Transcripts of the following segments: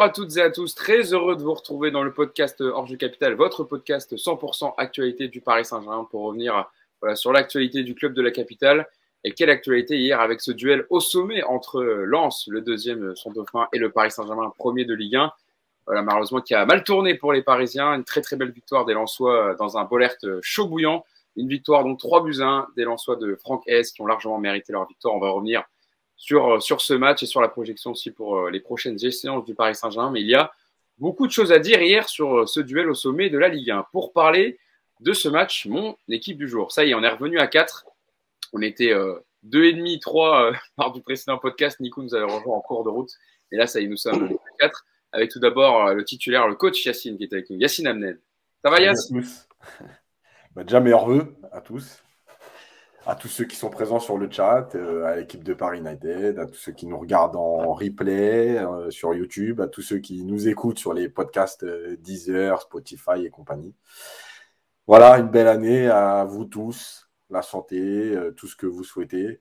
Bonjour à toutes et à tous, très heureux de vous retrouver dans le podcast Hors du Capital, votre podcast 100% actualité du Paris Saint-Germain pour revenir voilà, sur l'actualité du club de la capitale. Et quelle actualité hier avec ce duel au sommet entre Lens, le deuxième son dauphin, et le Paris Saint-Germain, premier de Ligue 1. Voilà, malheureusement, qui a mal tourné pour les Parisiens. Une très très belle victoire des Lensois dans un Bollert chaud bouillant. Une victoire donc 3 buts 1 des Lensois de Franck S qui ont largement mérité leur victoire. On va revenir sur, euh, sur ce match et sur la projection aussi pour euh, les prochaines séances du Paris Saint-Germain. Mais il y a beaucoup de choses à dire hier sur euh, ce duel au sommet de la Ligue 1. Pour parler de ce match, mon équipe du jour. Ça y est, on est revenu à 4. On était deux et demi, trois par du précédent podcast. Nico nous avait rejoint en cours de route. Et là, ça y est, nous sommes à 4. Avec tout d'abord le titulaire, le coach Yacine qui est avec nous. Yacine Amned. Ça va Yacine bah, Déjà meilleurs vœux à tous à tous ceux qui sont présents sur le chat, euh, à l'équipe de Paris United, à tous ceux qui nous regardent en replay euh, sur YouTube, à tous ceux qui nous écoutent sur les podcasts euh, Deezer, Spotify et compagnie. Voilà, une belle année à vous tous, la santé, tout ce que vous souhaitez.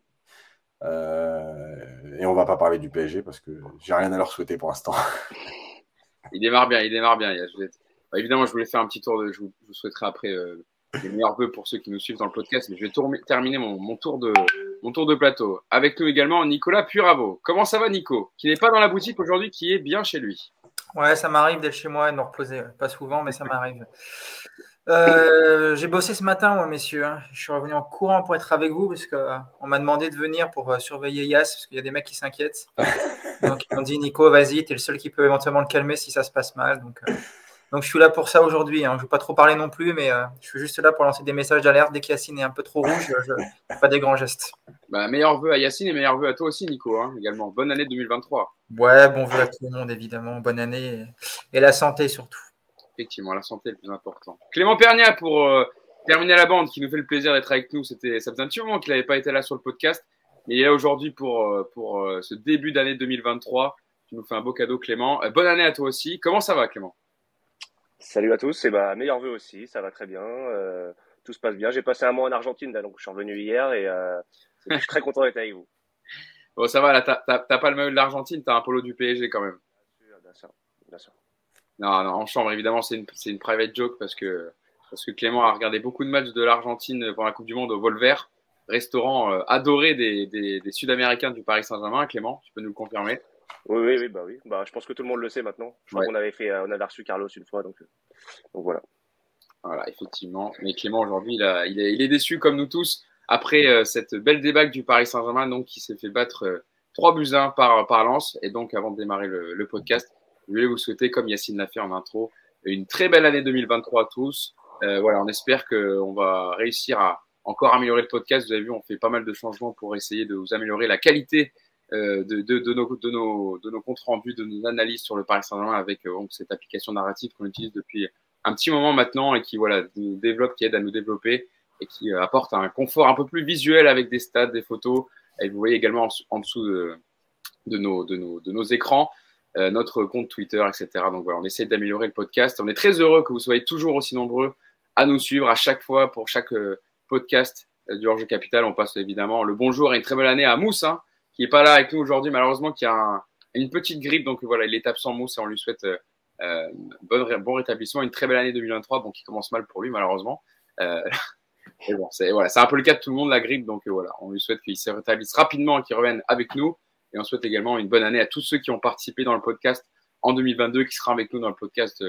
et on va pas parler du PSG parce que j'ai rien à leur souhaiter pour l'instant. Il démarre bien, il démarre bien. Bah, évidemment, je voulais faire un petit tour. Je vous, souhaiterai après les meilleurs vœux pour ceux qui nous suivent dans le podcast, mais je vais terminer mon, tour de, mon tour de plateau. Avec nous également Nicolas Puravo. Comment ça va Nico? Qui n'est pas dans la boutique aujourd'hui, qui est bien chez lui. Ouais, ça m'arrive d'être chez moi et de me reposer. Pas souvent, mais ça m'arrive. Euh, j'ai bossé ce matin, moi, messieurs. Hein. Je suis revenu en courant pour être avec vous parce qu'on euh, m'a demandé de venir pour euh, surveiller Yas parce qu'il y a des mecs qui s'inquiètent. Donc ils m'ont dit Nico, vas-y, tu es le seul qui peut éventuellement le calmer si ça se passe mal. Donc donc je suis là pour ça aujourd'hui. Hein. Je ne veux pas trop parler non plus, mais euh, je suis juste là pour lancer des messages d'alerte. Dès qu'Yacine est un peu trop rouge, je ne fais pas des grands gestes. Bah, meilleur vœu à Yacine et meilleur vœu à toi aussi, Nico, hein, également. Bonne année 2023. Ouais, bon vœu à tout le monde, évidemment. Bonne année et, la santé surtout. Effectivement, la santé est le plus important. Clément Pernia pour euh, terminer la bande, qui nous fait le plaisir d'être avec nous. C'était, ça faisait un petit moment qu'il n'avait pas été là sur le podcast, mais il est là aujourd'hui pour, euh, pour ce début d'année 2023. Tu nous fais un beau cadeau, Clément. bonne année à toi aussi. Comment ça va, Clément? Salut à tous, et bah meilleur vœu aussi, ça va très bien, euh, tout se passe bien. J'ai passé un mois en Argentine, donc je suis revenu hier et euh, je suis très content d'être avec vous. Bon, ça va, là, t'as pas le maillot de l'Argentine, t'as un polo du PSG quand même. Bien sûr, bien sûr. Non, non, en chambre, évidemment, c'est une, une private joke parce que, parce que Clément a regardé beaucoup de matchs de l'Argentine pour la Coupe du Monde au Volver, restaurant euh, adoré des, des, des Sud-Américains du Paris Saint-Germain. Clément, tu peux nous le confirmer oui, oui, oui, bah oui. Bah, je pense que tout le monde le sait maintenant. Je crois qu'on avait fait, euh, on avait reçu Carlos une fois, donc, euh, donc voilà. Voilà, effectivement. Mais Clément aujourd'hui, il, il, est, il est déçu comme nous tous après euh, cette belle débâcle du Paris Saint-Germain, donc qui s'est fait battre 3 buts 1 par, par Lens. Et donc, avant de démarrer le, le podcast, je voulais vous souhaiter, comme Yacine l'a fait en intro, une très belle année 2023 à tous. voilà, on espère qu'on va réussir à encore améliorer le podcast. Vous avez vu, on fait pas mal de changements pour essayer de vous améliorer la qualité euh, de, de, de, nos, de, nos, de nos comptes rendus, de nos analyses sur le Paris Saint-Germain avec euh, donc, cette application narrative qu'on utilise depuis un petit moment maintenant et qui voilà nous développe, qui aide à nous développer et qui euh, apporte un confort un peu plus visuel avec des stats, des photos. Et vous voyez également en, dessous de, de, nos, de, nos, de nos écrans notre compte Twitter, etc. Donc voilà, on essaie d'améliorer le podcast. On est très heureux que vous soyez toujours aussi nombreux à nous suivre à chaque fois pour chaque podcast du Orge Capital. On passe évidemment le bonjour et une très belle année à Mousse. Hein, qui n'est pas là avec nous aujourd'hui, malheureusement, qui a une petite grippe. Donc voilà, il est absent mousse et on lui souhaite euh, euh bon, rétablissement, une très belle année 2023, bon, qui commence mal pour lui, malheureusement. Euh, bon, c'est voilà, un peu le cas de tout le monde, la grippe. Donc voilà, on lui souhaite qu'il se rétablisse rapidement qu'il revienne avec nous. Et on souhaite également une bonne année à tous ceux qui ont participé dans le podcast en 2022, qui sera avec nous dans le podcast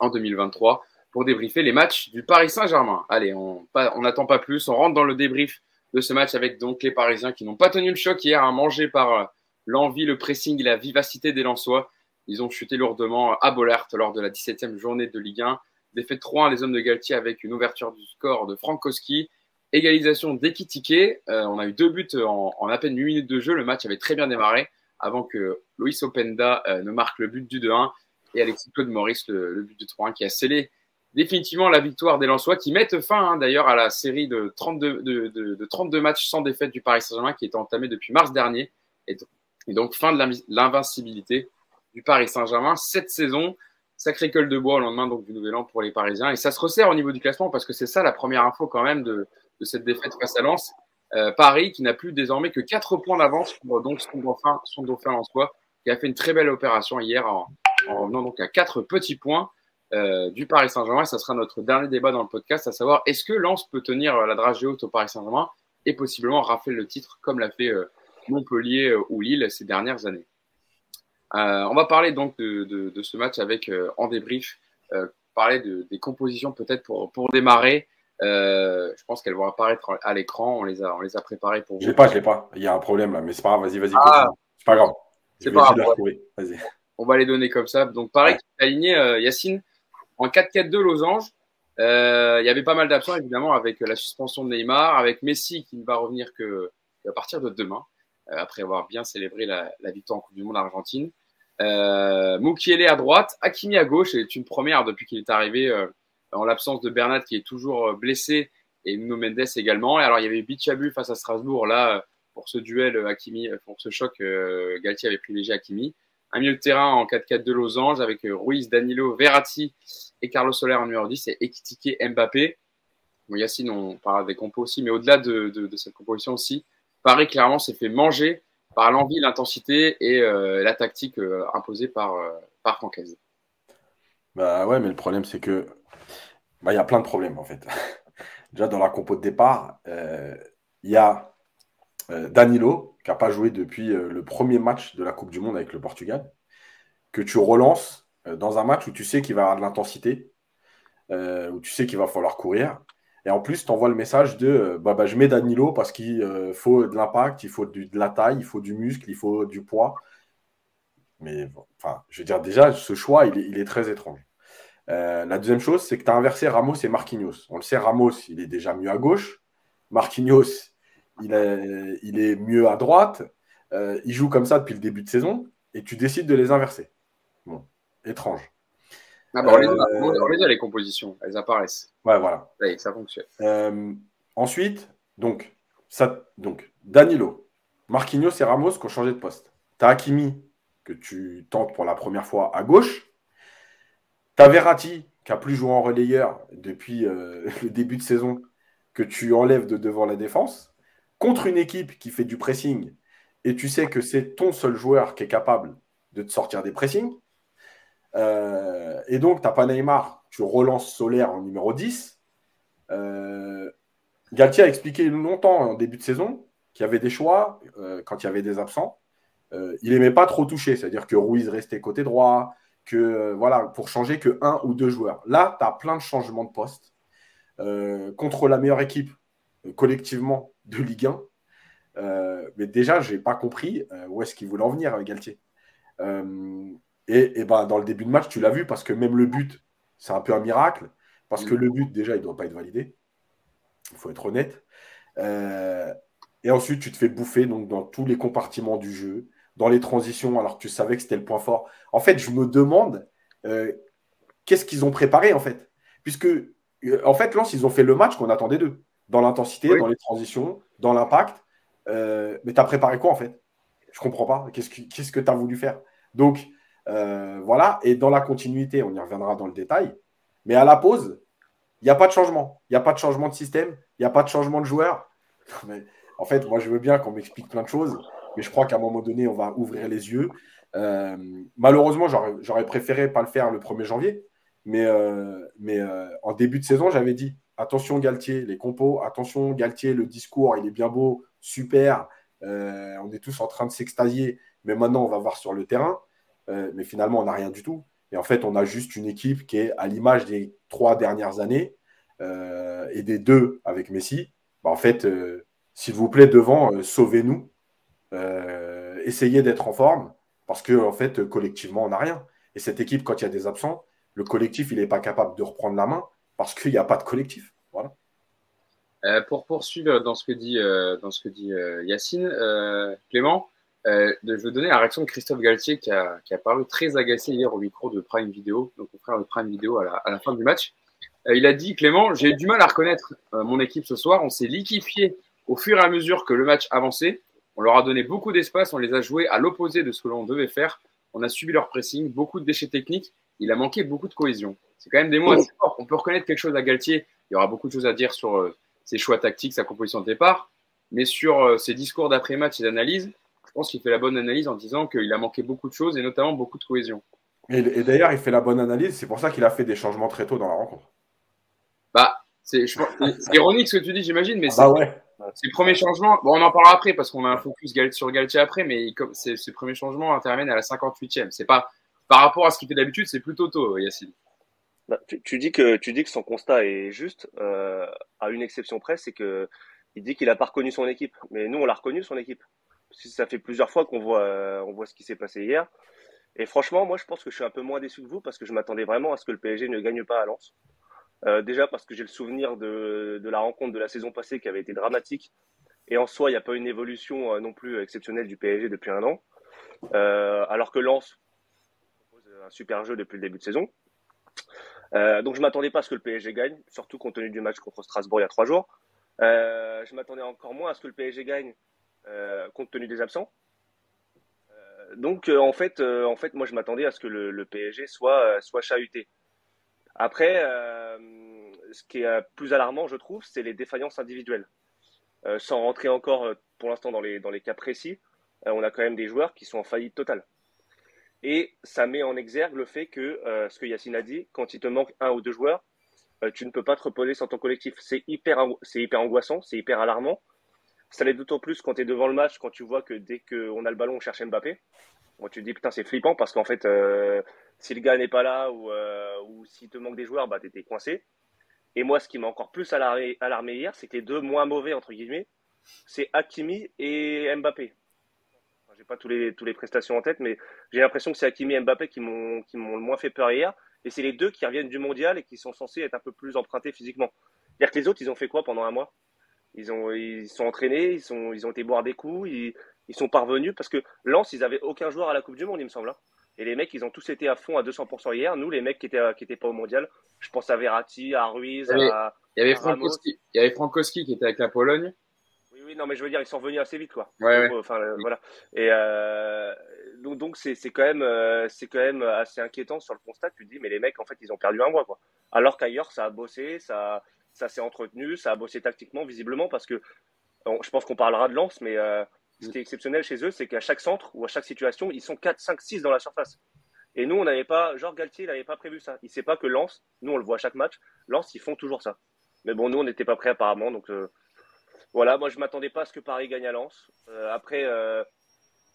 en 2023 pour débriefer les matchs du Paris Saint-Germain. Allez, on n'attend pas plus, on rentre dans le débrief de ce match avec donc les Parisiens qui n'ont pas tenu le choc hier, à hein, manger par euh, l'envie, le pressing et la vivacité des Lensois. Ils ont chuté lourdement à Bollert lors de la 17e journée de Ligue 1. Défait 3-1 les hommes de Galtier avec une ouverture du score de Frankowski. Égalisation d'Ekitike. Euh, on a eu deux buts en, à peine 8 minutes de jeu. Le match avait très bien démarré avant que Luis Openda euh, ne marque le but du 2-1 et Alexis Claude Maurice le, le but du 3-1 qui a scellé définitivement la victoire des Lensois qui mettent fin hein, d'ailleurs à la série de 32, de, de, de 32 matchs sans défaite du Paris Saint-Germain qui était entamée depuis mars dernier. Et, donc fin de l'invincibilité du Paris Saint-Germain cette saison. Sacré col de bois au lendemain donc, du Nouvel An pour les Parisiens. Et ça se resserre au niveau du classement parce que c'est ça la première info quand même de, cette défaite face à Lens. Euh, Paris qui n'a plus désormais que 4 points d'avance pour donc son dauphin, son dauphin en soi qui a fait une très belle opération hier en, revenant donc à quatre petits points euh, du Paris Saint-Germain. Ça sera notre dernier débat dans le podcast, à savoir est-ce que Lens peut tenir la dragée haute au Paris Saint-Germain et possiblement rafler le titre comme l'a fait Montpellier ou Lille ces dernières années? on va parler donc de, ce match avec en débrief, parler des compositions peut-être pour, pour démarrer. Euh, je pense qu'elles vont apparaître à l'écran. On les a, on les a préparées pour vous. Je l'ai pas, je l'ai pas. Il y a un problème là, mais c'est pas grave. Vas-y, vas-y. Ah, c'est pas grave. C'est pas grave. On va les donner comme ça. Donc pareil, aligné euh, Yacine en 4-4-2 losange. Euh, il y avait pas mal d'absents évidemment avec la suspension de Neymar, avec Messi qui ne va revenir que à partir de demain après avoir bien célébré la, victoire en Coupe du Monde Argentine. Euh, à droite, Hakimi à gauche, c'est une première depuis qu'il est arrivé en l'absence de Bernat qui est toujours euh, blessé et Nuno Mendes également. Et alors il y avait Bichabu face à Strasbourg là euh, pour ce duel euh, Hakimi, pour ce choc, Galtier avait privilégié Hakimi. Un milieu de terrain en 4-4 de losange avec Ruiz, Danilo, Verratti et Carlos Soler en numéro 10 et Ekitike Mbappé. Bon, Yacine, on parle des compos aussi, mais au-delà de, cette composition aussi, Paris clairement s'est fait manger par l'envie, l'intensité et la tactique imposée par, par Francaise. Bah ouais, mais le problème c'est que bah, il y a plein de problèmes en fait. Déjà dans la compo de départ, euh, il y a euh, Danilo qui n'a pas joué depuis euh, le premier match de la Coupe du Monde avec le Portugal, que tu relances dans un match où tu sais qu'il va avoir de l'intensité, où tu sais qu'il va falloir courir. Et en plus, tu envoies le message de bah, bah, je mets Danilo parce qu'il faut de l'impact, il faut de la taille, il faut du muscle, il faut du poids. Mais enfin, je veux dire, déjà, ce choix, il est très étrange. Euh, la deuxième chose, c'est que tu as inversé Ramos et Marquinhos. On le sait, Ramos, il est déjà mieux à gauche. Marquinhos, il est, il est mieux à droite. Euh, il joue comme ça depuis le début de saison et tu décides de les inverser. Bon, étrange. Ah bah, on, les a, euh, les compositions, elles apparaissent. Ouais, voilà. Ça, fonctionne. ensuite, donc, ça, donc, Danilo, Marquinhos et Ramos qui ont changé de poste. Tu as Hakimi que tu tentes pour la première fois à gauche. T'as Verratti, qui a plus joué en relayeur depuis euh, le début de saison, que tu enlèves de devant la défense, contre une équipe qui fait du pressing, et tu sais que c'est ton seul joueur qui est capable de te sortir des pressings. Euh, et donc, tu n'as pas Neymar, tu relances Solaire en numéro 10. Euh, Galtier a expliqué longtemps en début de saison qu'il y avait des choix quand il y avait des absents. il n'aimait pas trop toucher, c'est-à-dire que Ruiz restait côté droit, que euh, voilà, pour changer que un ou deux joueurs. Là, tu as plein de changements de poste euh, contre la meilleure équipe euh, collectivement de Ligue 1. mais déjà, je n'ai pas compris où est-ce qu'il voulait en venir, Galtier. et, ben, dans le début de match, tu l'as vu, parce que même le but, c'est un peu un miracle, parce que le but, déjà, il ne doit pas être validé. Il faut être honnête. et ensuite, tu te fais bouffer donc, dans tous les compartiments du jeu dans les transitions alors que tu savais que c'était le point fort. En fait, je me demande euh, qu'est-ce qu'ils ont préparé en fait? Puisque, euh, en fait, Lens, ils ont fait le match qu'on attendait d'eux. Dans l'intensité, dans les transitions, dans l'impact. Euh, mais tu as préparé quoi en fait? Je comprends pas. Qu'est-ce que tu as voulu faire? Donc, voilà. Et dans la continuité, on y reviendra dans le détail. Mais à la pause, il n'y a pas de changement. Il n'y a pas de changement de système. Il n'y a pas de changement de joueur. Mais, en fait, moi, je veux bien qu'on m'explique plein de choses mais je crois qu'à un moment donné, on va ouvrir les yeux. Euh, malheureusement, j'aurais préféré pas le faire le 1er janvier, mais, euh, mais euh, en début de saison, j'avais dit attention Galtier, les compos, attention Galtier, le discours, il est bien beau, super, on est tous en train de s'extasier, mais maintenant on va voir sur le terrain. mais finalement, on n'a rien du tout. Et en fait, on a juste une équipe qui est à l'image des trois dernières années et des deux avec Messi. Bah, en fait, s'il vous plaît, devant, sauvez-nous euh, essayer d'être en forme, parce que en fait, collectivement, on n'a rien. Et cette équipe, quand il y a des absents, le collectif, il n'est pas capable de reprendre la main parce qu'il n'y a pas de collectif. Voilà. Euh, pour poursuivre dans ce que dit, euh, dans ce que dit Yacine, Clément, je veux donner la réaction de Christophe Galtier qui a, qui a, paru très agacé hier au micro de Prime Video, donc on de Prime Video à la, à la fin du match. il a dit Clément, j'ai eu du mal à reconnaître mon équipe ce soir. On s'est liquéfié au fur et à mesure que le match avançait. On leur a donné beaucoup d'espace, on les a joués à l'opposé de ce que l'on devait faire. On a subi leur pressing, beaucoup de déchets techniques. Il a manqué beaucoup de cohésion. C'est quand même des mots assez forts. On peut reconnaître quelque chose à Galtier. Il y aura beaucoup de choses à dire sur euh, ses choix tactiques, sa composition de départ. Mais sur euh, ses discours d'après-match et d'analyse, je pense qu'il fait la bonne analyse en disant qu'il a manqué beaucoup de choses et notamment beaucoup de cohésion. Et, d'ailleurs, il fait la bonne analyse, c'est pour ça qu'il a fait des changements très tôt dans la rencontre. Bah, c'est ironique ce que tu dis, j'imagine, mais ah bah ouais. ces premiers changements, bon, on en parlera après parce qu'on a un focus sur Galtier après, mais ces, premiers changements interviennent à la 58e. C'est pas par rapport à ce qu'il fait d'habitude, c'est plutôt tôt, Yacine. Bah, tu, dis que, son constat est juste, euh, à une exception près, c'est que il dit qu'il n'a pas reconnu son équipe. Mais nous, on l'a reconnu, son équipe. Ça fait plusieurs fois qu'on voit, euh, voit ce qui s'est passé hier. Et franchement, moi, je pense que je suis un peu moins déçu que vous parce que je m'attendais vraiment à ce que le PSG ne gagne pas à Lens. Euh, déjà parce que j'ai le souvenir de, la rencontre de la saison passée qui avait été dramatique. Et en soi, il n'y a pas une évolution euh, non plus exceptionnelle du PSG depuis un an. Euh, alors que Lens un super jeu depuis le début de saison. Euh, donc je m'attendais pas à ce que le PSG gagne, surtout compte tenu du match contre Strasbourg il y a trois jours. Euh, je m'attendais encore moins à ce que le PSG gagne, euh, compte tenu des absents. donc en fait, en fait, moi je m'attendais à ce que le, PSG soit soit chahuté. Après, ce qui est plus alarmant, je trouve, c'est les défaillances individuelles. sans rentrer encore pour l'instant dans les dans les cas précis, on a quand même des joueurs qui sont en faillite totale. Et ça met en exergue le fait que, euh, ce que Yacine a dit, quand il te manque un ou deux joueurs, euh, tu ne peux pas te reposer sans ton collectif. C'est hyper, c'est hyper angoissant, c'est hyper alarmant. Ça l'est d'autant plus quand tu es devant le match, quand tu vois que dès qu'on a le ballon, on cherche Mbappé. Moi, tu te dis, putain, c'est flippant parce qu'en fait, euh, si le gars n'est pas là ou, ou s'il te manque des joueurs, bah, t'es coincé. Et moi, ce qui m'a encore plus alarmé, alarmé hier, c'est que les deux moins mauvais, entre guillemets, c'est Hakimi et Mbappé j'ai pas tous les, tous les prestations en tête, mais j'ai l'impression que c'est Hakimi et Mbappé qui m'ont, qui m'ont le moins fait peur hier. Et c'est les deux qui reviennent du mondial et qui sont censés être un peu plus empruntés physiquement. C'est-à-dire que les autres, ils ont fait quoi pendant un mois? Ils, ont, ils sont entraînés, ils, sont, ils ont été boire des coups, ils, ils sont parvenus parce que Lens, ils avaient aucun joueur à la Coupe du Monde, il me semble. Hein. Et les mecs, ils ont tous été à fond à 200% hier. Nous, les mecs qui étaient, qui étaient pas au mondial, je pense à Verratti, à Ruiz, il y avait, à. Il y avait Frankowski, il y avait Frankowski qui était avec la Pologne oui, non, mais je veux dire, ils sont revenus assez vite, quoi. Ouais, Enfin, euh, voilà. Et euh, donc, donc c'est, c'est quand même, euh, c'est quand même assez inquiétant sur le constat. Tu te dis, mais les mecs, en fait, ils ont perdu un mois, quoi. Alors qu'ailleurs, ça a bossé, ça, ça s'est entretenu, ça a bossé tactiquement, visiblement, parce que je pense qu'on parlera de Lance, mais ce qui est exceptionnel chez eux, c'est qu'à chaque centre ou à chaque situation, ils sont 4, 5, 6 dans la surface. Et nous, on n'avait pas, genre Galtier, il n'avait pas prévu ça. Il sait pas que Lance, nous, on le voit à chaque match, Lance, ils font toujours ça. Mais bon, nous, on n'était pas prêts apparemment, donc voilà, moi je m'attendais pas à ce que Paris gagne à Lens. Euh, après, euh,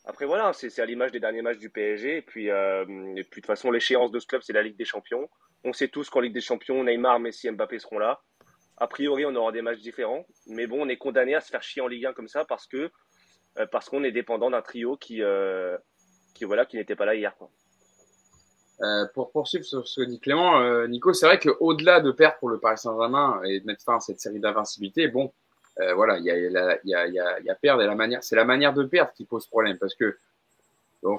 après voilà, c'est à l'image des derniers matchs du PSG. Et puis, euh, et puis de toute façon, l'échéance de ce club, c'est la Ligue des Champions. On sait tous qu'en Ligue des Champions, Neymar, Messi, Mbappé seront là. A priori, on aura des matchs différents, mais bon, on est condamné à se faire chier en Ligue 1 comme ça parce que parce qu'on est dépendant d'un trio qui qui voilà qui n'était pas là hier. Pour poursuivre sur ce que dit Clément, Nico, c'est vrai qu'au-delà de perdre pour le Paris Saint-Germain et de mettre fin à cette série d'invincibilité, bon, euh, voilà, il y a, y, a, y, a, perdre et la manière, c'est la manière de perdre qui pose problème parce que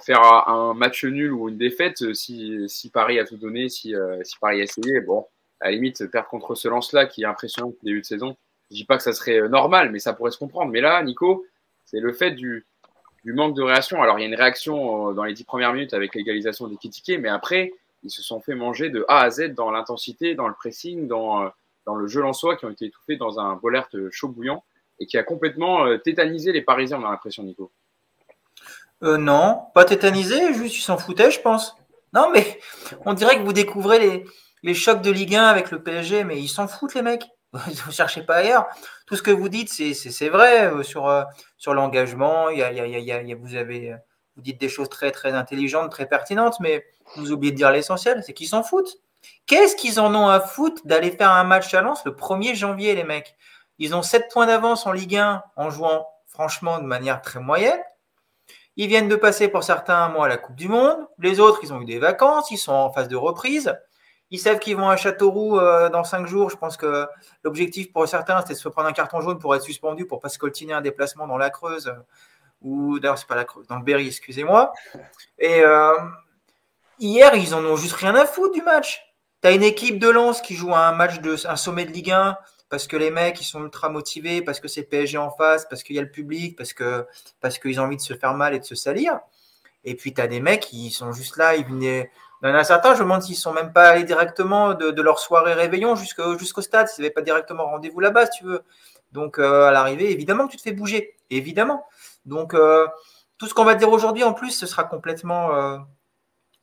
faire un match nul ou une défaite euh, si, si Paris a tout donné, si, euh, si Paris a essayé, bon, à la limite, perdre contre ce lance-là qui est impressionnant au début de saison, je dis pas que ça serait normal, mais ça pourrait se comprendre. Mais là, Nico, c'est le fait du, du manque de réaction. Alors, il y a une réaction dans les dix premières minutes avec l'égalisation des Kitike, mais après, ils se sont fait manger de A à Z dans l'intensité, dans le pressing, dans dans le jeu soi qui ont été étouffés dans un bolert chaud bouillant et qui a complètement euh, tétanisé les Parisiens, on a l'impression, Nico. Euh, non, pas tétanisé, juste ils s'en foutaient, je pense. Non, mais on dirait que vous découvrez les, les chocs de Ligue 1 avec le PSG, mais ils s'en foutent, les mecs. Vous ne cherchez pas ailleurs. Tout ce que vous dites, c'est vrai euh, sur, sur l'engagement. Vous, avez, vous dites des choses très, très intelligentes, très pertinentes, mais vous oubliez de dire l'essentiel, c'est qu'ils s'en foutent. Qu'est-ce qu'ils en ont à foutre d'aller faire un match à Lens le 1er janvier, les mecs? Ils ont 7 points d'avance en Ligue 1 en jouant franchement de manière très moyenne. Ils viennent de passer pour certains un mois à la Coupe du Monde. Les autres, ils ont eu des vacances, ils sont en phase de reprise. Ils savent qu'ils vont à Châteauroux euh, dans 5 jours. Je pense que l'objectif pour certains, c'était de se prendre un carton jaune pour être suspendu, pour pas se coltiner un déplacement dans la Creuse. ou d'ailleurs, c'est pas la Creuse, dans le Berry, excusez-moi. Et euh, hier, ils en ont juste rien à foutre du match. Tu as une équipe de Lens qui joue un match de un sommet de Ligue 1 parce que les mecs ils sont ultra motivés, parce que c'est PSG en face, parce qu'il y a le public, parce que parce qu'ils ont envie de se faire mal et de se salir. Et puis tu as des mecs qui sont juste là, ils venaient. Il y en a certains, je me demande s'ils sont même pas allés directement de, leur soirée réveillon jusqu'au jusqu'au stade, s'ils n'avaient pas directement rendez-vous là-bas, si tu veux. Donc euh, à l'arrivée, évidemment que tu te fais bouger, évidemment. Donc euh, tout ce qu'on va dire aujourd'hui, en plus, ce sera complètement euh,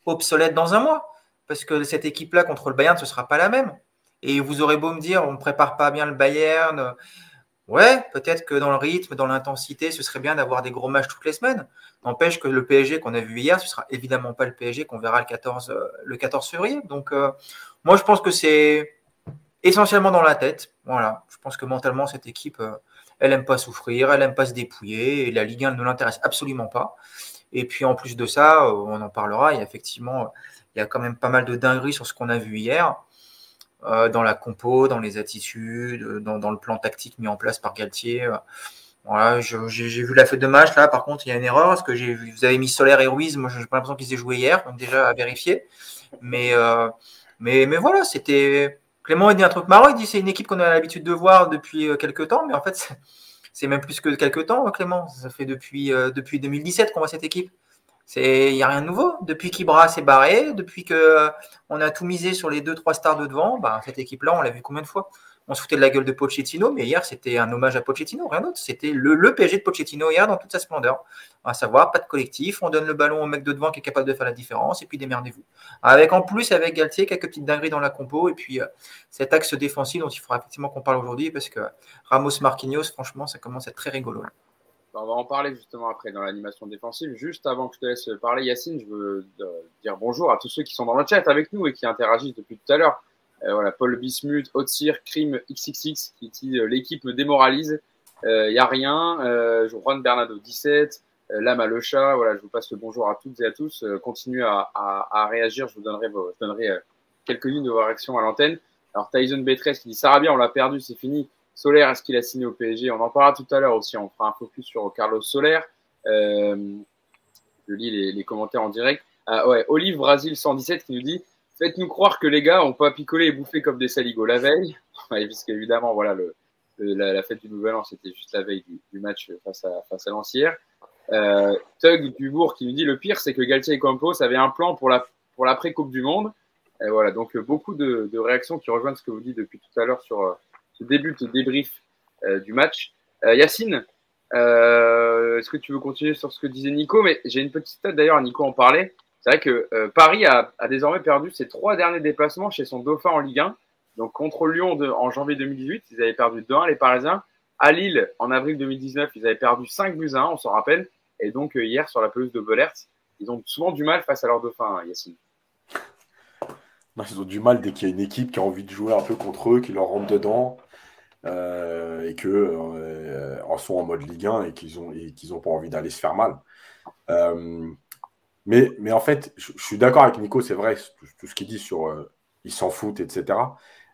obsolète dans un mois. Parce que cette équipe-là contre le Bayern, ce ne sera pas la même. Et vous aurez beau me dire, on ne prépare pas bien le Bayern. Ouais, peut-être que dans le rythme, dans l'intensité, ce serait bien d'avoir des gros matchs toutes les semaines. N'empêche que le PSG qu'on a vu hier, ce sera évidemment pas le PSG qu'on verra le 14, euh, le 14 février. Donc, euh, moi, je pense que c'est essentiellement dans la tête. Voilà. Je pense que mentalement, cette équipe, elle n'aime pas souffrir, elle n'aime pas se dépouiller, et la Ligue 1 ne l'intéresse absolument pas. Et puis en plus de ça, euh, on en parlera, il y a effectivement, il y a quand même pas mal de dingueries sur ce qu'on a vu hier, euh, dans la compo, dans les attitudes, dans, le plan tactique mis en place par Galtier. Voilà, j'ai vu la fête de match là. Par contre, il y a une erreur parce que vous avez mis Solaire et Ruiz. Moi, j'ai pas l'impression qu'ils aient joué hier, donc déjà à vérifier. Mais euh, voilà, c'était Clément il dit un truc marrant, il dit c'est une équipe qu'on a l'habitude de voir depuis euh, quelques temps, mais en fait c'est même plus que quelques temps, hein, Clément. Ça fait depuis, euh, depuis 2017 qu'on voit cette équipe. Il n'y a rien de nouveau. Depuis qu'Ibra s'est barré, depuis qu'on euh, a tout misé sur les deux, trois stars de devant, bah, cette équipe-là, on l'a vu combien de fois? On se foutait de la gueule de Pochettino, mais hier, c'était un hommage à Pochettino, rien d'autre. C'était le, le, PSG de Pochettino hier dans toute sa splendeur. À savoir, pas de collectif, on donne le ballon au mec de devant qui est capable de faire la différence, et puis démerdez-vous. Avec en plus, avec Galtier, quelques petites dingueries dans la compo, et puis euh, cet axe défensif dont il faudra effectivement qu'on parle aujourd'hui, parce que Ramos Marquinhos, franchement, ça commence à être très rigolo. On va en parler justement après dans l'animation défensive. Juste avant que je te laisse parler, Yacine, je veux euh, dire bonjour à tous ceux qui sont dans le chat avec nous et qui interagissent depuis tout à l'heure. Euh, voilà, Paul Bismuth, Otsir, Crime XXX qui dit euh, l'équipe me démoralise. Il euh, n'y a rien. Juan Bernardo 17. Lama le chat, voilà, je vous passe le bonjour à toutes et à tous. continuez à, à, à, réagir, je vous donnerai, vos, je donnerai quelques-unes de vos réactions à l'antenne. Alors Tyson Betres qui dit bien, on l'a perdu, c'est fini. Solaire, est-ce qu'il a signé au PSG On en parlera tout à l'heure aussi. On fera un focus sur Carlos Solaire. Euh, je lis les, commentaires en direct. Ah, ouais, Olive Brasil 117 qui nous dit Faites-nous croire que les gars ont pas picolé et bouffé comme des saligots la veille, puisque évidemment, voilà, la, fête du Nouvel An, c'était juste la veille du, match face à, face à Lancière. Euh, Tug Dubourg qui nous dit le pire, c'est que Galtier et Campos avaient un plan pour la pour l'après Coupe du Monde. Et voilà, donc beaucoup de, de, réactions qui rejoignent ce que vous dites depuis tout à l'heure sur euh, ce début de débrief euh, du match. Euh, Yacine, euh, est-ce que tu veux continuer sur ce que disait Nico? Mais j'ai une petite tête d'ailleurs, Nico en parlait. C'est vrai que Paris a, désormais perdu ses trois derniers déplacements chez son dauphin en Ligue 1. Donc contre Lyon en janvier 2018, ils avaient perdu 2-1 les Parisiens. À Lille, en avril 2019, ils avaient perdu 5 buts à 1, on s'en rappelle. Et donc hier, sur la pelouse de Belert, ils ont souvent du mal face à leur dauphin, hein, Yacine. ils ont du mal dès qu'il y a une équipe qui a envie de jouer un peu contre eux, qui leur rentre dedans. Euh, et que euh, en sont en mode Ligue 1 et qu'ils ont qu'ils ont pas envie d'aller se faire mal. Euh, mais, mais en fait, je, suis d'accord avec Nico, c'est vrai, tout, ce qu'il dit sur ils s'en foutent, etc.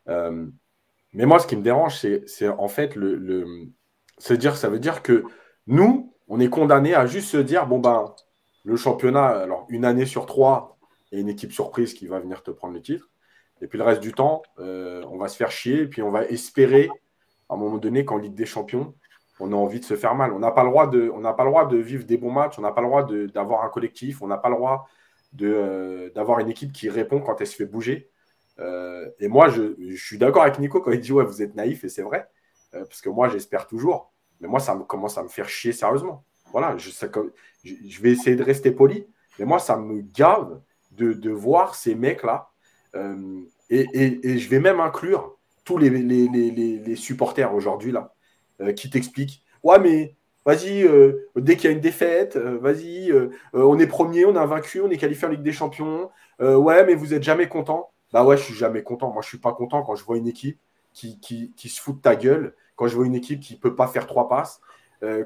Mais moi, ce qui me dérange, c'est en fait le, dire, ça veut dire que nous, on est condamné à juste se dire bon ben le championnat, alors une année sur trois et une équipe surprise qui va venir te prendre le titre. Et puis le reste du temps, on va se faire chier et puis on va espérer à un moment donné qu'en Ligue des Champions, on a envie de se faire mal. On n'a pas, le droit de, pas le droit de vivre des bons matchs, on n'a pas le droit d'avoir un collectif, on n'a pas le droit euh, d'avoir une équipe qui répond quand elle se fait bouger. Euh, et moi, je, suis d'accord avec Nico quand il dit Ouais, vous êtes naïf, et c'est vrai, euh, parce que moi, j'espère toujours. Mais moi, ça me, commence à me faire chier sérieusement. Voilà, je, vais essayer de rester poli, mais moi, ça me gave de, voir ces mecs-là. Et, je vais même inclure tous les, les, les supporters aujourd'hui là euh, qui t'explique Ouais, mais vas-y, euh, dès qu'il y a une défaite, euh, vas-y, on est premier, on a vaincu, on est qualifié en Ligue des Champions. ouais, mais vous n'êtes jamais content. Bah ouais, je suis jamais content. Moi, je suis pas content quand je vois une équipe qui, qui, qui, se fout de ta gueule, quand je vois une équipe qui peut pas faire trois passes,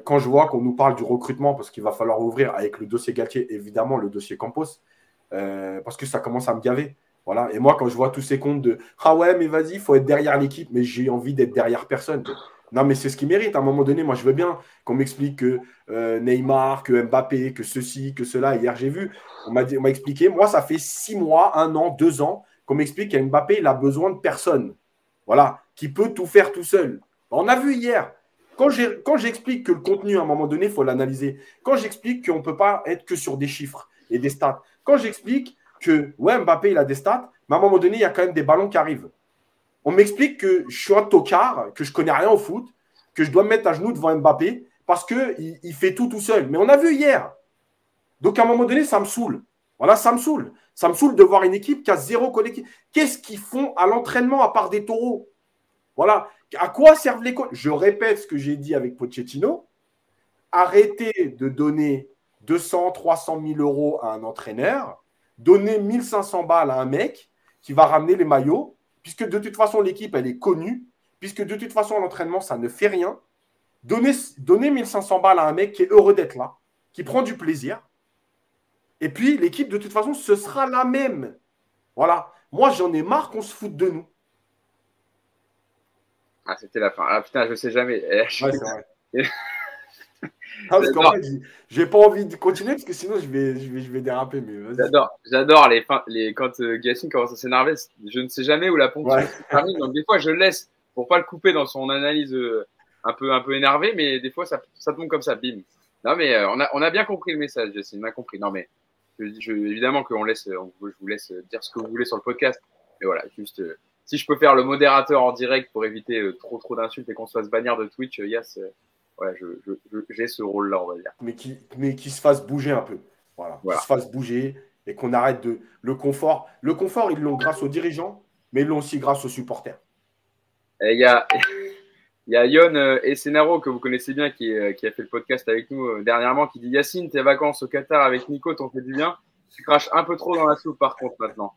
quand je vois qu'on nous parle du recrutement, parce qu'il va falloir ouvrir avec le dossier Galtier, évidemment, le dossier Campos, parce que ça commence à me gaver. Voilà. Et moi, quand je vois tous ces comptes de Ah ouais, mais vas-y, il faut être derrière l'équipe, mais j'ai envie d'être derrière personne. Non, mais c'est ce qu'il mérite. À un moment donné, moi, je veux bien qu'on m'explique que euh, Neymar, que Mbappé, que ceci, que cela. Hier, j'ai vu, on m'a expliqué. Moi, ça fait six mois, un an, deux ans qu'on m'explique qu'Mbappé, Mbappé, il a besoin de personne. Voilà, qui peut tout faire tout seul. On a vu hier. Quand j'explique que le contenu, à un moment donné, il faut l'analyser. Quand j'explique qu'on ne peut pas être que sur des chiffres et des stats. Quand j'explique que, ouais, Mbappé, il a des stats, mais à un moment donné, il y a quand même des ballons qui arrivent. On m'explique que je suis un tocard, que je connais rien au foot, que je dois me mettre à genoux devant Mbappé parce qu'il il fait tout tout seul. Mais on a vu hier, Donc à un moment donné, ça me saoule. Voilà, ça me saoule. Ça me saoule de voir une équipe qui a zéro collectif. Qu'est-ce qu'ils font à l'entraînement à part des taureaux? Voilà. À quoi servent les coachs? Je répète ce que j'ai dit avec Pochettino. Arrêtez de donner 200, 300 000 euros à un entraîneur. Donnez 1500 balles à un mec qui va ramener les maillots, puisque de toute façon, l'équipe, elle est connue, puisque de toute façon, l'entraînement, ça ne fait rien. Donnez, donnez 1500 balles à un mec qui est heureux d'être là, qui prend du plaisir. Et puis, l'équipe, de toute façon, ce sera la même. Voilà. Moi, j'en ai marre qu'on se foute de nous. Ah, c'était la fin. Ah putain, je sais jamais. Ouais, c'est vrai. Ah, j'ai pas envie de continuer parce que sinon je vais, je vais, je vais déraper. Mais j'adore, j'adore les, les, quand euh, Gassine commence à s'énerver. Je ne sais jamais où la pompe termine. Donc des fois, je laisse pour pas le couper dans son analyse euh, un peu, un peu énervé, mais des fois ça, ça tombe comme ça, bim. Non mais euh, on a, on a bien compris le message, Gassine, on a compris. Non mais je, je, évidemment qu'on laisse, on, je vous laisse dire ce que vous voulez sur le podcast. Mais voilà, juste si je peux faire le modérateur en direct pour éviter trop trop d'insultes et qu'on se fasse bannir de Twitch, Yass, ouais, j'ai ce rôle-là, on va dire. Mais qui, mais qui se fasse bouger un peu. Voilà. Qui se fasse bouger et qu'on arrête de. Le confort. Le confort, ils l'ont grâce aux dirigeants, mais ils l'ont aussi grâce aux supporters. Il y a. Il y a Yon euh, Essenaro, que vous connaissez bien, qui, euh, qui, a fait le podcast avec nous euh, dernièrement, qui dit Yacine, tes vacances au Qatar avec Nico t'ont fait du bien. Tu craches un peu trop dans la soupe, par contre, maintenant.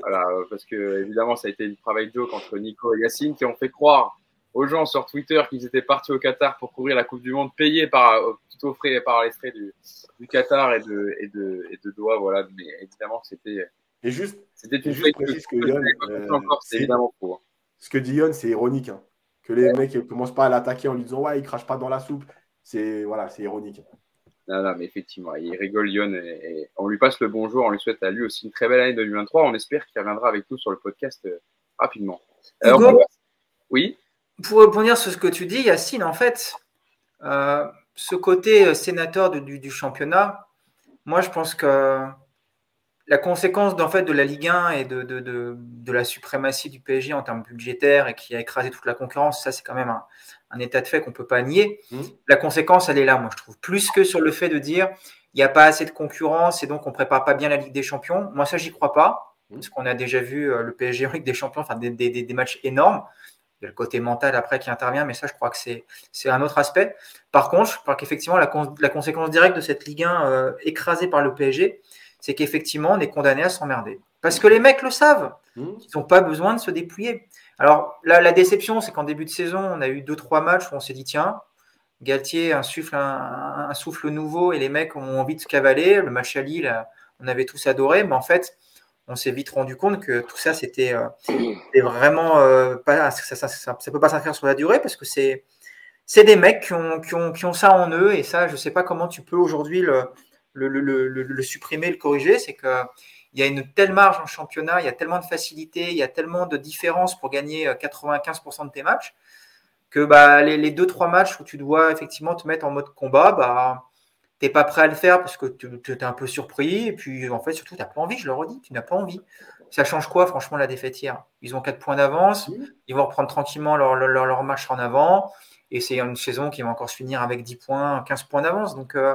Voilà, parce que évidemment, ça a été une travail joke entre Nico et Yacine qui ont fait croire aux gens sur Twitter qu'ils étaient partis au Qatar pour courir la Coupe du Monde, payés par, tout offré par les frais du, du Qatar et de, et de, et de Doha, voilà. Mais évidemment, c'était. Et juste, c'était une juste que, que Yon, euh, c'est évidemment faux. Hein. Ce que dit Yon, c'est ironique. Hein. Que les mecs ne commencent pas à l'attaquer en lui disant ouais, il crache pas dans la soupe. C'est voilà, c'est ironique. Non, non, mais effectivement, il rigole Yon et, on lui passe le bonjour. On lui souhaite à lui aussi une très belle année 2023. On espère qu'il reviendra avec nous sur le podcast euh, rapidement. Alors, oui? Pour rebondir sur ce que tu dis, Yacine, en fait, euh, ce côté euh, sénateur du, championnat, moi, je pense que la conséquence fait, de la Ligue 1 et de, de, la suprématie du PSG en termes budgétaires et qui a écrasé toute la concurrence, ça, c'est quand même un, état de fait qu'on ne peut pas nier. Mmh. La conséquence, elle est là, moi, je trouve. Plus que sur le fait de dire il n'y a pas assez de concurrence et donc on ne prépare pas bien la Ligue des Champions. Moi, ça, j'y crois pas. Mmh. Parce qu'on a déjà vu euh, le PSG en Ligue des Champions, enfin des, des matchs énormes. Il y a le côté mental après qui intervient, mais ça, je crois que c'est un autre aspect. Par contre, je crois qu'effectivement, la, la, conséquence directe de cette Ligue 1 euh, écrasée par le PSG, c'est qu'effectivement, on est condamné à s'emmerder. Parce que les mecs le savent. Mmh. Ils n'ont pas besoin de se dépouiller. Alors, la déception, c'est qu'en début de saison, on a eu deux, trois matchs où on s'est dit, tiens, Galtier insuffle un, un, souffle nouveau et les mecs ont envie de se cavaler. Le match à Lille, on avait tous adoré, mais en fait, on s'est vite rendu compte que tout ça, c'était euh, vraiment euh, pas, ça, ça, peut pas s'inscrire sur la durée parce que c'est des mecs qui ont, ça en eux et ça, je sais pas comment tu peux aujourd'hui le supprimer, le corriger. C'est que il y a une telle marge en championnat, il y a tellement de facilité, il y a tellement de différence pour gagner 95% euh, de tes matchs que bah, les, les deux trois matchs où tu dois effectivement te mettre en mode combat, bah t'es pas prêt à le faire parce que tu es un peu surpris. Et puis, en fait, surtout, tu n'as pas envie, je le redis, tu n'as pas envie. Ça change quoi, franchement, la défaite hier? Ils ont 4 points d'avance, ils vont reprendre tranquillement leur, leur, leur, match en avant. Et c'est une saison qui va encore se finir avec 10 points, 15 points d'avance. Donc, euh,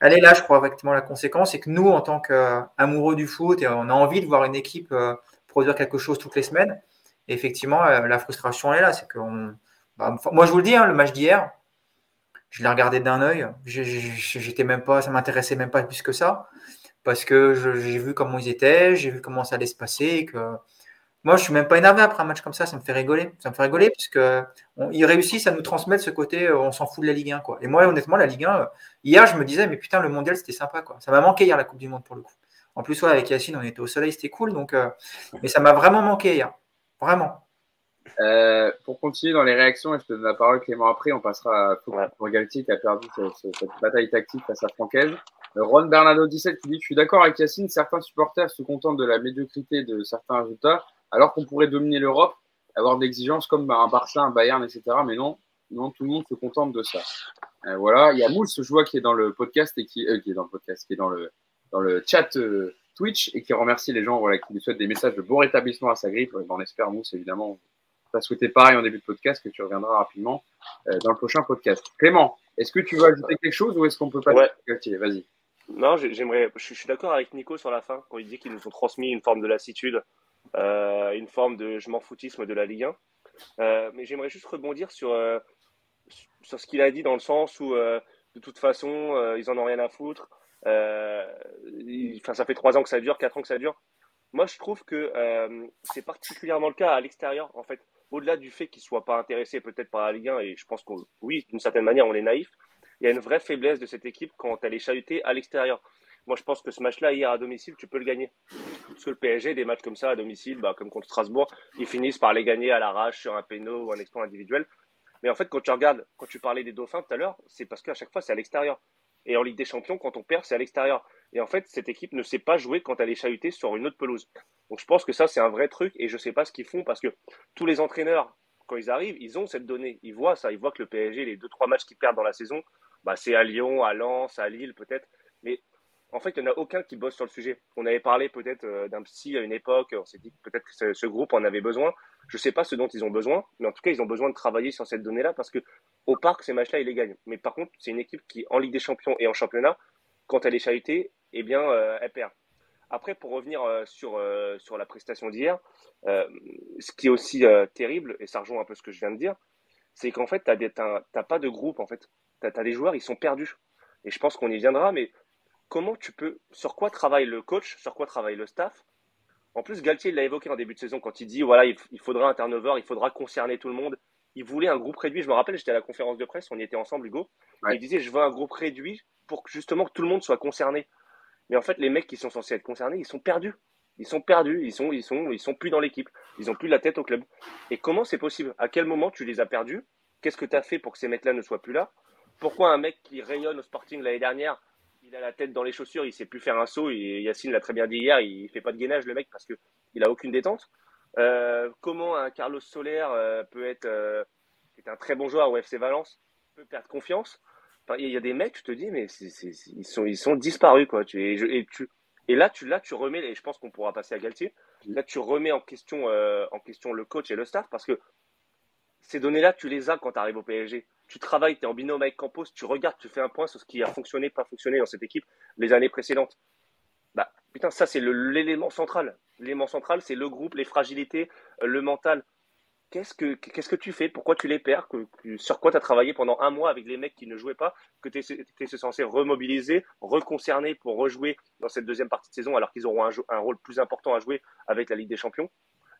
elle est là, je crois, effectivement, la conséquence. C'est que nous, en tant qu'amoureux du foot, et on a envie de voir une équipe euh, produire quelque chose toutes les semaines. Et effectivement, euh, la frustration, elle est là. C'est que bah, moi, je vous le dis, hein, le match d'hier, je l'ai regardé d'un œil. J'étais même pas, ça m'intéressait même pas plus que ça, parce que j'ai vu comment ils étaient, j'ai vu comment ça allait se passer. que moi, je suis même pas énervé après un match comme ça. Ça me fait rigoler. Ça me fait rigoler puisque ils réussissent à nous transmettre ce côté, euh, on s'en fout de la Ligue 1, quoi. Et moi, honnêtement, la Ligue 1, euh, hier, je me disais, mais putain, le mondial, c'était sympa, quoi. Ça m'a manqué hier la Coupe du Monde pour le coup. En plus, ouais, avec Yacine, on était au soleil, c'était cool. Donc, euh, mais ça m'a vraiment manqué hier, vraiment. Euh, pour continuer dans les réactions, et je te donne la parole Clément après, on passera à pour Galtier qui a perdu cette, bataille tactique face à Francaise. Euh, Ron Bernardo 17 qui dit Je suis d'accord avec Yacine, certains supporters se contentent de la médiocrité de certains résultats, alors qu'on pourrait dominer l'Europe, avoir des exigences comme un Barça, un Bayern, etc. Mais non, non, tout le monde se contente de ça. Euh, voilà, il y a Moule, ce joueur qui est dans le podcast et qui, euh, qui est dans le podcast, qui est dans le, dans le chat Twitch et qui remercie les gens voilà, qui lui souhaitent des messages de bon rétablissement à sa grippe. On espère, Mousse, évidemment, tu as souhaité pareil en début de podcast, que tu reviendras rapidement euh, dans le prochain podcast. Clément, est-ce que tu veux ajouter quelque chose ou est-ce qu'on peut pas ouais. Vas-y. Non, j'aimerais. Je suis d'accord avec Nico sur la fin quand il dit qu'ils nous ont transmis une forme de lassitude, euh, une forme de je m'en foutisme de la Ligue 1. Euh, mais j'aimerais juste rebondir sur sur ce qu'il a dit dans le sens où de toute façon ils en ont rien à foutre. Enfin, ça fait trois ans que ça dure, quatre ans que ça dure. Moi, je trouve que c'est particulièrement le cas à l'extérieur, en fait. Au-delà du fait qu'ils ne soient pas intéressés peut-être par la Ligue 1, et je pense qu'on, oui, d'une certaine manière, on est naïf, il y a une vraie faiblesse de cette équipe quand elle est chahutée à l'extérieur. Moi, je pense que ce match-là, hier à domicile, tu peux le gagner. Parce que le PSG, des matchs comme ça à domicile, bah, comme contre Strasbourg, ils finissent par les gagner à l'arrache sur un péno ou un exploit individuel. Mais en fait, quand tu regardes, quand tu parlais des Dauphins tout à l'heure, c'est parce qu'à chaque fois, c'est à l'extérieur. Et en Ligue des Champions, quand on perd, c'est à l'extérieur. Et en fait, cette équipe ne sait pas jouer quand elle est chahutée sur une autre pelouse. Donc je pense que ça, c'est un vrai truc et je ne sais pas ce qu'ils font parce que tous les entraîneurs, quand ils arrivent, ils ont cette donnée. Ils voient ça. Ils voient que le PSG, les deux, trois matchs qu'ils perdent dans la saison, bah, c'est à Lyon, à Lens, à Lille peut-être. Mais en fait, il n'y en a aucun qui bosse sur le sujet. On avait parlé peut-être euh, d'un psy à une époque, on s'est dit peut-être que ce, groupe en avait besoin. Je ne sais pas ce dont ils ont besoin, mais en tout cas, ils ont besoin de travailler sur cette donnée-là parce que au parc, ces matchs-là, ils les gagnent. Mais par contre, c'est une équipe qui, en Ligue des Champions et en championnat, quand elle est chahutée, eh bien, euh, elle perd. Après, pour revenir euh, sur, sur la prestation d'hier, ce qui est aussi terrible, et ça rejoint un peu ce que je viens de dire, c'est qu'en fait, tu n'as pas de groupe, en fait tu as, des joueurs, ils sont perdus. Et je pense qu'on y viendra, mais comment tu peux, sur quoi travaille le coach, sur quoi travaille le staff? En plus, Galtier l'a évoqué en début de saison quand il dit voilà, il, faudra un turnover, il faudra concerner tout le monde. Il voulait un groupe réduit. Je me rappelle, j'étais à la conférence de presse, on y était ensemble, Hugo. Il disait je veux un groupe réduit pour justement que tout le monde soit concerné. Mais en fait, les mecs qui sont censés être concernés, ils sont perdus. Ils sont perdus, ils sont, ils sont, ils sont plus dans l'équipe, ils ont plus la tête au club. Et comment c'est possible? À quel moment tu les as perdus? Qu'est-ce que tu as fait pour que ces mecs-là ne soient plus là? Pourquoi un mec qui rayonne au Sporting l'année dernière, il a la tête dans les chaussures, il sait plus faire un saut, et Yacine l'a très bien dit hier, il fait pas de gainage le mec parce que il a aucune détente. Euh, comment un Carlos Soler euh, peut être, euh, est un très bon joueur au FC Valence, peut perdre confiance? Il y a des mecs, tu te dis, mais ils sont, ils sont disparus quoi. Tu, et, tu, et là, tu, là, tu remets, et je pense qu'on pourra passer à Galtier. Là, tu remets en question, en question le coach et le staff parce que ces données-là, tu les as quand tu arrives au PSG tu travailles, tu es en binôme avec Campos, tu regardes, tu fais un point sur ce qui a fonctionné, pas fonctionné dans cette équipe les années précédentes. Bah, putain, ça, c'est l'élément central. L'élément central, c'est le groupe, les fragilités, euh, le mental. Qu'est-ce que, qu'est-ce que tu fais? Pourquoi tu les perds? Sur quoi tu as travaillé pendant un mois avec les mecs qui ne jouaient pas? Que tu es, censé remobiliser, reconcerner pour rejouer dans cette deuxième partie de saison alors qu'ils auront un, rôle plus important à jouer avec la Ligue des Champions?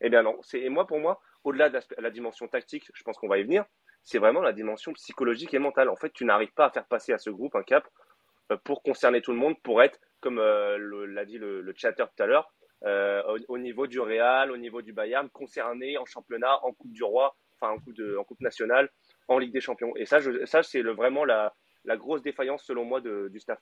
Eh bien non. Et moi, pour moi, au-delà de la dimension tactique, je pense qu'on va y venir, c'est vraiment la dimension psychologique et mentale. En fait, tu n'arrives pas à faire passer à ce groupe un cap euh, pour concerner tout le monde, pour être, comme euh, l'a dit le chatter tout à l'heure, euh, au, niveau du Real, au niveau du Bayern, concerné en championnat, en Coupe du Roi, enfin en Coupe, en nationale, en Ligue des Champions. Et ça, ça c'est vraiment la, grosse défaillance, selon moi, du staff.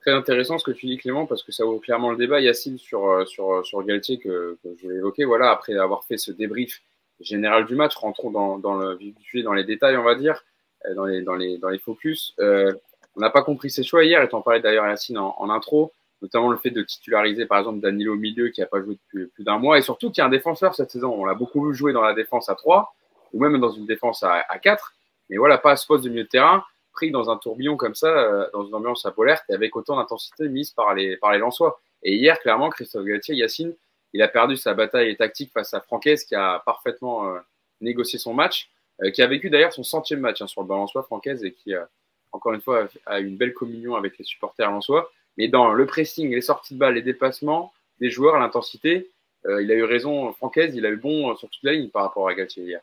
Très intéressant ce que tu dis, Clément, parce que ça ouvre clairement le débat. Yacine, sur, sur, sur Galtier, que, je vais évoquer, voilà, après avoir fait ce débrief général du match. Rentrons dans, dans les détails, on va dire, euh, dans les, dans les, dans les focus. Euh, on n'a pas compris ses choix hier, et t'en parlais d'ailleurs, Yacine, en, en, intro, notamment le fait de titulariser, par exemple, Danilo au milieu, qui n'a pas joué depuis plus d'un mois, et surtout qui est un défenseur cette saison. On l'a beaucoup vu jouer dans la défense à 3, ou même dans une défense à, à 4, mais voilà, pas à ce poste de milieu de terrain, pris dans un tourbillon comme ça, euh, dans une ambiance à polaire, et avec autant d'intensité mise par les, par les Lensois. Et hier, clairement, Christophe Galtier, Yacine, il a perdu sa bataille tactique face à Francaise qui a parfaitement euh, négocié son match, euh, qui a vécu d'ailleurs son centième match hein, sur le balançois Francaise et qui, encore une fois, a une belle communion avec les supporters lensois. Mais dans le pressing, les sorties de balles, les dépassements des joueurs, l'intensité, euh, il a eu raison, Francaise, il a eu bon sur toute la ligne par rapport à Galtier hier.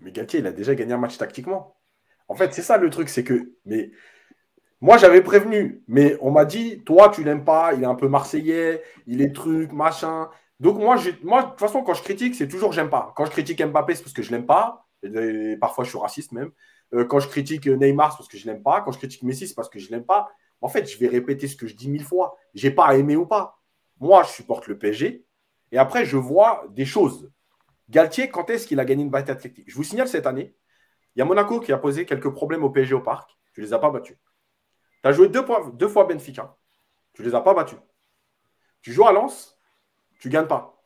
Mais Galtier, il a déjà gagné un match tactiquement. En fait, c'est ça le truc, c'est que. Mais moi, j'avais prévenu, mais on m'a dit, toi, tu l'aimes pas, il est un peu marseillais, il est truc, machin. Donc, moi, moi, de toute façon, quand je critique, c'est toujours j'aime pas. Quand je critique Mbappé, c'est parce que je l'aime pas. Et parfois, je suis raciste même. Euh, quand je critique Neymar, c'est parce que je l'aime pas. Quand je critique Messi, c'est parce que je l'aime pas. En fait, je vais répéter ce que je dis mille fois. J'ai pas aimé ou pas. Moi, je supporte le PSG. Et après, je vois des choses. Galtier, quand est-ce qu'il a gagné une bataille athlétique? Je vous signale cette année, il y a Monaco qui a posé quelques problèmes au PSG au parc. Tu les as pas battus. Tu as joué deux, deux fois Benfica. Tu ne les as pas battus. Tu joues à Lens, tu ne gagnes pas.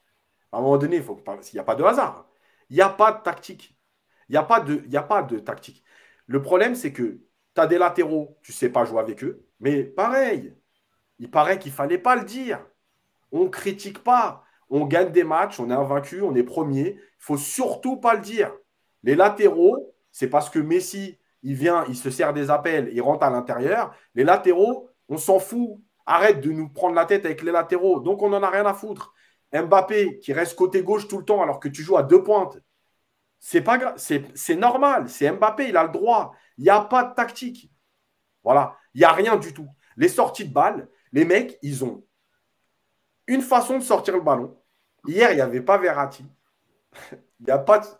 À un moment donné, il n'y a pas de hasard. Il n'y a pas de tactique. Il n'y a pas de tactique. Le problème, c'est que tu as des latéraux, tu ne sais pas jouer avec eux. Mais pareil, il paraît qu'il ne fallait pas le dire. On ne critique pas. On gagne des matchs, on est invaincu, on est premier. Il ne faut surtout pas le dire. Les latéraux, c'est parce que Messi, il vient, il se sert des appels, il rentre à l'intérieur. Les latéraux, on s'en fout. Arrête de nous prendre la tête avec les latéraux. Donc, on n'en a rien à foutre. Mbappé qui reste côté gauche tout le temps alors que tu joues à deux pointes. C'est pas c'est normal. C'est Mbappé, il a le droit. Il n'y a pas de tactique. Voilà, il n'y a rien du tout. Les sorties de balles, les mecs, ils ont une façon de sortir le ballon. Hier, il n'y avait pas Verratti. Il n'y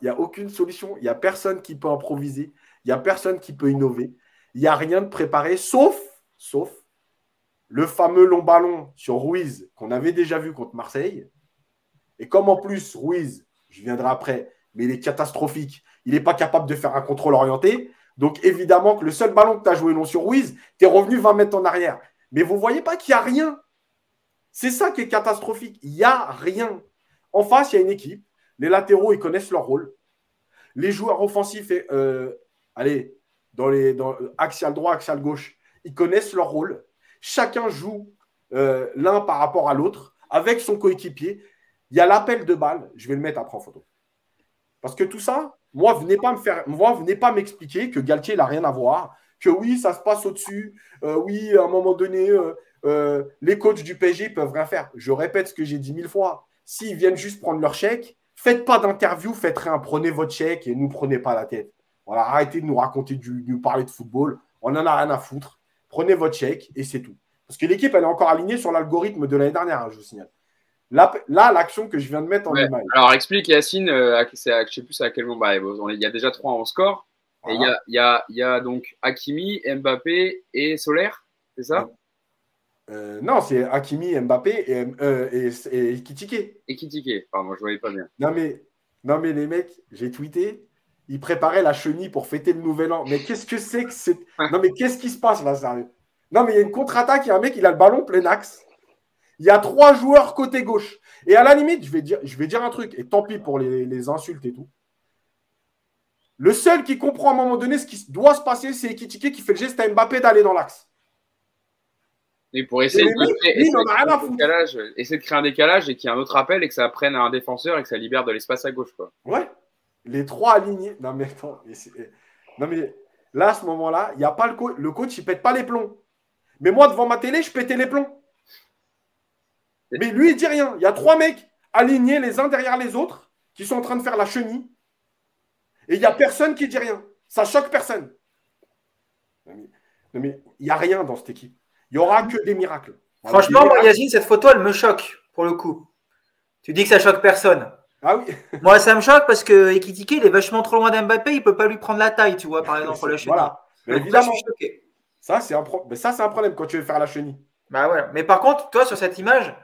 a, a aucune solution. Il n'y a personne qui peut improviser. Il n'y a personne qui peut innover. Il n'y a rien de préparé, sauf, sauf le fameux long ballon sur Ruiz qu'on avait déjà vu contre Marseille. Et comme en plus, Ruiz, je viendrai après, mais il est catastrophique. Il n'est pas capable de faire un contrôle orienté. Donc évidemment que le seul ballon que tu as joué long sur Ruiz, tu es revenu 20 mètres en arrière. Mais vous ne voyez pas qu'il n'y a rien. C'est ça qui est catastrophique. Il n'y a rien. En face, il y a une équipe. Les latéraux, ils connaissent leur rôle. Les joueurs offensifs, euh, allez, dans les dans, droit, axial gauche, ils connaissent leur rôle. Chacun joue euh, l'un par rapport à l'autre avec son coéquipier. Il y a l'appel de balle. Je vais le mettre après en photo. Parce que tout ça, moi, venez pas me m'expliquer que Galtier n'a rien à voir, que oui, ça se passe au-dessus, euh, oui, à un moment donné, euh, les coachs du PSG peuvent rien faire. Je répète ce que j'ai dit mille fois. S'ils viennent juste prendre leur chèque, faites pas d'interview, faites rien, prenez votre chèque et ne nous prenez pas la tête. Voilà, arrêtez de nous raconter, de nous parler de football. On n'en a rien à foutre. Prenez votre chèque et c'est tout. Parce que l'équipe, elle est encore alignée sur l'algorithme de l'année dernière, hein, je vous signale. Là, l'action que je viens de mettre en image. Alors, explique, Yacine, euh, je ne sais plus à quel moment. Bah, il y a déjà trois en score. Et il y, a, y, a, donc Hakimi, Mbappé et Solaire, c'est ça? Euh, non, c'est Hakimi, Mbappé et, euh, et, et Kitike. Et Kitike, pardon, je voyais pas bien. Non mais, non mais les mecs, j'ai tweeté, ils préparaient la chenille pour fêter le nouvel an. Mais qu'est-ce que c'est que c'est Non mais qu'est-ce qui se passe là, sérieux? Non mais il y a une contre-attaque, il y a un mec, il a le ballon plein axe. Il y a trois joueurs côté gauche. Et à la limite, je vais dire, je vais dire un truc, et tant pis pour les, les insultes et tout. Le seul qui comprend à un moment donné ce qui doit se passer, c'est Kitike qui fait le geste à Mbappé d'aller dans l'axe. Et pour essayer, de, créer un décalage et qu'il y ait un autre appel et que ça prenne à un défenseur et que ça libère de l'espace à gauche. Quoi. Ouais. Les trois alignés. Non, mais attends. Non, mais là, à ce moment-là, il y a pas le coach. Le coach, il pète pas les plombs. Mais moi, devant ma télé, je pétais les plombs. Mais lui, il dit rien. Il y a trois mecs alignés les uns derrière les autres qui sont en train de faire la chenille. Et il n'y a personne qui dit rien. Ça choque personne. Non, mais il n'y a rien dans cette équipe. Il n'y aura que des miracles. Franchement, moi, Yacine, cette photo, elle me choque, pour le coup. Tu dis que ça choque personne. Ah oui Moi, ça me choque parce que Ekitike, il est vachement trop loin d'Mbappé, il ne peut pas lui prendre la taille, tu vois, par exemple, pour la chenille. Voilà. évidemment. Ça, c'est un, un problème quand tu veux faire la chenille. Bah ouais. Mais par contre, toi, sur cette image,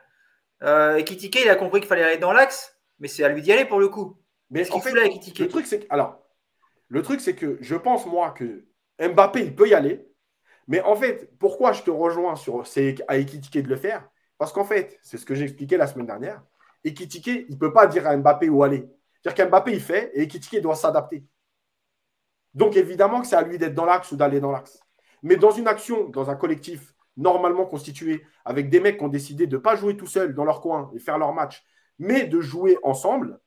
euh, Ekitike, il a compris qu'il fallait aller dans l'axe, mais c'est à lui d'y aller pour le coup. Mais ce qu'il fait là, Le truc, c'est que, alors, le truc, c'est que je pense, moi, que Mbappé, il peut y aller, mais en fait, pourquoi je te rejoins sur c'est à Ekitike de le faire? Parce qu'en fait, c'est ce que j'ai expliqué la semaine dernière. Ekitike, il ne peut pas dire à Mbappé où aller. C'est-à-dire qu'Mbappé, il fait et Ekitike doit s'adapter. Donc évidemment que c'est à lui d'être dans l'axe ou d'aller dans l'axe. Mais dans une action, dans un collectif normalement constitué, avec des mecs qui ont décidé de ne pas jouer tout seuls dans leur coin et faire leur match, mais de jouer ensemble,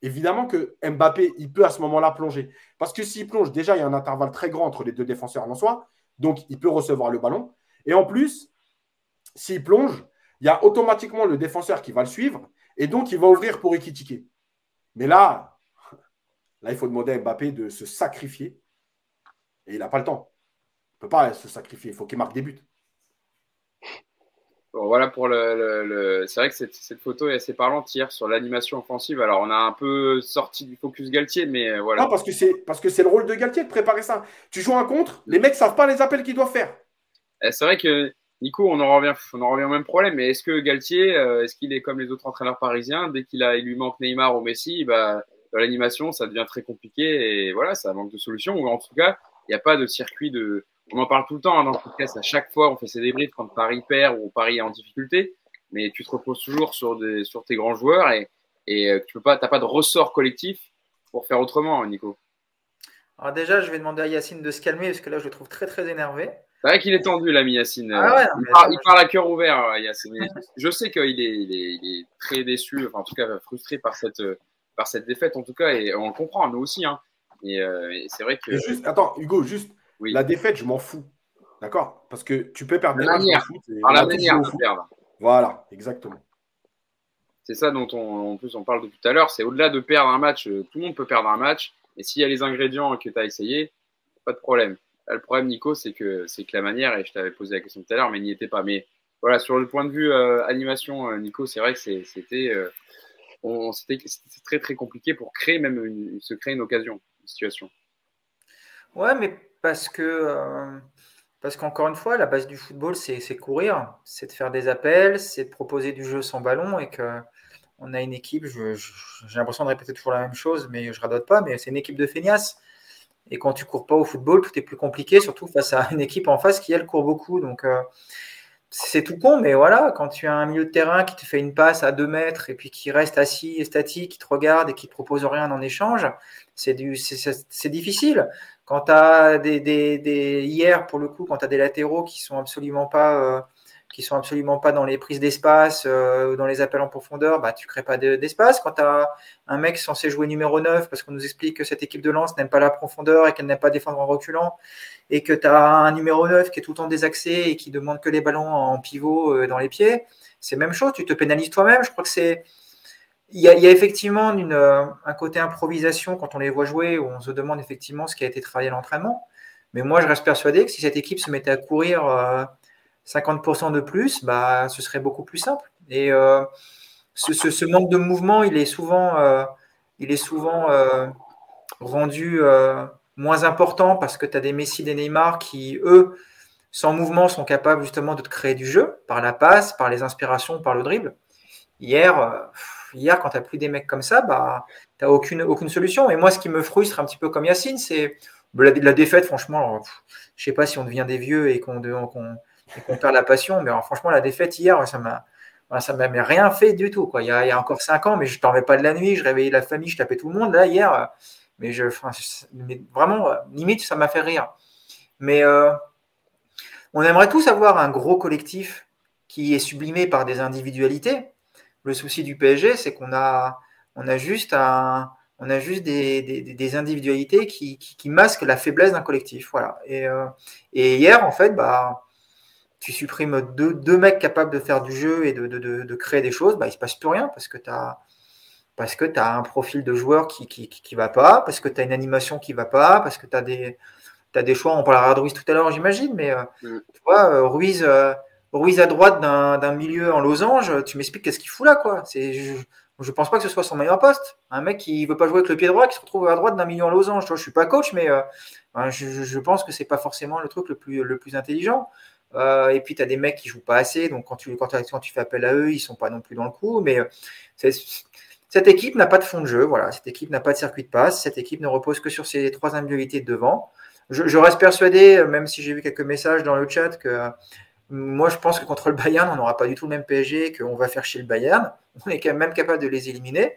évidemment que Mbappé, il peut à ce moment-là plonger. Parce que s'il plonge, déjà, il y a un intervalle très grand entre les deux défenseurs en soi. Donc, il peut recevoir le ballon. Et en plus, s'il plonge, il y a automatiquement le défenseur qui va le suivre. Et donc, il va ouvrir pour équitiquer. Mais là, là, il faut demander à Mbappé de se sacrifier. Et il n'a pas le temps. Il ne peut pas se sacrifier. Il faut qu'il marque des buts. Voilà pour le. C'est vrai que cette, cette, photo est assez parlante hier sur l'animation offensive. Alors, on a un peu sorti du focus Galtier, mais euh, voilà. Non, parce que c'est parce que c'est le rôle de Galtier de préparer ça. Tu joues un contre, les mecs savent pas les appels qu'ils doivent faire. Eh, c'est vrai que Nico, on en revient, on en revient au même problème. Mais est-ce que Galtier, euh, est-ce qu'il est comme les autres entraîneurs parisiens? Dès qu'il a, il lui manque Neymar ou Messi, bah, dans l'animation, ça devient très compliqué et voilà, ça manque de solutions. Ou en tout cas, il n'y a pas de circuit de. On en parle tout le temps hein, dans le podcast. À chaque fois, on fait ces débriefs quand Paris perd ou Paris est en difficulté. Mais tu te reposes toujours sur, des, sur tes grands joueurs et, et euh, tu peux pas, t'as pas de ressort collectif pour faire autrement, Nico. Alors déjà, je vais demander à Yacine de se calmer parce que là, je le trouve très très énervé. C'est vrai qu'il est tendu, l'ami Yacine. Ah ouais, il, parle, il parle à cœur ouvert, euh, Yacine. Je sais qu'il est, il est, il est très déçu, enfin, en tout cas frustré par cette, euh, par cette défaite, en tout cas, et on le comprend, nous aussi. Hein. Et, euh, et c'est vrai que. Et juste, attends, Hugo, juste, Oui. la défaite, je m'en fous. D'accord? Parce que tu peux perdre La manière. fous, c'est- Par la manière de perdre. Voilà, exactement. C'est ça dont on, en plus on parle depuis tout à l'heure. C'est au-delà de perdre un match, euh, tout le monde peut perdre un match. Et s'il y a les ingrédients que tu as essayé, pas de problème. Là, le problème, Nico, c'est que c'est que la manière, et je t'avais posé la question tout à l'heure, mais il n'y était pas. Mais voilà, sur le point de vue euh, animation, euh, Nico, c'est vrai que c'est- c'était euh, on- c'était c'était très très compliqué pour créer même une, se créer une occasion, une situation. Ouais, mais parce que euh, parce qu'encore une fois, la base du football, c'est courir, c'est de faire des appels, c'est de proposer du jeu sans ballon et que on a une équipe. J'ai l'impression de répéter toujours la même chose, mais je radote pas. Mais c'est une équipe de feignasses. Et quand tu cours pas au football, tout est plus compliqué, surtout face à une équipe en face qui elle court beaucoup. Donc euh, c'est tout con, mais voilà, quand tu as un milieu de terrain qui te fait une passe à deux mètres et puis qui reste assis et statique, qui te regarde et qui te propose rien en échange, c'est difficile. Quand tu as des, des, hier, pour le coup, quand tu as des latéraux qui sont absolument pas, euh, sont absolument pas dans les prises d'espace, euh, ou dans les appels en profondeur, bah, tu crées pas de- d'espace. Quand tu as un mec censé jouer numéro 9, parce qu'on nous explique que cette équipe de lance n'aime pas la profondeur et qu'elle n'aime pas défendre en reculant, et que tu as un numéro 9 qui est tout le temps désaxé et qui demande que les ballons en pivot euh, dans les pieds, c'est même chose, tu te pénalises toi-même. Je crois que c'est. Il y, a, effectivement une, euh, un côté improvisation quand on les voit jouer, où on se demande effectivement ce qui a été travaillé à l'entraînement. Mais moi, je reste persuadé que si cette équipe se mettait à courir euh, 50% de plus, bah, ce serait beaucoup plus simple. Et euh, ce, manque de mouvement, il est souvent, euh, il est souvent euh, rendu euh, moins important parce que tu as des Messi, des Neymar qui, eux, sans mouvement, sont capables justement de te créer du jeu par la passe, par les inspirations, par le dribble. Hier, euh, hier quand tu n'as plus des mecs comme ça, bah, tu n'as aucune, aucune solution. Et moi, ce qui me frustre un petit peu comme Yacine, c'est la, défaite, franchement. je sais pas si on devient des vieux et qu'on perd la passion, mais franchement, la défaite hier, ça m'a. ça m'a rien fait du tout. Quoi. Il, y a, encore cinq ans, mais je ne dormais pas de la nuit, je réveillais la famille, je tapais tout le monde. Là, hier, mais, je, enfin, vraiment, limite, ça m'a fait rire. Mais euh, on aimerait tous avoir un gros collectif qui est sublimé par des individualités. Le souci du PSG, c'est qu'on a, on a juste, un, on a juste des, des, des individualités qui, qui, qui masquent la faiblesse d'un collectif. Voilà. Et, euh, et hier, en fait, bah, tu supprimes deux, deux mecs capables de faire du jeu et de, de, de, de créer des choses, bah, il ne se passe plus rien parce que tu as parce que tu as un profil de joueur qui ne qui, qui va pas, parce que tu as une animation qui va pas, parce que tu as des, as des choix. On parlera de Ruiz tout à l'heure, j'imagine, mais euh, Mm. tu vois, euh, Ruiz, euh, Ruiz à droite d'un milieu en losange, tu m'expliques qu'est-ce qu'il fout là, quoi. Je, je pense pas que ce soit son meilleur poste. Un mec qui veut pas jouer avec le pied droit, qui se retrouve à droite d'un milieu en losange. Je suis pas coach, mais euh, ben, je, pense que c'est pas forcément le truc le plus, intelligent. Euh, et puis, tu as des mecs qui jouent pas assez, donc quand tu, fais appel à eux, ils sont pas non plus dans le coup. Mais euh, cette équipe n'a pas de fond de jeu, voilà. Cette équipe n'a pas de circuit de passe. Cette équipe ne repose que sur ses trois individualités de devant. Je, reste persuadé, même si j'ai vu quelques messages dans le chat, que moi je pense que contre le Bayern, on n'aura pas du tout le même PSG, qu'on va faire chez le Bayern. On est quand même capable de les éliminer.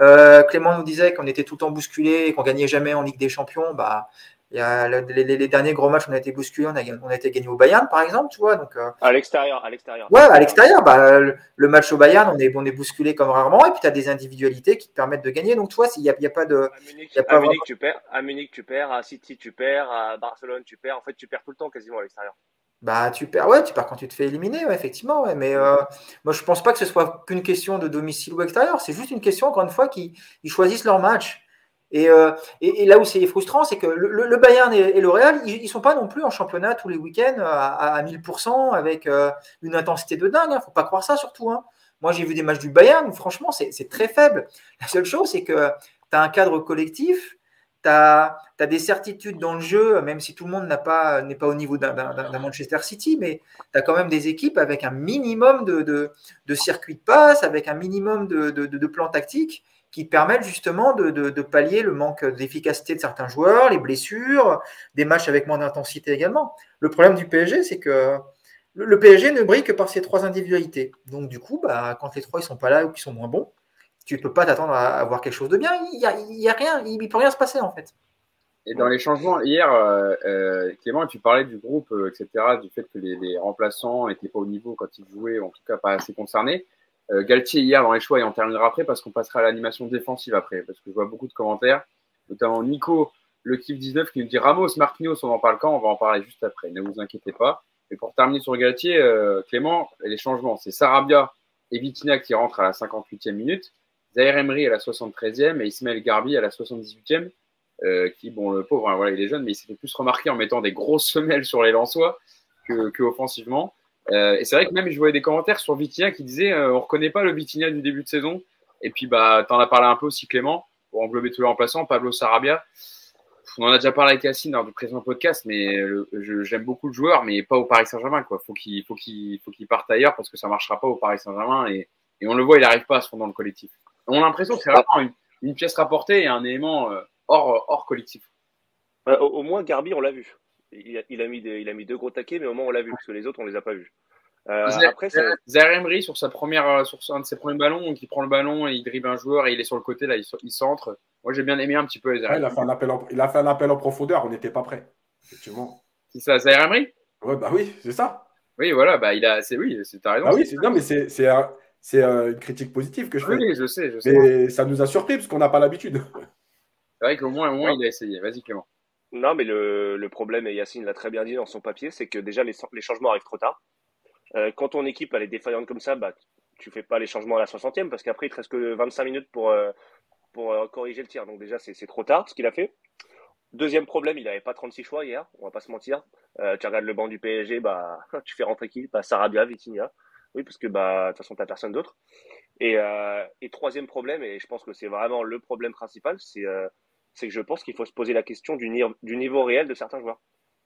Euh, Clément nous disait qu'on était tout le temps bousculé et qu'on gagnait jamais en Ligue des Champions. Bah, il y a le- les, les- les derniers gros matchs, on a été bousculé, on a, on a été gagné au Bayern, par exemple, tu vois. Donc, euh, À l'extérieur, à l'extérieur. Ouais, à l'extérieur, bah, le, le match au Bayern, on est, on est bousculé comme rarement, et puis tu as des individualités qui te permettent de gagner. Donc, tu vois, il n'y a, il y a pas de. À Munich, Y a pas à Munich, tu perds. À Munich, tu perds. À City, tu perds. À Barcelone, tu perds. En fait, tu perds tout le temps quasiment à l'extérieur. Bah, tu perds, ouais, tu perds quand tu te fais éliminer, effectivement. Ouais, mais euh, moi, je pense pas que ce soit qu'une question de domicile ou extérieur. C'est juste une question, encore une fois, qu'ils ils choisissent leur match. Et, euh, et, et là où c'est frustrant, c'est que le, Bayern et, le Real, ils, ils sont pas non plus en championnat tous les week-ends à, à 1000% avec euh, une intensité de dingue. Hein. Faut pas croire ça surtout. Hein. Moi, j'ai vu des matchs du Bayern où franchement, c'est très faible. La seule chose, c'est que tu as un cadre collectif, tu as, des certitudes dans le jeu, même si tout le monde n'est pas au niveau d'un Manchester City, mais tu as quand même des équipes avec un minimum de, circuits de passe, avec un minimum de, plans tactiques qui te permettent justement de, pallier le manque d'efficacité de certains joueurs, les blessures, des matchs avec moins d'intensité également. Le problème du PSG, c'est que le, PSG ne brille que par ses trois individualités. Donc du coup, bah, quand les trois ils sont pas là ou qu'ils sont moins bons, tu ne peux pas t'attendre à avoir quelque chose de bien. Il n'y a, y a rien, il ne peut rien se passer en fait. Et dans les changements, hier, euh, euh, Clément, tu parlais du groupe, euh, etc., du fait que les, remplaçants n'étaient pas au niveau quand ils jouaient, en tout cas pas assez concernés. Galtier, hier, dans les choix, et on terminera après parce qu'on passera à l'animation défensive après, parce que je vois beaucoup de commentaires, notamment Nico, le Kif 19, qui nous dit Ramos, Marquinhos, on en parle quand? On va en parler juste après, ne vous inquiétez pas. Et pour terminer sur Galtier, Clément, les changements, c'est Sarabia et Vitina qui rentrent à la 58e minute, Zaire Emery à la 73e et Ismaël Garbi à la 78e. Euh, qui, bon, le pauvre, hein, voilà, il est jeune, mais il s'est fait plus remarquer en mettant des grosses semelles sur les Lensois que, offensivement. Euh, et c'est vrai que même je voyais des commentaires sur Vitinha qui disaient euh, on reconnaît pas le Vitinha du début de saison. Et puis bah t'en as parlé un peu aussi Clément pour englober tous les remplaçants, Pablo Sarabia. On en a déjà parlé avec Yacine lors du précédent podcast, mais j'aime beaucoup le joueur, mais pas au Paris Saint-Germain. Quoi, faut qu'il parte ailleurs parce que ça marchera pas au Paris Saint-Germain et, et on le voit, il n'arrive pas à se fondre dans le collectif. On a l'impression que c'est vraiment une, une pièce rapportée et un élément euh, hors hors collectif. Euh, au, au moins, Garbi, on l'a vu. Il a, il, a mis des, il a mis deux gros taquets, mais au moins, on l'a vu, parce que les autres, on les a pas vus. Euh, Zaire- après, ça- Zaire Emery sur sa première, euh, sur un de ses premiers ballons, qui prend le ballon et il dribble un joueur et il est sur le côté là, il, il centre. Moi j'ai bien aimé un petit peu Ouais, il, a fait un appel en, il a fait un appel en profondeur, on n'était pas prêt. Effectivement. C'est ça, Zaire Emery? Ouais, bah oui, c'est ça. Oui, voilà, bah il a, c'est oui, c'est t'as raison. Ah oui, c'est, non, mais c'est, c'est, un- c'est euh, une critique positive que je fais. oui, je sais, je sais. Mais ça nous a surpris parce qu'on n'a pas l'habitude. C'est vrai qu'au moins, au moins il a essayé. Vas-y Clément. Non, mais le, le problème, et Yacine l'a très bien dit dans son papier, c'est que déjà les, les changements arrivent trop tard. Euh, quand ton équipe elle est défaillante comme ça, bah, tu fais pas les changements à la 60e parce qu'après il te reste que 25 minutes pour, euh, pour euh, corriger le tir. Donc déjà c'est trop tard ce qu'il a fait. Deuxième problème, il n'avait pas 36 choix hier, on va pas se mentir. Euh, tu regardes le banc du PSG, bah, tu fais rentrer qui? Bah, Sarabia, Vitinha. Oui, parce que bah, de toute façon, tu n'as personne d'autre. Et, euh, et troisième problème, et je pense que c'est vraiment le problème principal, c'est euh, que je pense qu'il faut se poser la question du, ni- du niveau réel de certains joueurs.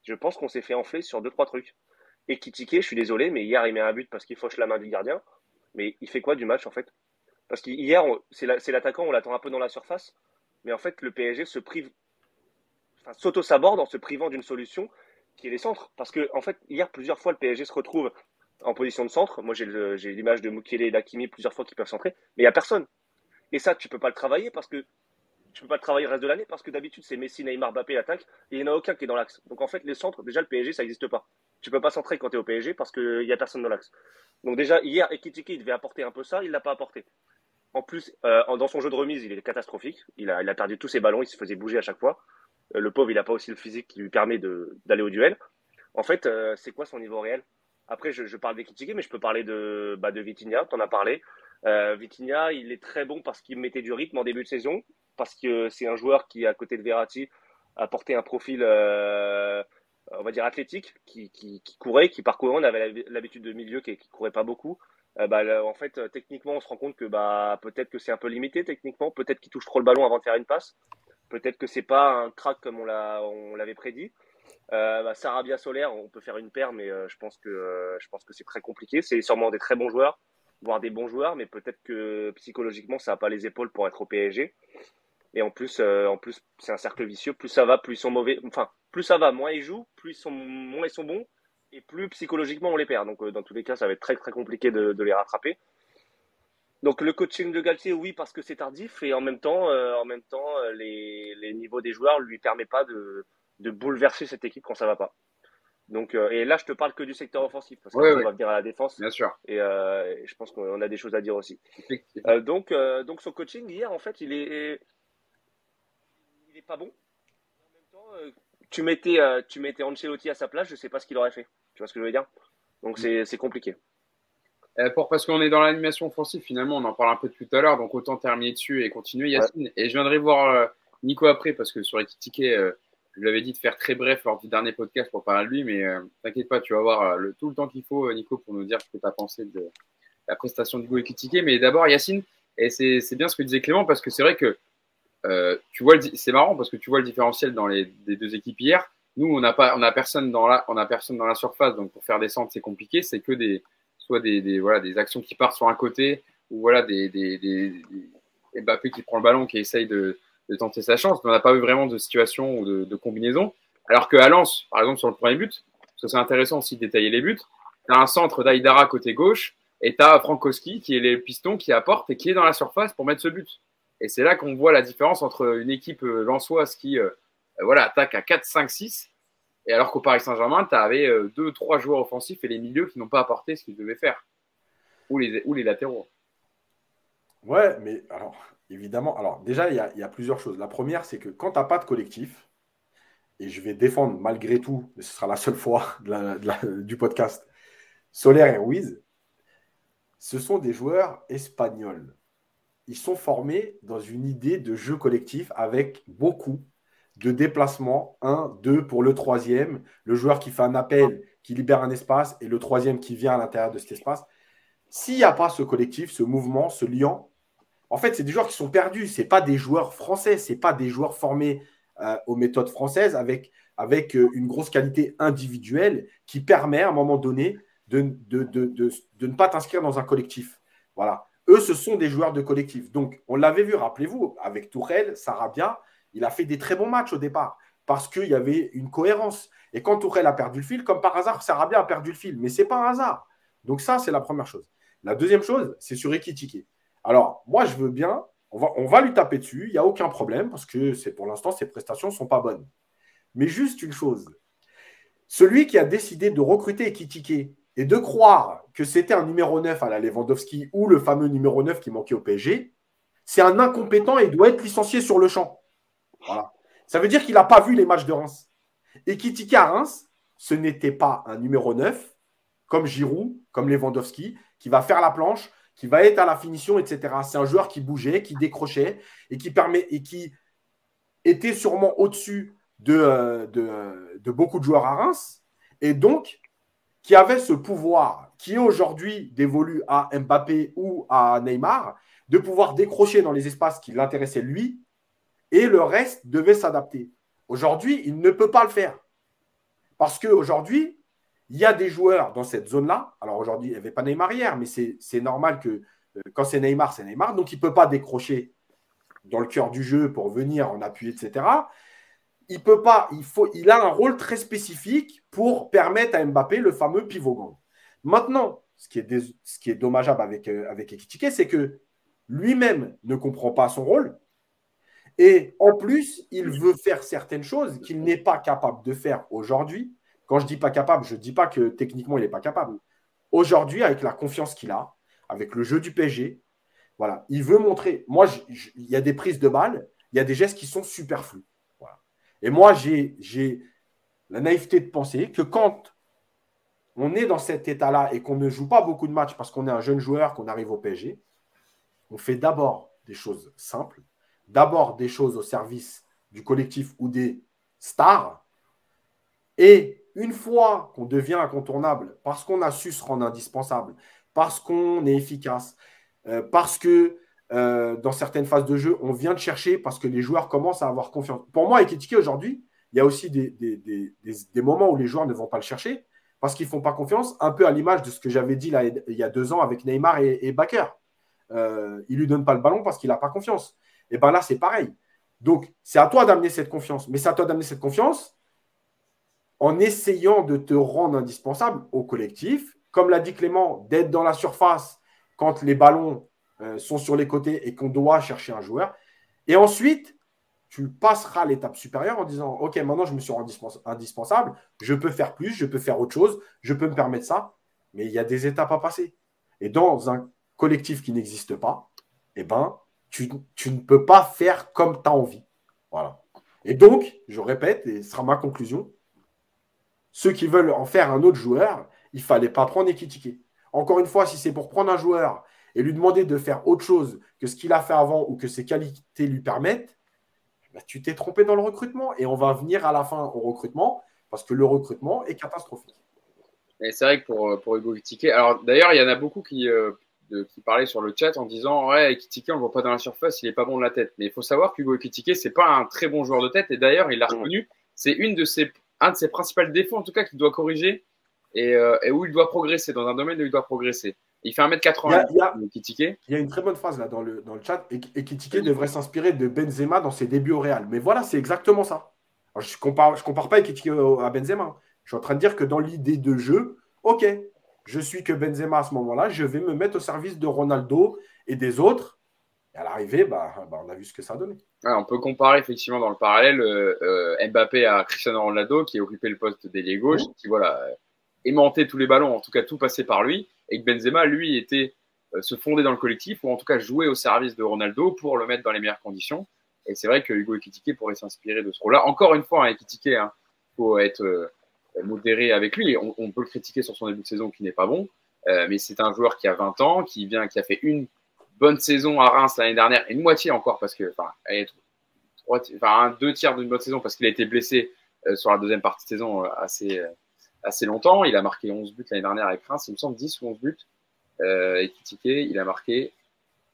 Je pense qu'on s'est fait enfler sur deux trois trucs. Et Kitike, je suis désolé, mais hier il met un but parce qu'il fauche la main du gardien. Mais il fait quoi du match en fait? Parce qu'hier, c'est la- c'est l'attaquant, on l'attend un peu dans la surface. Mais en fait, le PSG se prive, s'auto-saborde en se privant d'une solution qui est les centres. Parce que en fait, hier, plusieurs fois, le PSG se retrouve en position de centre. Moi, j'ai l'image de Mukele et d'Akimi plusieurs fois qui peuvent centrer, mais il n'y a personne. Et ça, tu peux pas le travailler parce que tu peux pas le travailler le reste de l'année parce que d'habitude c'est Messi, Neymar, Mbappé attaque et il n'y en a aucun qui est dans l'axe. Donc en fait les centres, déjà le PSG ça n'existe pas. Tu peux pas centrer quand tu es au PSG parce qu'il n'y a personne dans l'axe. Donc déjà hier Ekitike il devait apporter un peu ça, il l'a pas apporté. En plus euh, dans son jeu de remise il est catastrophique. Il a, perdu tous ses ballons, il se faisait bouger à chaque fois. Euh, le pauvre il a pas aussi le physique qui lui permet d'aller au duel. En fait euh, c'est quoi son niveau réel? Après je, je parle d'Ekitike mais je peux parler de, bah, de Vitinha, t'en as parlé. Euh, Vitinha, il est très bon parce qu'il mettait du rythme en début de saison, parce que c'est un joueur qui, à côté de Verratti, a porté un profil, euh, on va dire, athlétique, qui, qui, qui courait, qui parcourait. On avait l'habitude de milieu qui, qui courait pas beaucoup. Euh, bah, en fait, techniquement, on se rend compte que bah, peut-être que c'est un peu limité techniquement, peut-être qu'il touche trop le ballon avant de faire une passe, peut-être que c'est pas un crack comme on l'avait prédit. Euh, bah, Sarabia Solaire, on peut faire une paire, mais euh, je pense que euh, je pense que c'est très compliqué. C'est sûrement des très bons joueurs, voire des bons joueurs, mais peut-être que psychologiquement, ça n'a pas les épaules pour être au PSG. Et en plus, euh, en plus, c'est un cercle vicieux. Plus ça va, plus ils sont mauvais. Enfin, plus ça va, moins ils jouent, plus ils sont moins ils sont bons, et plus psychologiquement on les perd. Donc, dans tous les cas, ça va être très très compliqué de, les rattraper. Donc, le coaching de Galtier, oui, parce que c'est tardif, et en même temps, en même temps, les, les niveaux des joueurs lui permet pas de, de bouleverser cette équipe quand ça va pas. Donc, euh, et là, je te parle que du secteur offensif, parce qu'on Ouais, ouais. va venir à la défense, Bien sûr. et, euh, et je pense qu'on a des choses à dire aussi. Euh, donc, donc son coaching hier, en fait, il est, il est pas bon. En même temps, tu mettais, tu mettais Ancelotti à sa place, je sais pas ce qu'il aurait fait. Tu vois ce que je veux dire? Donc c'est, c'est compliqué. Euh, pour, parce qu'on est dans l'animation offensive, finalement, on en parle un peu tout à l'heure, donc autant terminer dessus et continuer, Yacine. Et je viendrai voir Nico après, parce que sur Ekitike, euh, je lui avais dit de faire très bref lors du dernier podcast pour parler de lui, mais euh, t'inquiète pas, tu vas avoir euh, tout le temps qu'il faut, euh, Nico, pour nous dire ce que tu as pensé de la prestation du Go Ekitike. Mais d'abord, Yacine, et c'est bien ce que disait Clément, parce que c'est vrai que tu vois, c'est marrant parce que tu vois le différentiel dans les deux équipes hier. Nous, on n'a pas, on a personne dans la, on a personne dans la surface, donc pour faire des centres, c'est compliqué. C'est que des, soit des, voilà, des actions qui partent sur un côté, ou voilà, des, des, des, qui prend le ballon, qui essaye de, de tenter sa chance. On n'a pas eu vraiment de situation ou de, combinaison. Alors que à Lens, par exemple, sur le premier but, parce que c'est intéressant aussi de détailler les buts, tu as un centre d'Aïdara côté gauche, et tu as Frankowski qui est les pistons qui apporte et qui est dans la surface pour mettre ce but. Et c'est là qu'on voit la différence entre une équipe euh, lensoise qui, euh, voilà, attaque à 4, 5, 6. Et alors qu'au Paris Saint-Germain, tu avais deux, trois joueurs offensifs et les milieux qui n'ont pas apporté ce qu'ils devaient faire. Ou les, ou les latéraux. Ouais, mais alors, évidemment, alors déjà, il y a, plusieurs choses. La première, c'est que quand tu n'as pas de collectif, et je vais défendre malgré tout, mais ce sera la seule fois du podcast, Solaire et Ruiz, ce sont des joueurs espagnols. Ils sont formés dans une idée de jeu collectif avec beaucoup de déplacements. Un, deux pour le troisième, le joueur qui fait un appel, qui libère un espace, et le troisième qui vient à l'intérieur de cet espace. S'il n'y a pas ce collectif, ce mouvement, ce lien, en fait, c'est des joueurs qui sont perdus. Ce pas des joueurs français, ce pas des joueurs formés euh, aux méthodes françaises avec, euh, une grosse qualité individuelle qui permet à un moment donné de, ne pas t'inscrire dans un collectif. Voilà. Eux, ce sont des joueurs de collectif. Donc, on l'avait vu, rappelez-vous, avec Tourelle, Sarabia, il a fait des très bons matchs au départ parce qu'il y avait une cohérence. Et quand Tourelle a perdu le fil, comme par hasard, Sarabia a perdu le fil. Mais ce n'est pas un hasard. Donc, ça, c'est la première chose. La deuxième chose, c'est sur Ekitike. Alors, moi, je veux bien, on va, lui taper dessus, il n'y a aucun problème, parce que c'est pour l'instant, ses prestations ne sont pas bonnes. Mais juste une chose, celui qui a décidé de recruter Ekitike et de croire que c'était un numéro 9 à la Lewandowski ou le fameux numéro 9 qui manquait au PSG, c'est un incompétent et doit être licencié sur le champ. Voilà. Ça veut dire qu'il n'a pas vu les matchs de Reims. Et à Reims, ce n'était pas un numéro 9 comme Giroud, comme Lewandowski, qui va faire la planche, qui va être à la finition, etc. C'est un joueur qui bougeait, qui décrochait et qui, permet, et qui était sûrement au-dessus de, euh, de, de, beaucoup de joueurs à Reims. Et donc, qui avait ce pouvoir qui aujourd'hui dévolu à Mbappé ou à Neymar, de pouvoir décrocher dans les espaces qui l'intéressaient lui, et le reste devait s'adapter. Aujourd'hui, il ne peut pas le faire. Parce qu'aujourd'hui, il y a des joueurs dans cette zone-là. Alors aujourd'hui, il n'y avait pas Neymar hier, mais c'est normal que euh, quand c'est Neymar, c'est Neymar. Donc il ne peut pas décrocher dans le cœur du jeu pour venir en appui, etc. Il peut pas, il, faut, il a un rôle très spécifique pour permettre à Mbappé le fameux pivot gang. Maintenant, ce qui est, dommageable avec, euh, avec Ekitike, c'est que lui-même ne comprend pas son rôle. Et en plus, il veut faire certaines choses qu'il n'est pas capable de faire aujourd'hui quand je dis pas capable, je ne dis pas que techniquement, il n'est pas capable. Aujourd'hui, avec la confiance qu'il a, avec le jeu du PSG, voilà, il veut montrer. Moi, il y a des prises de balles, il y a des gestes qui sont superflus. Et moi, j'ai la naïveté de penser que quand on est dans cet état-là et qu'on ne joue pas beaucoup de matchs parce qu'on est un jeune joueur, qu'on arrive au PSG, on fait d'abord des choses simples, d'abord des choses au service du collectif ou des stars, et une fois qu'on devient incontournable, parce qu'on a su se rendre indispensable, parce qu'on est efficace, euh, parce que euh, dans certaines phases de jeu, on vient de chercher, parce que les joueurs commencent à avoir confiance. Pour moi, avec Etiquet aujourd'hui, il y a aussi des, moments où les joueurs ne vont pas le chercher, parce qu'ils ne font pas confiance, un peu à l'image de ce que j'avais dit il y a deux ans avec Neymar et, et Bakker. Euh, il ne lui donne pas le ballon parce qu'il n'a pas confiance. Et bien là, c'est pareil. Donc, c'est à toi d'amener cette confiance. Mais c'est à toi d'amener cette confiance en essayant de te rendre indispensable au collectif. Comme l'a dit Clément, d'être dans la surface quand les ballons euh, sont sur les côtés et qu'on doit chercher un joueur. Et ensuite, tu passeras l'étape supérieure en disant Ok, maintenant je me suis rendu indispensable, je peux faire plus, je peux faire autre chose, je peux me permettre ça. Mais il y a des étapes à passer. Et dans un collectif qui n'existe pas, eh ben, tu, ne peux pas faire comme tu as envie. Voilà. Et donc, je répète, et ce sera ma conclusion, ceux qui veulent en faire un autre joueur, il ne fallait pas prendre Ekitike. Encore une fois, si c'est pour prendre un joueur et lui demander de faire autre chose que ce qu'il a fait avant ou que ses qualités lui permettent, bah, tu t'es trompé dans le recrutement. Et on va venir à la fin au recrutement parce que le recrutement est catastrophique. c'est vrai que pour, pour Hugo Ekitike, alors d'ailleurs, il y en a beaucoup qui, euh, qui parlaient sur le chat en disant Ouais, Ekitike, on ne le voit pas dans la surface, il n'est pas bon de la tête. Mais il faut savoir qu'Hugo Ekitike, ce n'est pas un très bon joueur de tête. Et d'ailleurs, il l'a reconnu. C'est une de ses un de ses principaux défauts, en tout cas, qu'il doit corriger euh, et, où il doit progresser, dans un domaine où il doit progresser. Il fait 1m80, il y a, il y a une très bonne phrase là dans le, dans le chat, et, et Kitike devrait s'inspirer de Benzema dans ses débuts au Real. Mais voilà, c'est exactement ça. je ne compare, je compare pas Kitike à Benzema. Je suis en train de dire que dans l'idée de jeu, ok, je suis que Benzema à ce moment-là, je vais me mettre au service de Ronaldo et des autres Et à l'arrivée, bah, bah, on a vu ce que ça a donné. on peut comparer effectivement dans le parallèle euh, Mbappé à Cristiano Ronaldo qui a occupé le poste d'ailier gauche, qui voilà, aimantait tous les ballons, en tout cas tout passait par lui, et que Benzema, lui, était se fonder dans le collectif, ou en tout cas jouer au service de Ronaldo pour le mettre dans les meilleures conditions. Et c'est vrai que Hugo Ekitike pourrait s'inspirer de ce rôle-là. Encore une fois, hein, Ekitike, il hein, faut être modéré avec lui. On, on, peut le critiquer sur son début de saison qui n'est pas bon, euh, mais c'est un joueur qui a 20 ans, qui vient, qui a fait une bonne saison à Reims l'année dernière, et une moitié encore parce que, enfin, enfin deux tiers d'une bonne saison parce qu'il a été blessé euh, sur la deuxième partie de saison euh, assez, assez longtemps. Il a marqué 11 buts l'année dernière avec Reims, il me semble 10 ou 11 buts. Euh, et il a marqué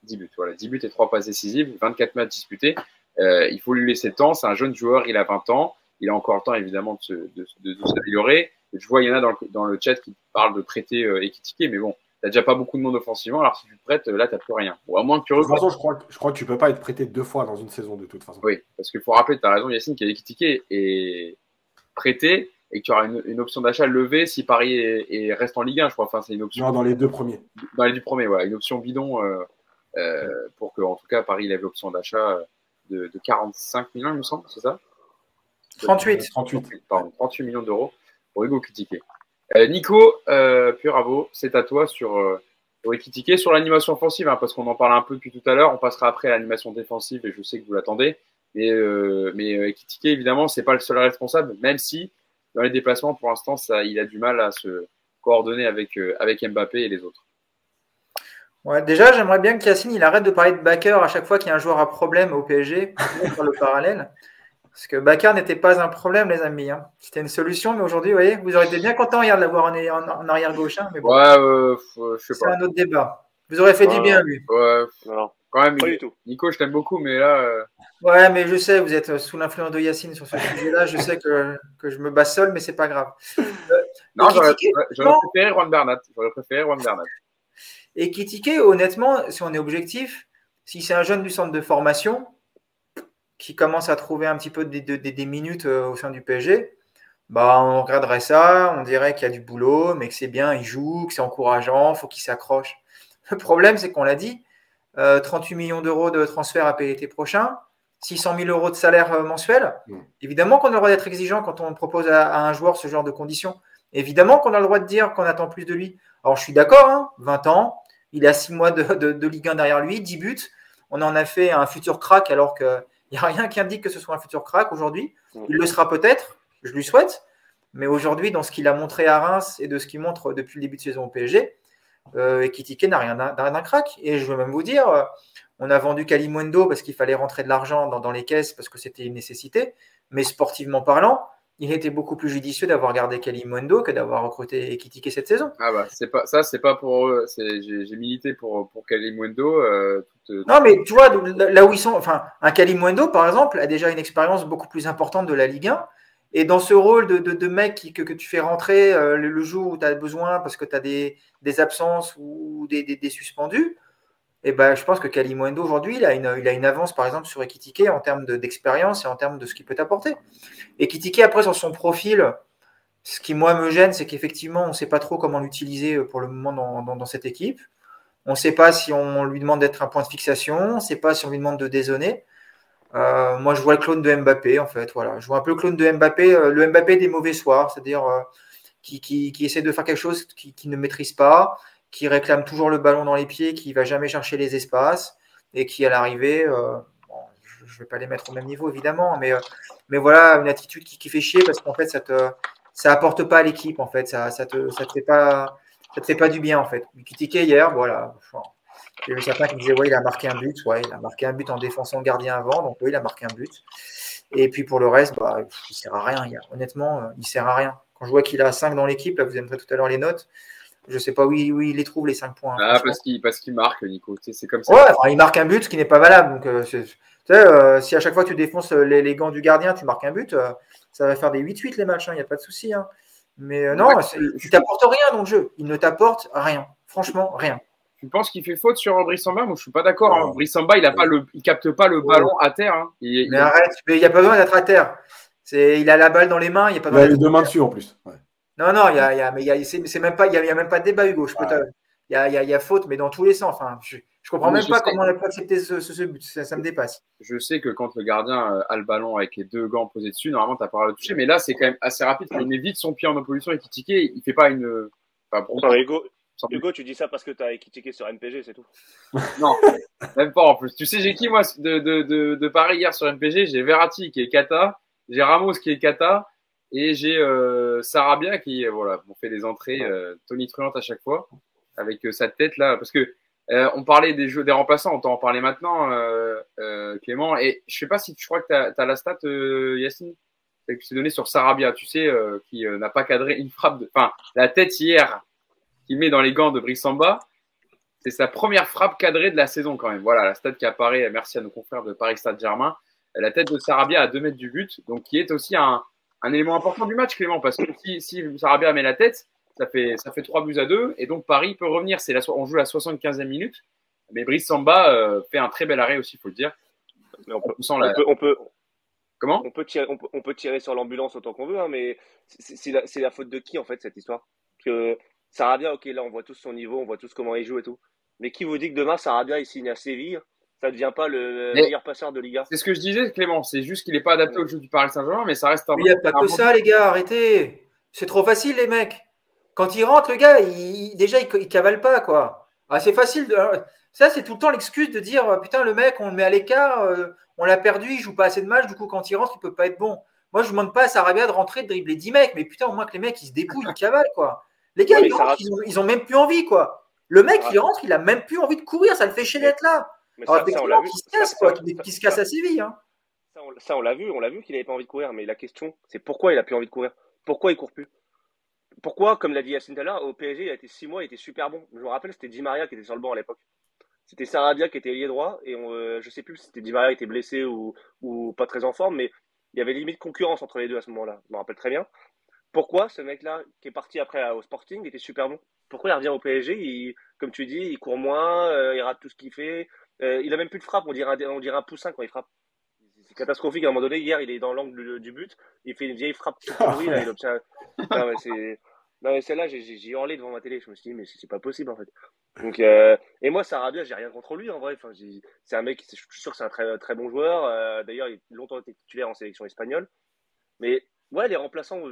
10 buts. Voilà, 10 buts et 3 passes décisives, 24 matchs disputés. Euh, il faut lui laisser le temps. C'est un jeune joueur, il a 20 ans. Il a encore le temps, évidemment, de, de, de, s'améliorer. Je vois, il y en a dans le, dans le chat qui parlent de prêter euh, mais bon, t'as déjà pas beaucoup de monde offensivement, alors si tu prêtes, là, t'as plus rien. Ou à moins que tu De toute façon, je crois, je crois que tu peux pas être prêté deux fois dans une saison, de toute façon. Oui, parce qu'il faut rappeler, tu as raison, Yacine, qu'Ekitike est prêté et que tu auras une, une option d'achat levée si Paris est, reste en Ligue 1, je crois. Enfin, c'est une option. Non, dans les deux premiers. Dans les deux premiers, voilà. Une option bidon euh, euh, pour que, en tout cas, Paris lève l'option d'achat de, de 45 millions, il me semble, c'est ça? 38. 38. Pardon, 38 millions d'euros pour Hugo Kitike. Euh, Nico euh, Puravo, c'est à toi sur euh, sur l'animation offensive, hein, parce qu'on en parle un peu depuis tout à l'heure. On passera après à l'animation défensive et je sais que vous l'attendez. Mais, euh, mais euh, Kitike, évidemment, c'est pas le seul responsable, même si dans les déplacements, pour l'instant, il a du mal à se coordonner avec, Mbappé et les autres. Déjà, j'aimerais bien que Yacine il arrête de parler de backer à chaque fois qu'il y a un joueur à problème au PSG, pour le parallèle. Parce que Bakar n'était pas un problème, les amis. Hein. C'était une solution, mais aujourd'hui, vous voyez, vous aurez été bien content hier de l'avoir en, en, arrière gauche. Hein, mais bon, ouais, euh, je sais pas. C'est un autre débat. Vous aurez fait du bien, lui. Ouais, non, quand même. Pas du tout. Nico, je t'aime beaucoup, mais là. Euh... Ouais, mais je sais, vous êtes sous l'influence de Yacine sur ce sujet-là. je sais que, que, je me bats seul, mais c'est pas grave. Euh, non, j'aurais préféré Juan Bernat. J'aurais préféré Juan Bernat. Et Kitike, honnêtement, si on est objectif, si c'est un jeune du centre de formation, qui commence à trouver un petit peu des, des, des minutes euh, au sein du PSG, bah, on regarderait ça, on dirait qu'il y a du boulot, mais que c'est bien, il joue, que c'est encourageant, faut qu'il s'accroche. Le problème, c'est qu'on l'a dit, 38 euh, millions d'euros de transfert à payer l'été prochain, 600 000 euros de salaire euh, mensuel. Mm. Évidemment qu'on a le droit d'être exigeant quand on propose à, un joueur ce genre de conditions. Évidemment qu'on a le droit de dire qu'on attend plus de lui. Alors, je suis d'accord, 20 hein, ans, il a 6 mois de, de, de, Ligue 1 derrière lui, 10 buts. On en a fait un futur crack alors que il n'y a rien qui indique que ce soit un futur crack aujourd'hui. Mm. Il le sera peut-être, je lui souhaite. Mais aujourd'hui, dans ce qu'il a montré à Reims et de ce qu'il montre depuis le début de saison au PSG, euh, Ekitike n'a rien d'un crack. Et je veux même vous dire, euh, on a vendu Kalimundo parce qu'il fallait rentrer de l'argent dans, les caisses parce que c'était une nécessité. Mais sportivement parlant, il était beaucoup plus judicieux d'avoir gardé Kalimundo que d'avoir recruté Ekitike cette saison. Ah bah c'est pas ça, c'est pas pour eux. J'ai milité pour pour Kalimundo. Euh, non mais tu vois là où ils sont, enfin un Kalimundo par exemple a déjà une expérience beaucoup plus importante de la Ligue 1. Et dans ce rôle de, mec que, tu fais rentrer euh, le, jour où tu as besoin parce que tu as des, absences ou des, suspendus, eh ben, je pense que Kalimundo aujourd'hui, il, a une, avance par exemple sur Ekitike en termes d'expérience et en termes de ce qu'il peut apporter. Ekitike, après, sur son profil, ce qui moi me gêne, c'est qu'effectivement, on ne sait pas trop comment l'utiliser pour le moment dans cette équipe. On ne sait pas si on lui demande d'être un point de fixation, on ne sait pas si on lui demande de dézonner. Euh, moi, je vois le clone de Mbappé, en fait. Voilà. Je vois un peu le clone de Mbappé, euh, le Mbappé des mauvais soirs, c'est-à-dire euh, qui, essaie de faire quelque chose qu'il qui ne maîtrise pas, qui réclame toujours le ballon dans les pieds, qui va jamais chercher les espaces et qui, à l'arrivée, je ne vais pas les mettre au même niveau évidemment, mais, voilà, une attitude qui, fait chier parce qu'en fait, ça apporte pas à l'équipe en fait, ça, ça te fait pas, ça te fait pas du bien en fait. Critiqué hier, voilà. Enfin, j'ai vu certains qui disaient ouais, il a marqué un but, ouais, il a marqué un but en défensant le gardien avant, donc oui, il a marqué un but. Et puis pour le reste, bah, il sert à rien. Il, honnêtement, euh, il sert à rien. Quand je vois qu'il a 5 dans l'équipe, là, vous aimerez tout à l'heure les notes. Je sais pas où il, où il les trouve les 5 points. Ah, parce qu'il marque, Nico. C'est comme ça. Ouais, enfin, il marque un but, ce qui n'est pas valable. Donc, euh, tu sais, euh, si à chaque fois tu défonces les, les, gants du gardien, tu marques un but, euh, ça va faire des 8-8 les matchs, il hein, n'y a pas de souci. Hein. Mais euh, non, il t'apporte rien dans le jeu. Il ne t'apporte rien. Franchement, rien. Tu penses qu'il fait faute sur Brissamba Moi, je suis pas d'accord. Hein. Brissamba, il a pas le, il capte pas le ballon à terre. Hein. Il, mais il... arrête, mais il n'y a pas besoin d'être à terre. C'est, il a la balle dans les mains. Il y a pas il a les deux mains dessus en plus. Ouais. Non, non, il y a, il y a, mais il y a, c'est, même pas, il y a, il y a même pas de débat, Hugo. Je peux il y a, il y, a, il y a faute, mais dans tous les sens. Enfin, je, Je comprends même pas comment on a pu accepter ce, but. Ça, me dépasse. Je sais que quand le gardien euh, a le ballon avec les deux gants posés dessus, normalement, tu n'as pas le toucher. Mais là, c'est quand même assez rapide. Il met vite son pied en opposition et Kitike, il fait pas une. Hugo, tu dis ça parce que tu as équitiqué sur MPG, c'est tout. non, même pas en plus. Tu sais, j'ai qui moi de, de, de, de, Paris hier sur MPG J'ai Verratti qui est Kata, j'ai Ramos qui est Kata, et j'ai euh, Sarabia qui, voilà, on fait des entrées euh, tonitruantes à chaque fois avec euh, sa tête là, parce que euh, on parlait des des remplaçants, on t'en parler maintenant, euh, euh, Clément. Et je sais pas si tu crois que tu as, la stat, Yacine, qui s'est donné sur Sarabia, tu sais, qui n'a pas cadré une frappe. De... Enfin, la tête hier qu'il met dans les gants de Brissamba, c'est sa première frappe cadrée de la saison quand même. Voilà, la stat qui apparaît, merci à nos confrères de Paris Stade Germain. La tête de Sarabia à 2 mètres du but, donc qui est aussi un, un élément important du match, Clément, parce que si, si Sarabia met la tête, ça fait, ça fait 3 buts à 2. Et donc Paris peut revenir. C'est la, on joue la 75e minute. Mais Brice Samba euh, fait un très bel arrêt aussi, il faut le dire. on, peut, on, peut, Comment? on peut, tirer, on, peut, tirer sur l'ambulance autant qu'on veut, hein, mais c'est la, la, faute de qui en fait cette histoire? Que Sarabia, ok, là on voit tous son niveau, on voit tous comment il joue et tout. Mais qui vous dit que demain Sarabia il signe à Séville? Ça ne devient pas le meilleur passeur de Liga C'est ce que je disais, Clément. C'est juste qu'il n'est pas adapté au jeu du Paris Saint-Germain, mais ça reste un. Il n'y a pas que ça, les gars. Arrêtez. C'est trop facile, les mecs. Quand il rentre, le gars, il, déjà, il, cavale pas, quoi. Ah, c'est facile. De, ça, c'est tout le temps l'excuse de dire euh, putain, le mec, on le met à l'écart, euh, on l'a perdu, il joue pas assez de matchs, du coup, quand il rentre, il peut pas être bon. Moi, je ne demande pas à Sarabia de rentrer, de dribbler 10 mecs, mais putain, au moins que les mecs, ils se dépouillent, ils cavalent, quoi. Les gars, ils, rentrent, ils, ont, même plus envie, quoi. Le mec, il rentre, il a même plus envie de courir, ça le fait chier d'être là. Mais Alors, ça, on l'a vu. Qui se casse, quoi, qui, se casse à Séville. Hein. Ça, on, l'a vu, on l'a vu qu'il n'avait pas envie de courir, mais la question, c'est pourquoi il a plus envie de courir? Pourquoi il court plus? Pourquoi, comme l'a dit Yacine tout au PSG, il a été six mois, il était super bon. Je me rappelle, c'était Di Maria qui était sur le banc à l'époque. C'était Sarabia qui était lié droit, et on, euh, je sais plus si c'était Di Maria qui était blessé ou, pas très en forme, mais il y avait limite concurrence entre les deux à ce moment-là. Je me rappelle très bien. Pourquoi ce mec-là, qui est parti après au Sporting, était super bon? Pourquoi il revient au PSG Comme tu dis, il court moins, euh, il rate tout ce qu'il fait. Euh, il a même plus de frappe, on dirait on dirait un poussin quand il frappe. Catastrophique. À un moment donné, hier, il est dans l'angle du but, il fait une vieille frappe pourrie, là, il obtient. Non, c'est non, mais celle-là, j'ai hurlé devant ma télé. Je me suis dit, mais c'est pas possible, en fait. Donc, euh, et moi, Sarabia, j'ai rien contre lui, en vrai. Enfin, c'est un mec, je suis sûr que c'est un très, très bon joueur. Euh, d'ailleurs, il a longtemps été titulaire en sélection espagnole. Mais, ouais, les remplaçants,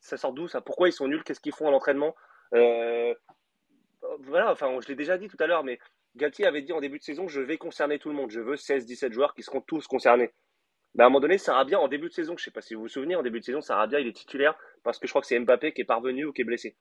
ça sort d'où, ça? Pourquoi ils sont nuls? Qu'est-ce qu'ils font à l'entraînement? Euh, Voilà, enfin, je l'ai déjà dit tout à l'heure, mais Galtier avait dit en début de saison, je vais concerner tout le monde. Je veux 16-17 joueurs qui seront tous concernés. Mais à un moment donné, Sarabia, en début de saison, je ne sais pas si vous vous souvenez, en début de saison, Sarabia, il est titulaire parce que je crois que c'est Mbappé qui est parvenu ou qui est blessé.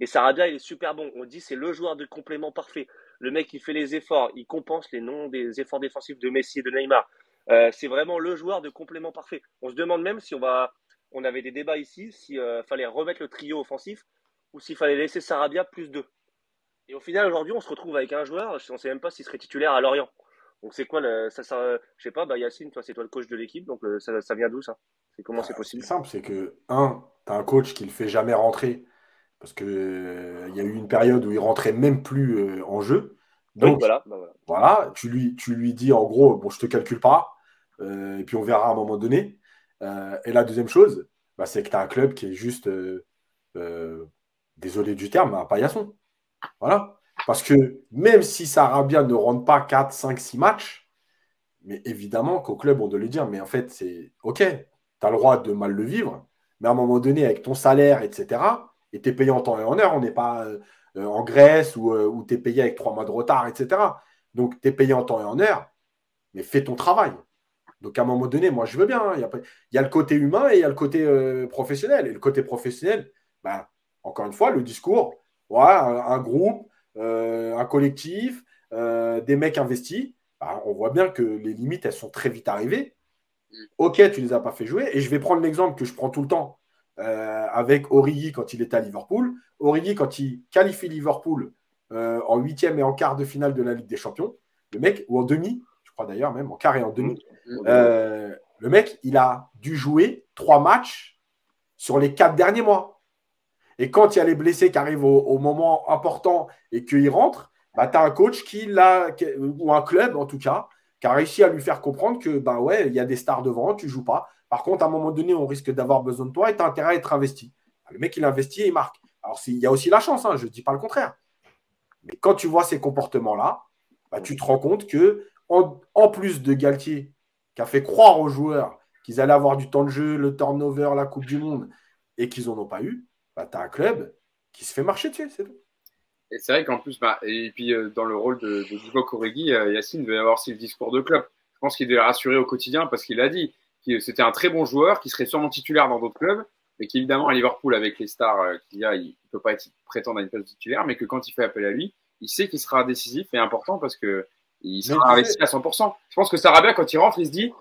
Et Sarabia, il est super bon. On dit c'est le joueur de complément parfait. Le mec, il fait les efforts, il compense les noms des efforts défensifs de Messi et de Neymar. Euh, c'est vraiment le joueur de complément parfait. On se demande même si on va, on avait des débats ici, s'il euh, fallait remettre le trio offensif ou s'il fallait laisser Sarabia plus deux. Et au final, aujourd'hui, on se retrouve avec un joueur, on ne sait même pas s'il serait titulaire à Lorient. Donc c'est quoi le, ça, ça, je sais pas, bah Yacine, toi c'est toi le coach de l'équipe, donc euh, ça, ça, vient d'où ça? C'est comment c'est possible? C'est simple, c'est que un, tu as un coach qui le fait jamais rentrer parce que euh, il y a eu une période où il rentrait même plus euh, en jeu. Donc voilà, bah, voilà. voilà, tu lui, tu lui dis en gros, bon je te calcule pas, et puis on verra à un moment donné. et la deuxième chose, bah, c'est que tu as un club qui est juste, désolé du terme, un paillasson. Voilà. Parce que même si Sarabia ne rentre pas 4, 5, 6 matchs, mais évidemment qu'au club, on doit lui dire, mais en fait, c'est OK, tu as le droit de mal le vivre, mais à un moment donné, avec ton salaire, etc., et tu es payé en temps et en heure, on n'est pas euh, en Grèce euh, tu es payé avec 3 mois de retard, etc. Donc, tu es payé en temps et en heure, mais fais ton travail. Donc, à un moment donné, moi, je veux bien. Hein, il, y a, le côté humain et il y a le côté euh, professionnel. Et le côté professionnel, ben, encore une fois, le discours, un groupe, euh, un collectif, euh, des mecs investis, bah, on voit bien que les limites, elles sont très vite arrivées. Mm. Ok, tu ne les as pas fait jouer. Et je vais prendre l'exemple que je prends tout le temps euh, avec Origi quand il était à Liverpool. Origi, quand il qualifie Liverpool en huitième et en quart de finale de la Ligue des Champions, le mec, ou en demi, je crois d'ailleurs même, en quart et en demi, mm. le mec, il a dû jouer trois matchs sur les quatre derniers mois. Et quand il y a les blessés qui arrivent au, moment important et qu'ils rentrent, bah, tu as un coach qui l'a, ou un club en tout cas, qui a réussi à lui faire comprendre que bah ouais, il y a des stars devant, tu joues pas. Par contre, à un moment donné, on risque d'avoir besoin de toi et tu as intérêt à être investi. Le mec, il investit et il marque. Alors, il y a aussi la chance, hein, je ne dis pas le contraire. Mais quand tu vois ces comportements-là, bah, tu te rends compte que en, plus de Galtier, qui a fait croire aux joueurs qu'ils allaient avoir du temps de jeu, le turnover, la Coupe du Monde, et qu'ils n'en ont pas eu, bah, tu as un club qui se fait marcher dessus, c'est tout. Et c'est vrai qu'en plus, bah, et puis euh, dans le rôle de, de Divock euh, Yacine devait avoir aussi le discours de club. Je pense qu'il devait rassurer au quotidien parce qu'il a dit que c'était un très bon joueur, qui serait sûrement titulaire dans d'autres clubs, mais qu'évidemment à Liverpool, avec les stars euh, qu'il y a, il ne peut pas être, prétendre à une place titulaire, mais que quand il fait appel à lui, il sait qu'il sera décisif et important parce que il sera investi à 100%. Je pense que Sarabia, quand il rentre, il se dit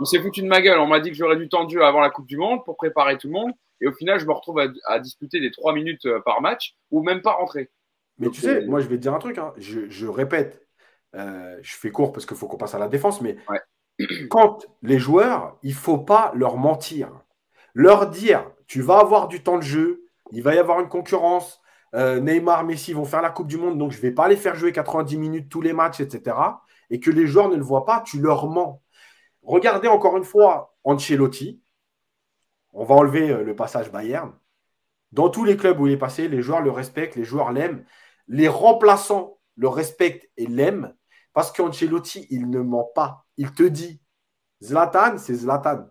on s'est foutu de ma gueule. On m'a dit que j'aurais du temps de jeu avant la Coupe du Monde pour préparer tout le monde. Et au final, je me retrouve à, disputer des 3 minutes euh, par match ou même pas rentrer. Mais tu sais, euh, moi, je vais te dire un truc. Hein. Je, répète, euh, je fais court parce qu'il faut qu'on passe à la défense. Mais quand les joueurs, il ne faut pas leur mentir. Leur dire tu vas avoir du temps de jeu, il va y avoir une concurrence. Neymar, Messi vont faire la Coupe du Monde, donc je ne vais pas les faire jouer 90 minutes tous les matchs, etc. Et que les joueurs ne le voient pas, tu leur mens. Regardez encore une fois Ancelotti. On va enlever euh, le passage Bayern. Dans tous les clubs où il est passé, les joueurs le respectent, les joueurs l'aiment. Les remplaçants le respectent et l'aiment parce qu'Ancelotti, il ne ment pas. Il te dit Zlatan, c'est Zlatan.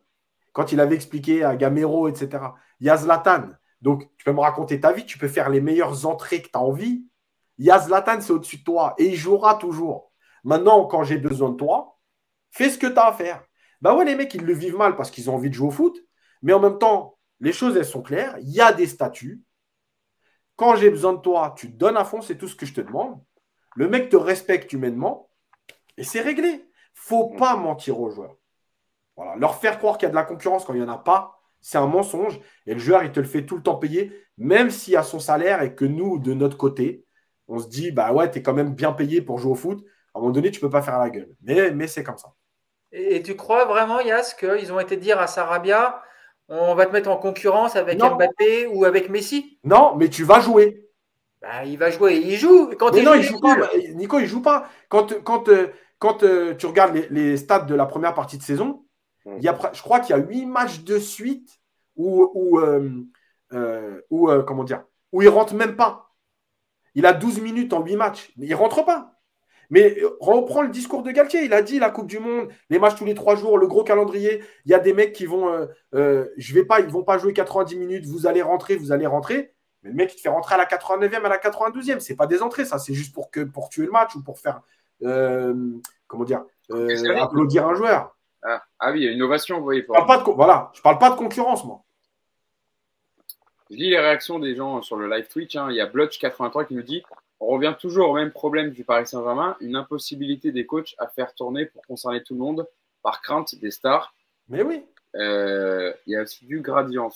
Quand il avait expliqué à Gamero, etc., il y a Zlatan. Donc, tu peux me raconter ta vie, tu peux faire les meilleures entrées que tu as envie. Il y a Zlatan, c'est au-dessus de toi et il jouera toujours. Maintenant, quand j'ai besoin de toi, fais ce que tu as à faire. Bah ouais, les mecs, ils le vivent mal parce qu'ils ont envie de jouer au foot. Mais en même temps, les choses, elles sont claires. Il y a des statuts. Quand j'ai besoin de toi, tu te donnes à fond, c'est tout ce que je te demande. Le mec te respecte humainement et c'est réglé. faut pas mentir aux joueurs. Voilà. Leur faire croire qu'il y a de la concurrence quand il n'y en a pas, c'est un mensonge. Et le joueur, il te le fait tout le temps payer, même s'il a son salaire et que nous, de notre côté, on se dit, bah ouais, tu es quand même bien payé pour jouer au foot. À un moment donné, tu ne peux pas faire la gueule. Mais, mais c'est comme ça. Et, tu crois vraiment, Yas, qu'ils ont été dire à Sarabia, on va te mettre en concurrence avec Mbappé ou avec Messi? Non, mais tu vas jouer. Bah, il va jouer, il joue. Quand il non, joue, il joue pas. Nico, il joue pas. Quand, quand, euh, quand euh, tu regardes les, les, stats de la première partie de saison, il y a, je crois qu'il y a huit matchs de suite où, où, euh, où comment dire, où il rentre même pas. Il a 12 minutes en 8 matchs, mais il rentre pas. Mais euh, reprends le discours de Galtier. Il a dit la Coupe du Monde, les matchs tous les trois jours, le gros calendrier. Il y a des mecs qui vont, euh, euh, je vais pas, ils vont pas jouer 90 minutes. Vous allez rentrer, vous allez rentrer. Mais le mec, il te fait rentrer à la 89e, à la 92e. C'est pas des entrées, ça. C'est juste pour que pour tuer le match ou pour faire, comment dire, applaudir un joueur. Ah, ah, oui, il y a une innovation, vous voyez. Je parle pas de, voilà, je parle pas de concurrence, moi. Je lis les réactions des gens sur le live Twitch. Hein. Il y a Blotch83 qui nous dit on revient toujours au même problème du Paris Saint-Germain, une impossibilité des coachs à faire tourner pour concerner tout le monde par crainte des stars. Mais oui. Euh, il y a aussi du gradient.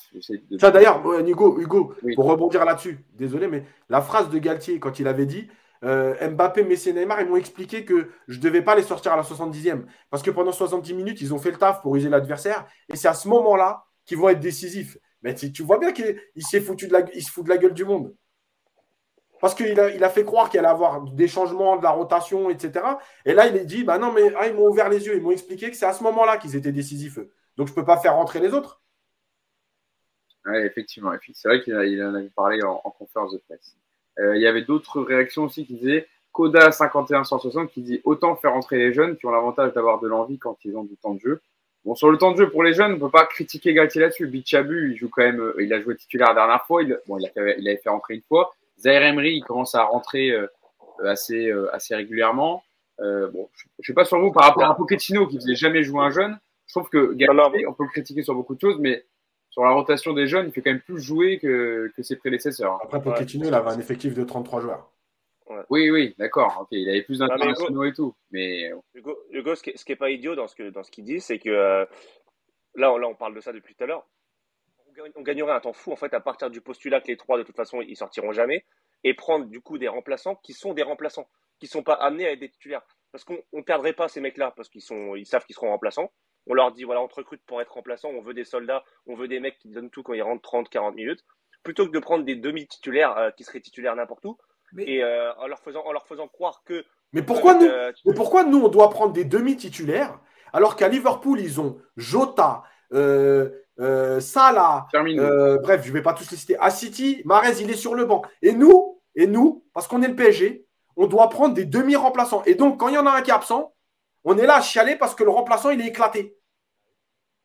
Ça d'ailleurs, Hugo, Hugo pour rebondir là-dessus, désolé, mais la phrase de Galtier quand il avait dit euh, Mbappé, Messi et Neymar, ils m'ont expliqué que je ne devais pas les sortir à la 70e. Parce que pendant 70 minutes, ils ont fait le taf pour user l'adversaire. Et c'est à ce moment-là qu'ils vont être décisifs. Mais tu, vois bien qu'il s'est foutu de la, il se fout de la gueule du monde. Parce qu'il a, fait croire qu'il allait avoir des changements, de la rotation, etc. Et là, il a dit, bah non, mais ah, ils m'ont ouvert les yeux, ils m'ont expliqué que c'est à ce moment-là qu'ils étaient décisifs. Donc, je ne peux pas faire rentrer les autres. Oui, effectivement. C'est vrai qu'il en avait parlé en, conférence de presse. Euh, il y avait d'autres réactions aussi qui disaient Coda 5160 qui dit autant faire rentrer les jeunes qui ont l'avantage d'avoir de l'envie quand ils ont du temps de jeu. Bon, sur le temps de jeu pour les jeunes, on ne peut pas critiquer Galtier là-dessus. Bichabu, il joue quand même, euh, il a joué titulaire la dernière fois. Il, il avait fait rentrer une fois. Zaire Emery, il commence à rentrer euh, assez, euh, assez régulièrement. Euh, bon, je ne sais pas sur vous, par rapport à Pochettino qui faisait jamais jouer un jeune, je trouve que Galtier, on peut le critiquer sur beaucoup de choses, mais sur la rotation des jeunes, il fait quand même plus jouer que, que ses prédécesseurs. Après, Pochettino, il avait un effectif de 33 joueurs. Oui, oui, d'accord. il avait plus d'internationaux et tout. Mais... Hugo, ce qui n'est pas idiot dans ce qu'il dans ce dit, c'est que là, là, on parle de ça depuis tout à l'heure on gagnerait un temps fou en fait à partir du postulat que les trois de toute façon ils sortiront jamais et prendre du coup des remplaçants qui sont des remplaçants qui sont pas amenés à être des titulaires. Parce qu'on ne perdrait pas ces mecs là parce qu'ils sont ils savent qu'ils seront remplaçants. On leur dit voilà on te recrute pour être remplaçant on veut des soldats on veut des mecs qui donnent tout quand ils rentrent 30 40 minutes plutôt que de prendre des demi titulaires euh, qui seraient titulaires n'importe où et euh, en leur faisant en leur faisant croire que mais pourquoi nous euh, mais pourquoi nous on doit prendre des demi titulaires alors qu'à Liverpool ils ont Jota Salah, euh, bref, je ne vais pas tous les citer. À City, Marez, il est sur le banc. Et nous, et nous, parce qu'on est le PSG, on doit prendre des demi-remplaçants. Et donc, quand il y en a un qui est absent, on est là à chialer parce que le remplaçant, il est éclaté.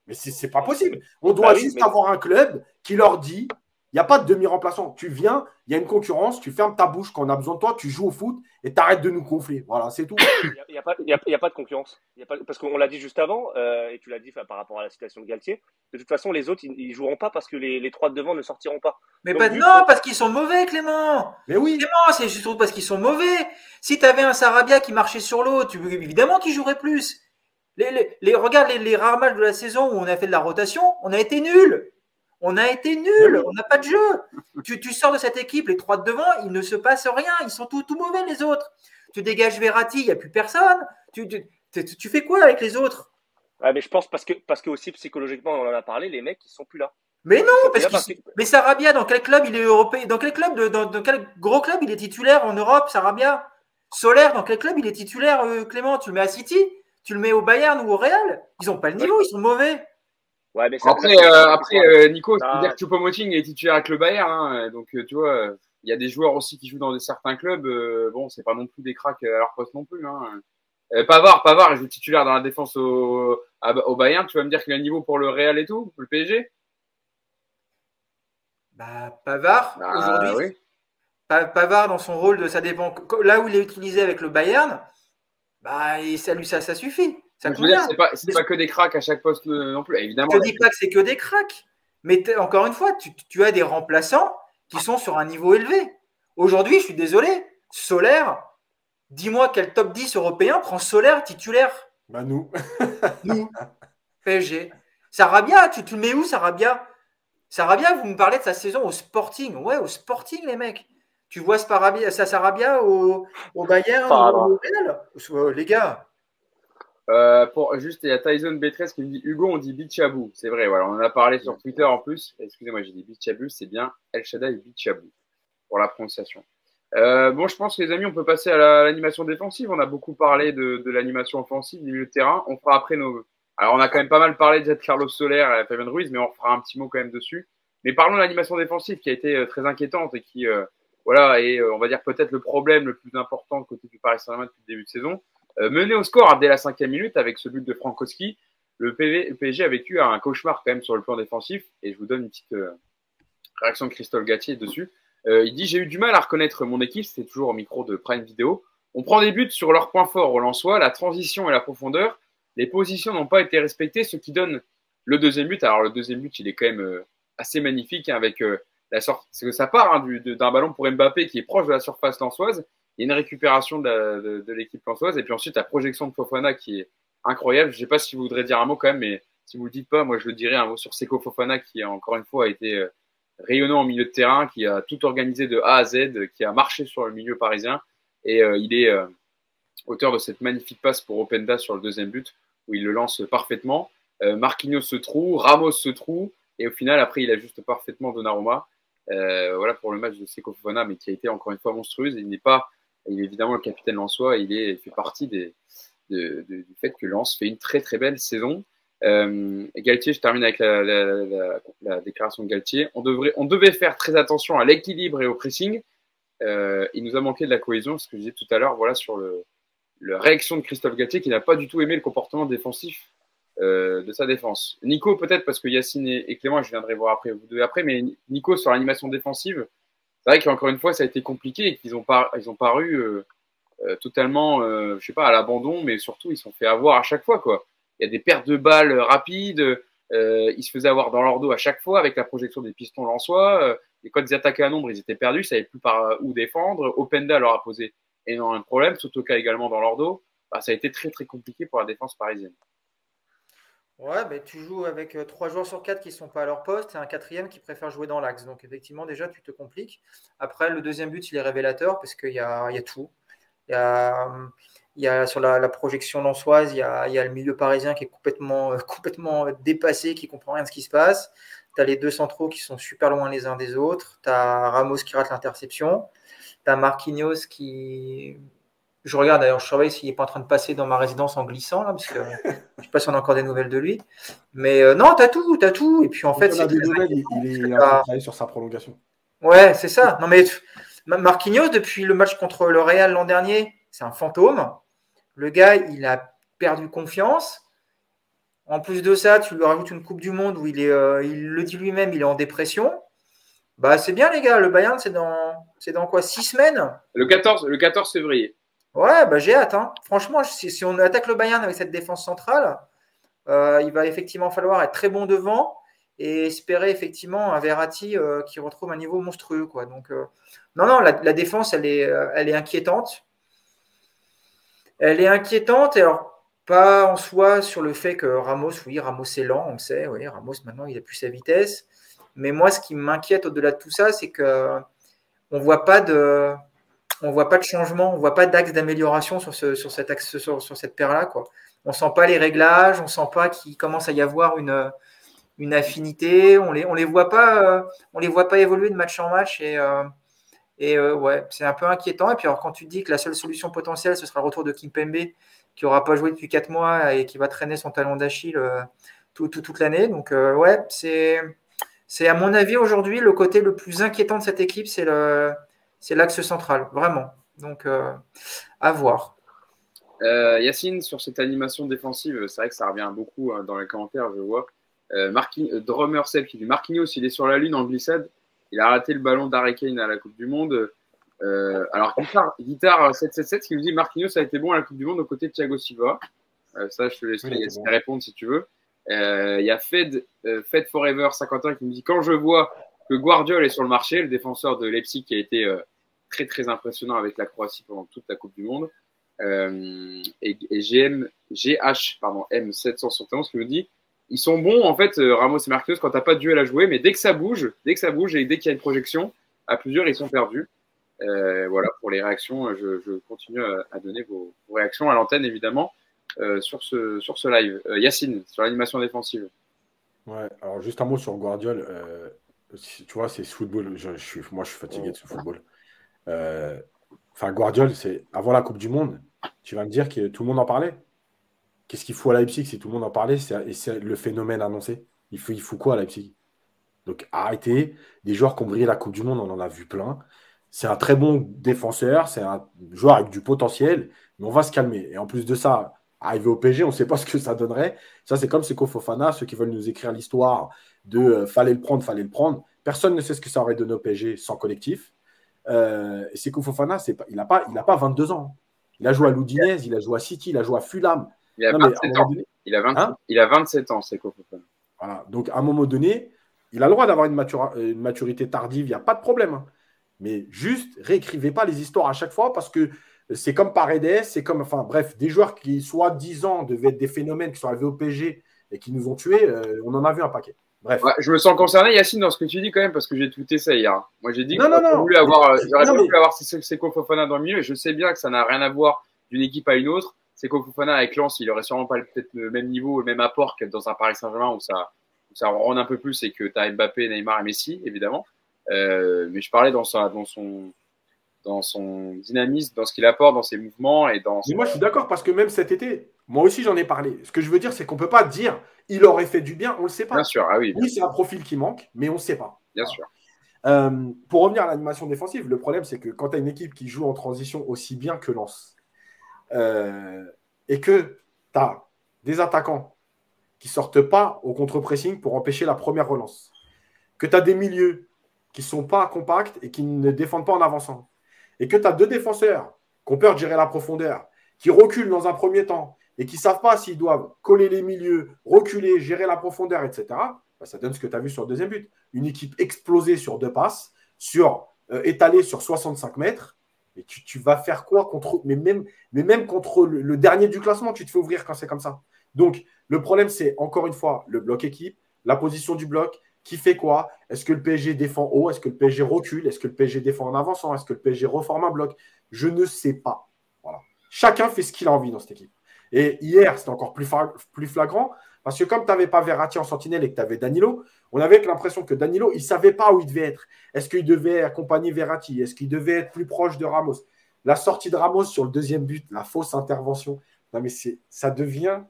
Mais c'est pas possible. On doit Bah oui, juste mais- avoir un club qui leur dit n'y a pas de demi-remplaçant. Tu viens, il y a une concurrence, tu fermes ta bouche quand on a besoin de toi, tu joues au foot et t'arrêtes de nous gonfler. Voilà, c'est tout. Il n'y a, pas- il y a- il y a pas de concurrence. Y a pas, parce qu'on l'a dit juste avant, euh, et tu l'as dit par rapport à la situation de Galtier. De toute façon, les autres, ils ne joueront pas parce que les, les trois de devant ne sortiront pas. Mais Donc, pas, non, parce qu'ils sont mauvais, Clément. Mais oui, Clément, c'est juste parce qu'ils sont mauvais. Si tu avais un Sarabia qui marchait sur l'eau, tu, évidemment qu'il jouerait plus. Les, les, les- regarde les, les rares matchs de la saison où on a fait de la rotation, on a été nuls. On a été nuls, on n'a pas de jeu. Tu, tu sors de cette équipe, les trois de devant, il ne se passe rien. Ils sont tout, tout mauvais, les autres. Tu dégages Verratti, il n'y a plus personne. Tu, tu, tu- tu fais quoi avec les autres? Ouais, mais je pense parce que, parce que aussi psychologiquement, on en a parlé, les mecs, ils sont plus là. Mais non, parce que- Mais Sarabia, dans quel club il est européen Dans quel club de- dans, dans quel gros club il est titulaire en Europe, Sarabia? Solaire, dans quel club il est titulaire, euh, Clément? Tu le mets à City? Tu le mets au Bayern ou au Real? Ils n'ont pas le niveau, ils sont mauvais. Ouais, mais ça- Après, ça, c'est- euh, après euh, Nico, Ah. dire que Choupo-Moting est titulaire avec le Bayern, hein, donc euh, tu vois, il y a des joueurs aussi qui jouent dans des certains clubs. euh, bon, c'est pas non plus des cracks à leur poste non plus. Hein. Euh, Pavard, Pavard, il joue titulaire dans la défense au, à- au Bayern. Tu vas me dire qu'il a le niveau pour le Real et tout, pour le PSG Bah, Pavard, Bah, aujourd'hui, oui. Pa- Pavard dans son rôle de ça dépend. Là où il est utilisé avec le Bayern, bah, et ça, lui, ça, ça suffit. Ça Je veux dire, c'est pas, c'est pas que des cracks à chaque poste non plus. Évidemment, Je ne dis pas que c'est que des cracks, mais encore une fois, tu, tu as des remplaçants qui sont sur un niveau élevé. Aujourd'hui, je suis désolé, Solaire, dis-moi quel top 10 européen prend Solaire titulaire bah nous. Nous, PSG. Sarabia, tu, tu le mets où, Sarabia? Sarabia, vous me parlez de sa saison au Sporting. Ouais, au Sporting, les mecs. Tu vois Sarabia, ça Sarabia au, au Bayern, au, au Real? Les gars, Euh, pour, juste, il y a Tyson B13 qui me dit Hugo, on dit Bichabou. C'est vrai, voilà, on en a parlé sur Twitter en plus. Excusez-moi, j'ai dit Bichabou, c'est bien El Shaddai Bichabou pour la prononciation. Euh, bon, je pense, les amis, on peut passer à la- l'animation défensive. On a beaucoup parlé de, de l'animation offensive, du milieu de terrain. On fera après nos. Alors, on a quand même pas mal parlé de Carlos Soler et Fabien Ruiz, mais on fera un petit mot quand même dessus. Mais parlons de l'animation défensive qui a été euh, très inquiétante et qui, euh, voilà, est, euh, on va dire, peut-être le problème le plus important côté du Paris Saint-Germain depuis le début de saison. Euh, mené au score dès la cinquième minute avec ce but de Frankowski, le, PSG a vécu un cauchemar quand même sur le plan défensif. Et je vous donne une petite euh, réaction de Christophe Gatier dessus. Euh, il dit J'ai eu du mal à reconnaître mon équipe, c'était toujours au micro de Prime Video. On prend des buts sur leurs points forts au Lensois, la transition et la profondeur. Les positions n'ont pas été respectées, ce qui donne le deuxième but. Alors, le deuxième but, il est quand même assez magnifique hein, avec la sorte. C'est que ça part hein, d'un ballon pour Mbappé qui est proche de la surface lensoise. Il y a une récupération de, l'équipe lensoise. Et puis ensuite, la projection de Fofana qui est incroyable. Je ne sais pas si vous voudrez dire un mot quand même, mais si vous ne le dites pas, moi je le dirais un mot sur Seko Fofana qui, encore une fois, a été euh, rayonnant au milieu de terrain, qui a tout organisé de A à Z, qui a marché sur le milieu parisien. Et euh, il est euh, auteur de cette magnifique passe pour Openda sur le deuxième but, où il le lance parfaitement. Marquinhos se trouve, Ramos se trouve, et au final, après, il ajuste parfaitement Donnarumma. Voilà pour le match de Seko Fofana, mais qui a été encore une fois monstrueuse. Il n'est pas, il évidemment le capitaine Lensois, il, il fait partie du fait que Lens fait une très très belle saison. Euh, Galtier, je termine avec la, la, la- la déclaration de Galtier. On, devait faire très attention à l'équilibre et au pressing. Euh, il nous a manqué de la cohésion, ce que je disais tout à l'heure, voilà sur la réaction de Christophe Galtier qui n'a pas du tout aimé le comportement défensif euh, de sa défense. Nico, peut-être parce que Yacine et, Clément, je viendrai voir après vous après, mais Nico sur l'animation défensive, c'est vrai qu'encore une fois, ça a été compliqué et qu'ils ont, paru euh, euh, totalement, euh, je sais pas, à l'abandon, mais surtout, ils se sont fait avoir à chaque fois. Il y a des pertes de balles rapides, ils se faisaient avoir dans leur dos à chaque fois avec la projection des pistons lensois. Euh, et quand ils attaquaient à nombre, ils étaient perdus, ils savaient plus par où défendre. Openda leur a posé énormément de problèmes, Sotoka également dans leur dos. Bah, ça a été très très compliqué pour la défense parisienne. Ouais, mais tu joues avec euh, trois joueurs sur quatre qui ne sont pas à leur poste et un quatrième qui préfère jouer dans l'axe. Donc, effectivement, déjà, tu te compliques. Après, le deuxième but, il est révélateur parce qu'il y y a tout. Il y a, y a sur la, projection lançoise, il y, a, y a le milieu parisien qui est complètement, euh, complètement dépassé, qui comprend rien de ce qui se passe. Tu as les deux centraux qui sont super loin les uns des autres. Tu as Ramos qui rate l'interception. Tu as Marquinhos qui. Je regarde d'ailleurs, je surveille s'il n'est pas en train de passer dans ma résidence en glissant, là, parce que je ne sais pas si on a encore des nouvelles de lui. Mais euh, non, tu as tout, tu as tout. Et puis en fait, c'est il, il est travailler sur sa prolongation. Ouais, c'est ça. Non, mais Marquinhos, depuis le match contre le Real l'an dernier, c'est un fantôme. Le gars, il a perdu confiance. En plus de ça, tu lui rajoutes une Coupe du Monde où il, est, euh, il le dit lui-même, il est en dépression. Bah, c'est bien, les gars. Le Bayern, c'est dans, c'est dans quoi? Six semaines? Le 14, le 14 février. Ouais, bah, j'ai hâte. Hein. Franchement, si, on attaque le Bayern avec cette défense centrale, euh, il va effectivement falloir être très bon devant et espérer effectivement un Verratti euh, qui retrouve un niveau monstrueux. Donc, non, non, la, défense, elle est, elle est inquiétante. Elle est inquiétante. Alors, pas en soi sur le fait que Ramos, oui, Ramos est lent, on le sait, oui, Ramos maintenant il a plus sa vitesse. Mais moi, ce qui m'inquiète au-delà de tout ça, c'est que on voit pas de, on voit pas de changement, on voit pas d'axe d'amélioration sur, cette paire-là, quoi. On sent pas les réglages, on sent pas qu'il commence à y avoir une, affinité, on les, les voit pas, on les voit pas évoluer de match en match et euh, euh, c'est un peu inquiétant. Et puis alors quand tu dis que la seule solution potentielle, ce sera le retour de Kimpembe qui n'aura pas joué depuis 4 mois et qui va traîner son talon d'Achille euh, toute l'année. Donc, euh, ouais, c'est, c'est à mon avis aujourd'hui le côté le plus inquiétant de cette équipe, c'est, le, c'est l'axe central, vraiment. Donc, euh, à voir. Yacine, sur cette animation défensive, c'est vrai que ça revient beaucoup hein, dans les commentaires, je vois. Drummer Seb qui dit Marquinhos, il est sur la lune en glissade. Il a raté le ballon d'Arekane à la Coupe du Monde. Euh, alors, guitare, guitare 777 qui nous dit Marquinhos a été bon à la Coupe du Monde aux côtés de Thiago Silva. Euh, ça, je te laisse répondre si tu veux. Euh, il y a Fed, Fed Forever 51 qui nous dit Quand je vois que Guardiol est sur le marché, le défenseur de Leipzig qui a été très très impressionnant avec la Croatie pendant toute la Coupe du Monde. et, et GM, GH pardon, M771 qui nous dit ils sont bons en fait Ramos et Marquinhos quand t'as pas de duel à jouer mais dès que ça bouge dès que ça bouge et dès qu'il y a une projection à plusieurs ils sont perdus euh, voilà, pour les réactions, je, continue à, donner vos, réactions à l'antenne, évidemment, euh, sur, ce, sur ce live. Euh, Yacine, sur l'animation défensive. Ouais, alors juste un mot sur Guardiol. tu vois, c'est ce football. Je, suis, moi, je suis fatigué de ce football. Enfin, Guardiol, c'est avant la Coupe du Monde. Tu vas me dire que tout le monde en parlait. Qu'est-ce qu'il faut à Leipzig si tout le monde en parlait? C'est le phénomène annoncé. Il faut, quoi à Leipzig? Donc arrêtez. Des joueurs qui ont brillé la Coupe du Monde, on en a vu plein. C'est un très bon défenseur, c'est un joueur avec du potentiel, mais on va se calmer. Et en plus de ça, arriver au PG, on ne sait pas ce que ça donnerait. Ça, c'est comme Seko Fofana, ceux qui veulent nous écrire l'histoire de euh, fallait le prendre, fallait le prendre. Personne ne sait ce que ça aurait donné au PG sans collectif. Euh, et Seko Fofana, pas, il n'a pas, il pas 22 ans. Il a joué à Loudinez, il a joué à City, il a joué à Fulham. Il a, 27 ans. il, a hein il a 27 ans, Seko Fofana. Voilà. Donc, à un moment donné, il a le droit d'avoir une, une, maturité tardive, il n'y a pas de problème. Hein. Mais juste, réécrivez pas les histoires à chaque fois parce que c'est comme Paredes, c'est comme, enfin bref, des joueurs qui, soit 10 ans, devaient être des phénomènes qui sont arrivés au PG et qui nous ont tués, euh, on en a vu un paquet. Bref. je me sens concerné, Yacine, dans ce que tu dis quand même, parce que j'ai tweeté ça hier. Moi, j'ai dit que j'aurais voulu avoir, euh, avoir Seko Fofana dans le milieu, et je sais bien que ça n'a rien à voir d'une équipe à une autre. Seko Fofana avec Lens, il aurait sûrement pas peut-être le même niveau, le même apport que dans un Paris Saint-Germain où ça, où ça ronde un peu plus et que tu as Mbappé, Neymar et Messi, évidemment. Euh, mais je parlais dans, sa, dans, son, dans son dynamisme, dans ce qu'il apporte, dans ses mouvements et dans. Mais moi, je suis d'accord parce que même cet été, moi aussi, j'en ai parlé. Ce que je veux dire, c'est qu'on ne peut pas dire il aurait fait du bien, on ne le sait pas. Bien sûr, ah oui. oui, c'est un profil qui manque, mais on ne sait pas. Bien sûr. Euh, pour revenir à l'animation défensive, le problème, c'est que quand tu as une équipe qui joue en transition aussi bien que Lance euh, et que tu as des attaquants qui sortent pas au contre-pressing pour empêcher la première relance, que tu as des milieux qui ne sont pas compacts et qui ne défendent pas en avançant. Et que tu as deux défenseurs qui ont peur de gérer la profondeur, qui reculent dans un premier temps et qui ne savent pas s'ils doivent coller les milieux, reculer, gérer la profondeur, etc., bah, ça donne ce que tu as vu sur le deuxième but. Une équipe explosée sur deux passes, sur, euh, étalée sur 65 mètres. Et tu, vas faire quoi contre. Mais même, mais même contre le dernier du classement, tu te fais ouvrir quand c'est comme ça. Donc, le problème, c'est encore une fois le bloc équipe, la position du bloc, qui fait quoi? Est-ce que le PSG défend haut? Est-ce que le PSG recule? Est-ce que le PSG défend en avançant? Est-ce que le PSG reforme un bloc? Je ne sais pas. Voilà. Chacun fait ce qu'il a envie dans cette équipe. Et hier, c'était encore plus, flagrant parce que comme tu n'avais pas Verratti en sentinelle et que tu avais Danilo, on avait l'impression que Danilo, il ne savait pas où il devait être. Est-ce qu'il devait accompagner Verratti? Est-ce qu'il devait être plus proche de Ramos? La sortie de Ramos sur le deuxième but, la fausse intervention. Mais ça devient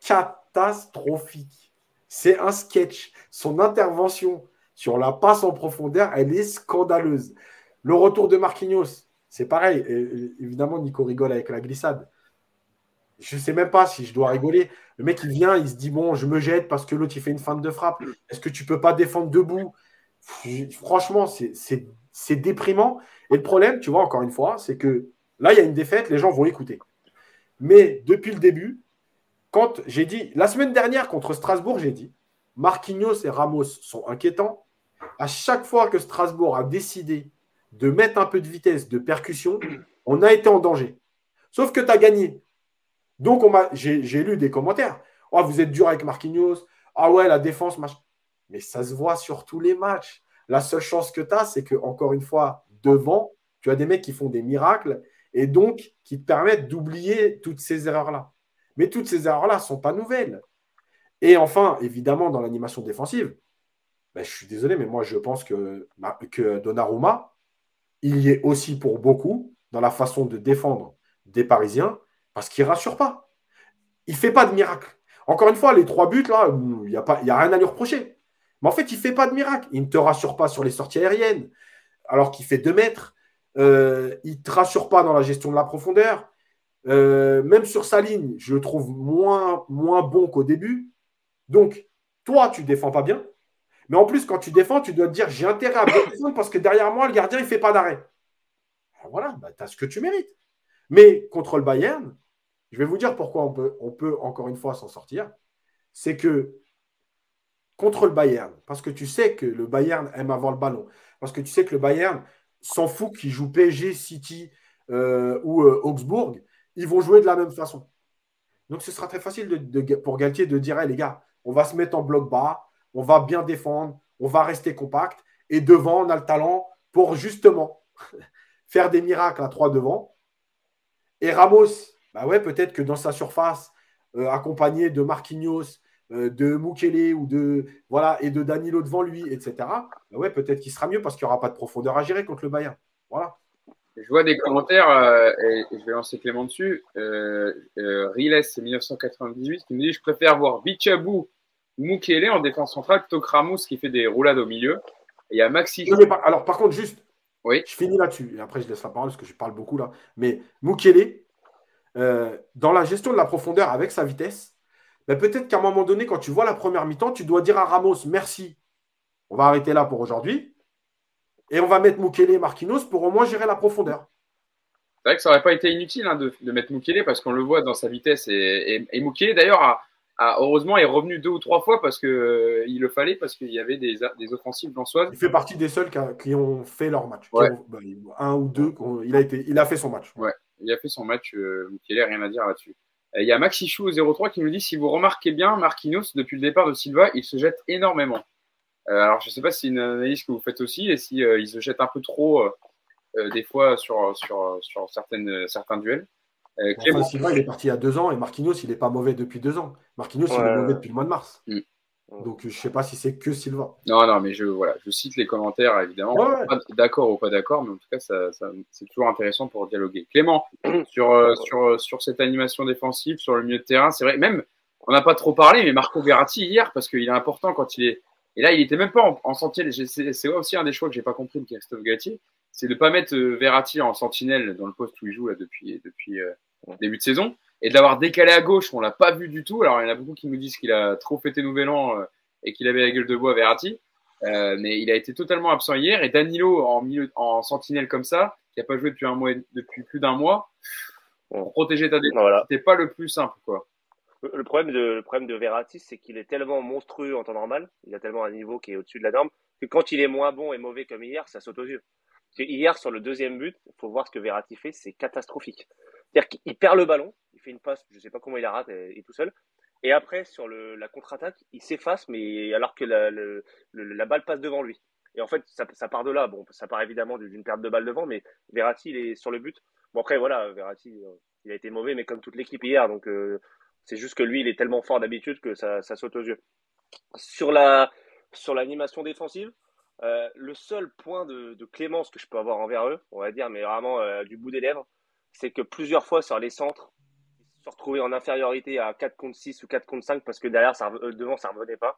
catastrophique. C'est un sketch. Son intervention sur la passe en profondeur, elle est scandaleuse. Le retour de Marquinhos, c'est pareil. évidemment, Nico rigole avec la glissade. Je ne sais même pas si je dois rigoler. Le mec, il vient, il se dit Bon, je me jette parce que l'autre, il fait une feinte de frappe. Est-ce que tu ne peux pas défendre debout? Franchement, c'est déprimant. Et le problème, tu vois, encore une fois, c'est que là, il y a une défaite, les gens vont écouter. Mais depuis le début, quand j'ai dit, la semaine dernière contre Strasbourg, j'ai dit Marquinhos et Ramos sont inquiétants. À chaque fois que Strasbourg a décidé de mettre un peu de vitesse, de percussion, on a été en danger. Sauf que tu as gagné. Donc, j'ai lu des commentaires. Oh, vous êtes dur avec Marquinhos. Ah ouais, la défense, machin. Mais ça se voit sur tous les matchs. La seule chance que tu as, c'est que, encore une fois, devant, tu as des mecs qui font des miracles et donc qui te permettent d'oublier toutes ces erreurs-là. Mais toutes ces erreurs-là ne sont pas nouvelles. Et enfin, évidemment, dans l'animation défensive, ben, je suis désolé, mais moi, je pense que, que Donnarumma, il y est aussi pour beaucoup dans la façon de défendre des Parisiens parce qu'il ne rassure pas. Il ne fait pas de miracle. Encore une fois, les trois buts, là, il n'y a, a rien à lui reprocher. Mais en fait, il ne fait pas de miracle. Il ne te rassure pas sur les sorties aériennes, alors qu'il fait deux mètres. Euh, il ne te rassure pas dans la gestion de la profondeur. Euh, même sur sa ligne, je le trouve moins, moins bon qu'au début. Donc, toi, tu ne défends pas bien. Mais en plus, quand tu défends, tu dois te dire j'ai intérêt à bien défendre parce que derrière moi, le gardien, il ne fait pas d'arrêt. Voilà, bah, tu as ce que tu mérites. Mais contre le Bayern, je vais vous dire pourquoi on peut, encore une fois s'en sortir. C'est que contre le Bayern, parce que tu sais que le Bayern aime avoir le ballon, parce que tu sais que le Bayern s'en fout qu'il joue PSG, City euh, ou euh, Augsbourg, ils vont jouer de la même façon. Donc ce sera très facile pour Galtier de dire les gars, on va se mettre en bloc bas, on va bien défendre, on va rester compact, et devant, on a le talent pour justement faire des miracles à trois devant. Et Ramos, bah ouais, peut-être que dans sa surface, euh, accompagné de Marquinhos, euh, de Mukele ou de voilà et de Danilo devant lui, etc. Bah ouais, peut-être qu'il sera mieux parce qu'il n'y aura pas de profondeur à gérer contre le Bayern. Voilà. Je vois des commentaires euh, et je vais lancer Clément dessus. Riles, c'est 1998, qui nous dit Je préfère voir Bichabou Mukele en défense centrale plutôt que Ramos qui fait des roulades au milieu. Et il y a Maxi. alors, par contre, juste, oui. je finis là-dessus et après je laisse la parole parce que je parle beaucoup là. Mais Mukele, euh, dans la gestion de la profondeur avec sa vitesse, ben peut-être qu'à un moment donné, quand tu vois la première mi-temps, tu dois dire à Ramos merci. On va arrêter là pour aujourd'hui. Et on va mettre Mukele et Marquinhos pour au moins gérer la profondeur. C'est vrai que ça n'aurait pas été inutile hein, de, mettre Mukele parce qu'on le voit dans sa vitesse. Et, et, Mukele, d'ailleurs, a, heureusement, est revenu deux ou trois fois parce qu'il euh, le fallait, parce qu'il y avait des, des offensives soi. Il fait partie des seuls qui, ont fait leur match. Ben, un ou deux, il a, été, il a fait son match. Ouais il a fait son match, euh, rien à dire là-dessus. Il y a Maxichou 03 qui nous dit si vous remarquez bien, Marquinhos, depuis le départ de Silva, il se jette énormément. Euh, alors, je ne sais pas si c'est une analyse que vous faites aussi et si euh, il se jette un peu trop euh, des fois sur, sur, sur certaines, certains duels. Silva, il est parti il y a deux ans et Marquinhos, il n'est pas mauvais depuis deux ans. Marquinhos, il est mauvais depuis le mois de mars. Mm. Donc je ne sais pas si c'est que Silva. Non, non, mais je, voilà, je cite les commentaires, évidemment. D'accord ou pas d'accord, mais en tout cas, ça, c'est toujours intéressant pour dialoguer. Clément, sur, euh, sur, euh, sur cette animation défensive, sur le milieu de terrain, c'est vrai, même, on n'a pas trop parlé, mais Marco Verratti hier, parce qu'il est important quand il est. Et là, il n'était même pas en, en sentinelle. C'est aussi un des choix que j'ai pas compris de Christophe Gatti, c'est de ne pas mettre euh, Verratti en sentinelle dans le poste où il joue là, depuis, depuis début de saison et de l'avoir décalé à gauche, on l'a pas vu du tout. Alors il y en a beaucoup qui nous disent qu'il a trop fêté Nouvel An euh, et qu'il avait la gueule de bois Verratti, euh, mais il a été totalement absent hier. Et Danilo en milieu, en sentinelle comme ça, qui a pas joué depuis un mois, depuis plus d'un mois, pour protéger ta défense, c'était pas le plus simple quoi. Le problème de, le problème de Verratti, c'est qu'il est tellement monstrueux en temps normal, il a tellement un niveau qui est au-dessus de la norme, que quand il est moins bon et mauvais comme hier, ça saute aux yeux. hier, sur le deuxième but, il faut voir ce que Verratti fait, c'est catastrophique. C'est-à-dire qu'il perd le ballon, il fait une passe, je ne sais pas comment il la rate, il est tout seul. Et après, sur la contre-attaque, il s'efface, mais alors que la, le, la, balle passe devant lui. Et en fait, ça, part de là. Bon, ça part évidemment d'une perte de balle devant, mais Verratti, il est sur le but. Bon, après, voilà, Verratti, euh, il a été mauvais, mais comme toute l'équipe hier. Donc, euh, c'est juste que lui, il est tellement fort d'habitude que ça, saute aux yeux. Sur la sur l'animation défensive, euh, le seul point de, de, clémence que je peux avoir envers eux, on va dire, mais vraiment du bout des lèvres, c'est que plusieurs fois sur les centres, ils se sont retrouvés en infériorité à 4 contre 6 ou 4 contre 5 parce que derrière, ça, euh, devant, ça ne revenait pas.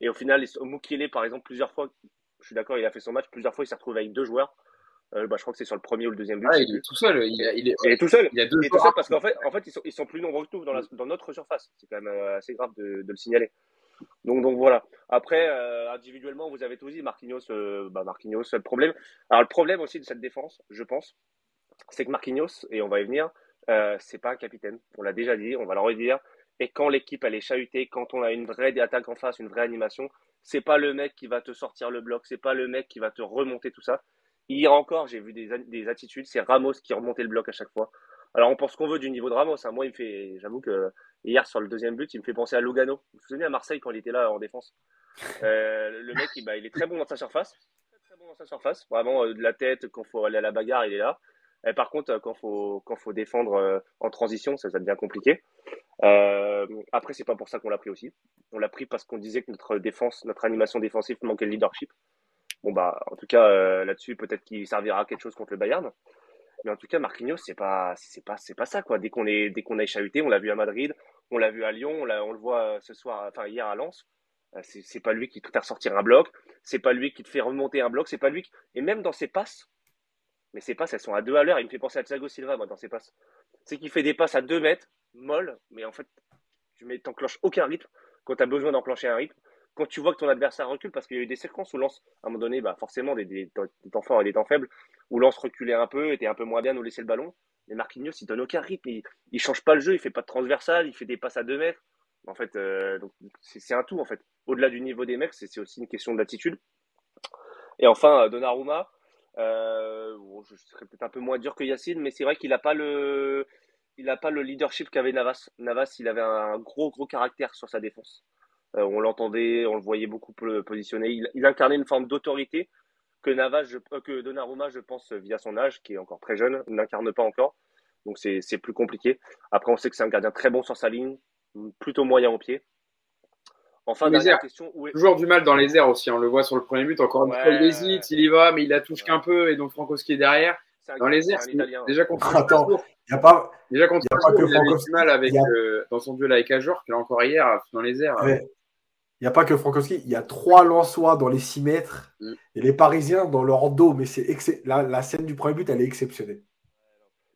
Et au final, Mukele, par exemple, plusieurs fois, je suis d'accord, il a fait son match, plusieurs fois, il s'est retrouvé avec deux joueurs. Euh, bah, je crois que c'est sur le premier ou le deuxième but. Ah, il est tout seul. Il, est- il est, Il est tout seul. il y a deux Il est tout seul parce qu'en fait, en fait, ils sont, ils sont plus nombreux que nous dans, la, dans notre surface. C'est quand même euh, assez grave de, de le signaler. Donc, donc voilà. Après, euh, individuellement, vous avez tous dit Marquinhos, euh, bah Marquinhos, le problème. Alors le problème aussi de cette défense, je pense, c'est que Marquinhos, et on va y venir, euh, c'est pas un capitaine. On l'a déjà dit, on va le redire. Et quand l'équipe elle est chahutée, quand on a une vraie attaque en face, une vraie animation, c'est pas le mec qui va te sortir le bloc, c'est pas le mec qui va te remonter tout ça. Hier encore, j'ai vu des, des attitudes, c'est Ramos qui remontait le bloc à chaque fois. Alors on pense qu'on veut du niveau de Ramos. hein. Moi, il me fait, j'avoue que hier sur le deuxième but, il me fait penser à Lugano. Vous vous souvenez à Marseille quand il était là en défense? Euh, Le mec, il, bah, il est très bon dans sa surface, très, très bon dans sa surface. Vraiment euh, de la tête, quand faut aller à la bagarre, il est là. Et par contre, euh, quand faut quand faut défendre euh, en transition, ça, ça devient compliqué. Euh, après, c'est pas pour ça qu'on l'a pris aussi. On l'a pris parce qu'on disait que notre défense, notre animation défensive manquait de leadership. Bon bah, en tout cas euh, là-dessus, peut-être qu'il servira à quelque chose contre le Bayern. Mais en tout cas, Marquinhos, c'est pas, c'est pas, c'est pas ça quoi. Dès qu'on est, dès qu'on est chahuté, on l'a vu à Madrid, on l'a vu à Lyon, on, le voit euh, ce soir, enfin hier à Lens. Euh, c'est pas lui qui te fait ressortir un bloc, c'est pas lui qui te fait remonter un bloc, c'est pas lui. Qui... Et même dans ses passes, mais ses passes, elles sont à deux à l'heure. Il me fait penser à Thiago Silva, moi, dans ses passes. C'est qu'il fait des passes à deux mètres, molles, mais en fait, tu mets, t'enclenches aucun rythme quand tu as besoin d'enclencher un rythme. Quand tu vois que ton adversaire recule, parce qu'il y a eu des séquences où Lance, à un moment donné, bah forcément, des, des, temps forts et des temps faibles, où Lance reculait un peu, était un peu moins bien, nous laissait le ballon. Mais Marquinhos, il donne aucun rythme, il, change pas le jeu, il fait pas de transversal, il fait des passes à deux mètres. En fait, euh, c'est un tout, en fait. Au-delà du niveau des mecs, c'est c'est aussi une question d'attitude. Et enfin, euh, Donnarumma, euh, je serais peut-être un peu moins dur que Yacine, mais c'est vrai qu'il n'a pas le, il pas le leadership qu'avait Navas. Navas, il avait un gros, gros caractère sur sa défense. Euh, on l'entendait, on le voyait beaucoup po- positionner. Il, incarnait une forme d'autorité que Navas, je- euh, que Donnarumma, je pense, via son âge, qui est encore très jeune, n'incarne pas encore. Donc c'est plus compliqué. Après, on sait que c'est un gardien très bon sur sa ligne, plutôt moyen au pied. Enfin, Les dernière airs. question. Où est... Toujours du mal dans les airs aussi. On le voit sur le premier but. Encore une Ouais. fois, il hésite, il y va, mais il la touche qu'un peu. Et donc Frankowski est derrière. c'est un- Dans les airs, un c'est- Italien. déjà contre Attends. Il n'y a pas. Déjà contre y a pas que Frankowski. du mal avec, Il y a- euh, dans son duel avec Ajor, qu'il a encore hier, dans les airs. Ouais. Il n'y a pas que Frankowski, il y a trois Lensois dans les 6 mètres Mm. et les Parisiens dans leur dos. Mais c'est la, la scène du premier but, elle est exceptionnelle.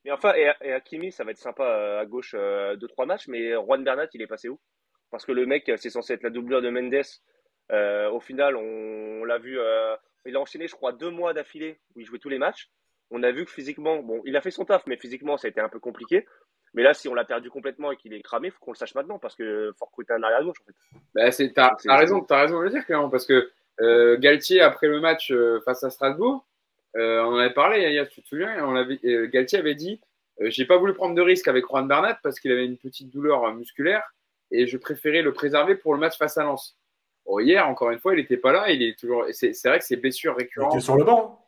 Mais enfin, et, et Hakimi, ça va être sympa euh, à gauche euh, deux trois matchs, mais Juan Bernat, il est passé où? Parce que le mec, c'est censé être la doublure de Mendes. Euh, au final, on, on l'a vu, euh, il a enchaîné, je crois, deux mois d'affilée où il jouait tous les matchs. On a vu que physiquement, bon, il a fait son taf, mais physiquement, ça a été un peu compliqué. Mais là, si on l'a perdu complètement et qu'il est cramé, faut qu'on le sache maintenant parce que faut recruter un arrière gauche en fait. Bah, c'est, t'as, C'est- t'as raison, t'as raison de le dire, clairement, parce que euh, Galtier, après le match euh, face à Strasbourg, euh, on en avait parlé, Yaya, tu te souviens, on avait, euh, Galtier avait dit euh, J'ai pas voulu prendre de risque avec Juan Bernat parce qu'il avait une petite douleur euh, musculaire et je préférais le préserver pour le match face à Lens. Bon, hier, encore une fois, il n'était pas là, il est toujours. C'est, c'est vrai que c'est blessure Il récurrente. était sur le banc.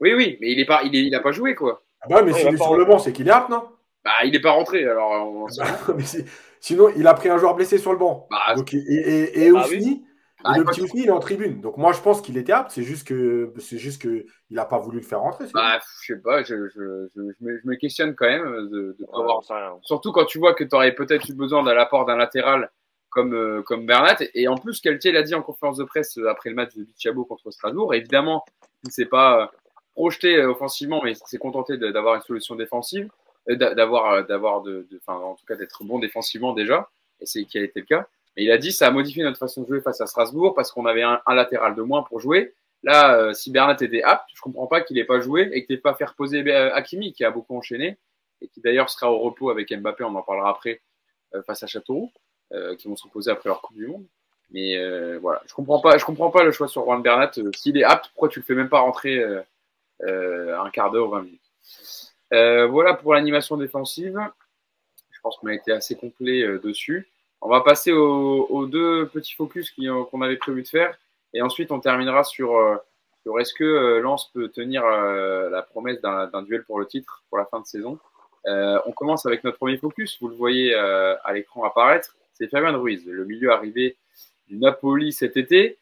Oui, oui, mais il est pas, il est, il a pas joué, quoi. Ah bah, mais s'il il est sur le banc, c'est qu'il est apte, non? Bah, il est pas rentré, alors. on- Bah, mais Sinon, il a pris un joueur blessé sur le banc. Bah, Donc, et et, et Ah Ousni, Ah, le petit Ousni, il est en tribune. Donc moi, je pense qu'il était apte. C'est juste que c'est juste que il n'a pas voulu le faire rentrer. bah, je sais pas, je, je, je, je me, je me questionne quand même de, de pas Ouais, avoir j'en sais rien. Surtout quand tu vois que tu aurais peut-être eu besoin de l'apport d'un latéral comme, euh, comme Bernat. Et en plus, Galtier l'a dit en conférence de presse euh, après le match de Bichabo contre Strasbourg. Évidemment, il ne s'est pas euh, projeté euh, offensivement, mais il s'est contenté d'avoir une solution défensive, euh, d'a- d'avoir, euh, d'avoir de, de- enfin, en tout cas d'être bon défensivement déjà. Et c'est qui a été le cas. Il a dit ça a modifié notre façon de jouer face à Strasbourg parce qu'on avait un, latéral de moins pour jouer. Là, euh, si Bernat était apte, je comprends pas qu'il ait pas joué et que t'aies pas fait reposer euh, Hakimi qui a beaucoup enchaîné et qui d'ailleurs sera au repos avec Mbappé, on en parlera après, euh, face à Châteauroux, qui vont se reposer après leur Coupe du Monde. Mais voilà, je comprends pas, je comprends pas le choix sur Juan Bernat. S'il est apte, pourquoi tu le fais même pas rentrer un quart d'heure ou 20 minutes? Voilà pour l'animation défensive. Je pense qu'on a été assez complet dessus. On va passer aux, deux petits focus qu'on avait prévu de faire, et ensuite on terminera sur, euh, sur est-ce que euh, Lens peut tenir euh, la promesse d'un duel pour le titre pour la fin de saison. On commence avec notre premier focus. Vous le voyez à l'écran apparaître. C'est Fabien Ruiz, le milieu arrivé du Napoli cet été,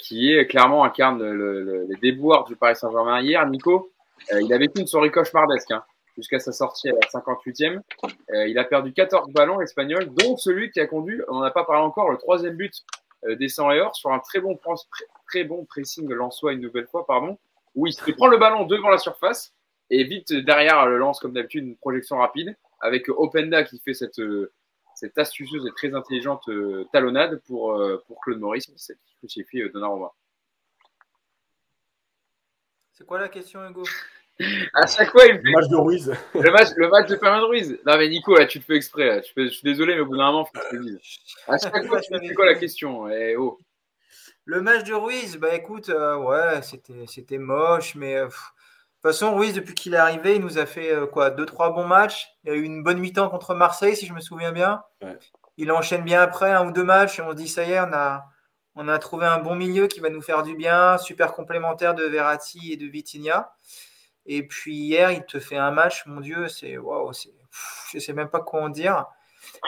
qui est clairement incarne le- le- les déboires du Paris Saint-Germain hier. Nico, il a vécu une soirée cauchemardesque hein, jusqu'à sa sortie à la 58e. Euh, il a perdu 14 ballons espagnols, dont celui qui a conduit, on n'en a pas parlé encore, le troisième but euh, des 100 et or sur un très bon, très bon pressing une nouvelle fois, pardon. où il prend le ballon devant la surface et vite derrière le lance comme d'habitude une projection rapide avec Openda qui fait cette, cette astucieuse et très intelligente talonnade pour, pour Claude Maurice qui crucifie Donnarumma. C'est quoi la question, Hugo? À chaque fois, il fait... Le match de Ruiz. le, match, le match de Fabien Ruiz. Non, mais Nico, là, tu te fais exprès. Je, suis désolé, mais au bout d'un moment, faut que je te dise. À chaque fois, tu fais quoi la question? Eh, oh. Le match de Ruiz, bah écoute, euh, ouais, c'était moche, mais euh, de toute façon, Ruiz, depuis qu'il est arrivé, il nous a fait euh, quoi Deux, trois bons matchs. Il y a eu une bonne mi-temps contre Marseille, si je me souviens bien. Il enchaîne bien après un ou deux matchs et on se dit, ça y est, on a, on a trouvé un bon milieu qui va nous faire du bien, super complémentaire de Verratti et de Vitinha. Et puis hier, il te fait un match, mon Dieu, c'est waouh, je sais même pas quoi en dire.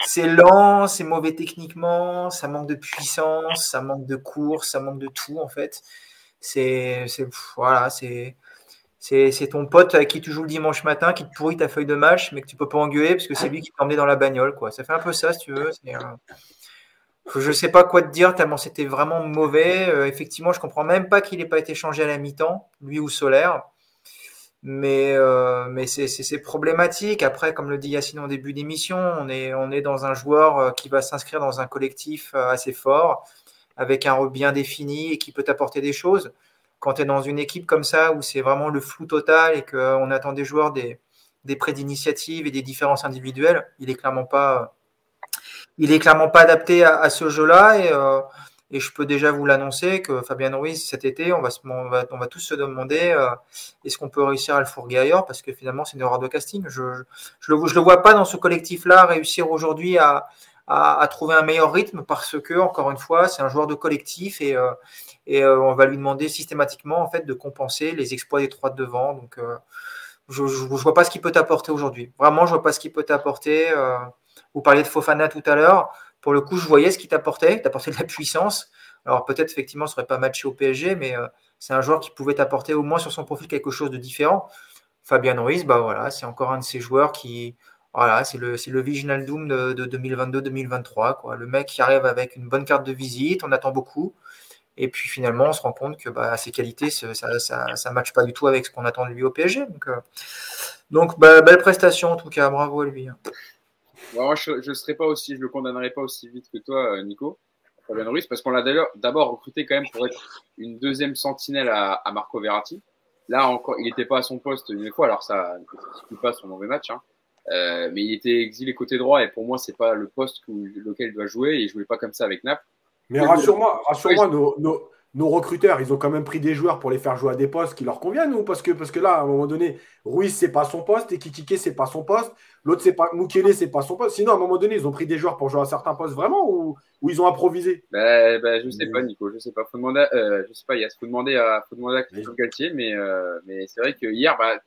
C'est lent, c'est mauvais techniquement, ça manque de puissance, ça manque de course, ça manque de tout en fait. C'est voilà, c'est c'est ton pote qui tu joues le dimanche matin qui te pourrit ta feuille de match, mais que tu peux pas engueuler parce que c'est lui qui t'a emmené dans la bagnole quoi. Ça fait un peu ça si tu veux. Je sais pas quoi te dire tellement c'était vraiment mauvais. Euh, effectivement, je comprends même pas qu'il n'ait pas été changé à la mi-temps, lui ou Solaire. Mais, euh, mais c'est problématique. Après, comme le dit Yacine en début d'émission, on est, on est dans un joueur euh, qui va s'inscrire dans un collectif euh, assez fort, avec un rôle bien défini et qui peut apporter des choses. Quand tu es dans une équipe comme ça, où c'est vraiment le flou total et qu'on attend des joueurs des, des prêts d'initiative et des différences individuelles, il est clairement pas, il est clairement pas adapté à, ce jeu-là. Et, et je peux déjà vous l'annoncer que Fabien Ruiz, cet été, on va, tous se demander euh, est-ce qu'on peut réussir à le fourguer ailleurs? Parce que finalement, c'est une erreur de casting. Je ne le, vois pas dans ce collectif-là réussir aujourd'hui à, trouver un meilleur rythme parce que, encore une fois, c'est un joueur de collectif et, euh, euh, on va lui demander systématiquement en fait, de compenser les exploits des trois de devant. Donc, je ne vois pas ce qu'il peut t'apporter aujourd'hui. Vraiment, je vois pas ce qu'il peut t'apporter. Vous parliez de Fofana tout à l'heure pour le coup, je voyais ce qu'il t'apportait, t'apportait de la puissance. Alors peut-être effectivement, ce serait pas matché au PSG, mais euh, c'est un joueur qui pouvait t'apporter au moins sur son profil quelque chose de différent. Fabien Ruiz, bah voilà, c'est encore un de ces joueurs qui, voilà, c'est le, le Doom de, 2022-2023, quoi. Le mec qui arrive avec une bonne carte de visite, on attend beaucoup. Et puis finalement, on se rend compte que bah, ses qualités, ça ne matche pas du tout avec ce qu'on attend de lui au PSG. Donc, euh, donc bah, belle prestation en tout cas, bravo à lui. Hein moi, je ne serais pas aussi, je le condamnerai pas aussi vite que toi, euh, Nico, Fabien Ruiz, parce qu'on l'a d'ailleurs d'abord recruté quand même pour être une deuxième sentinelle à, à Marco Verratti. Là encore, il n'était pas à son poste une fois, alors ça ne pas son mauvais match, hein. euh, mais il était exilé côté droit et pour moi c'est pas le poste lequel il doit jouer et il jouait pas comme ça avec Naples. Mais rassure-moi, rassure-moi, nos, nos, nos recruteurs, ils ont quand même pris des joueurs pour les faire jouer à des postes qui leur conviennent ou parce que, parce que là, à un moment donné, Ruiz, c'est pas son poste, et Kikike, c'est pas son poste, l'autre, c'est pas Mukele, c'est pas son poste. Sinon, à un moment donné, ils ont pris des joueurs pour jouer à certains postes vraiment ou, ou ils ont improvisé? Ben, ben, Je sais pas, Nico, je sais pas. Faut demander, euh, je sais pas, il faut demander à, faut demander à Christophe Galtier, mais, euh, mais c'est vrai que hier, bah,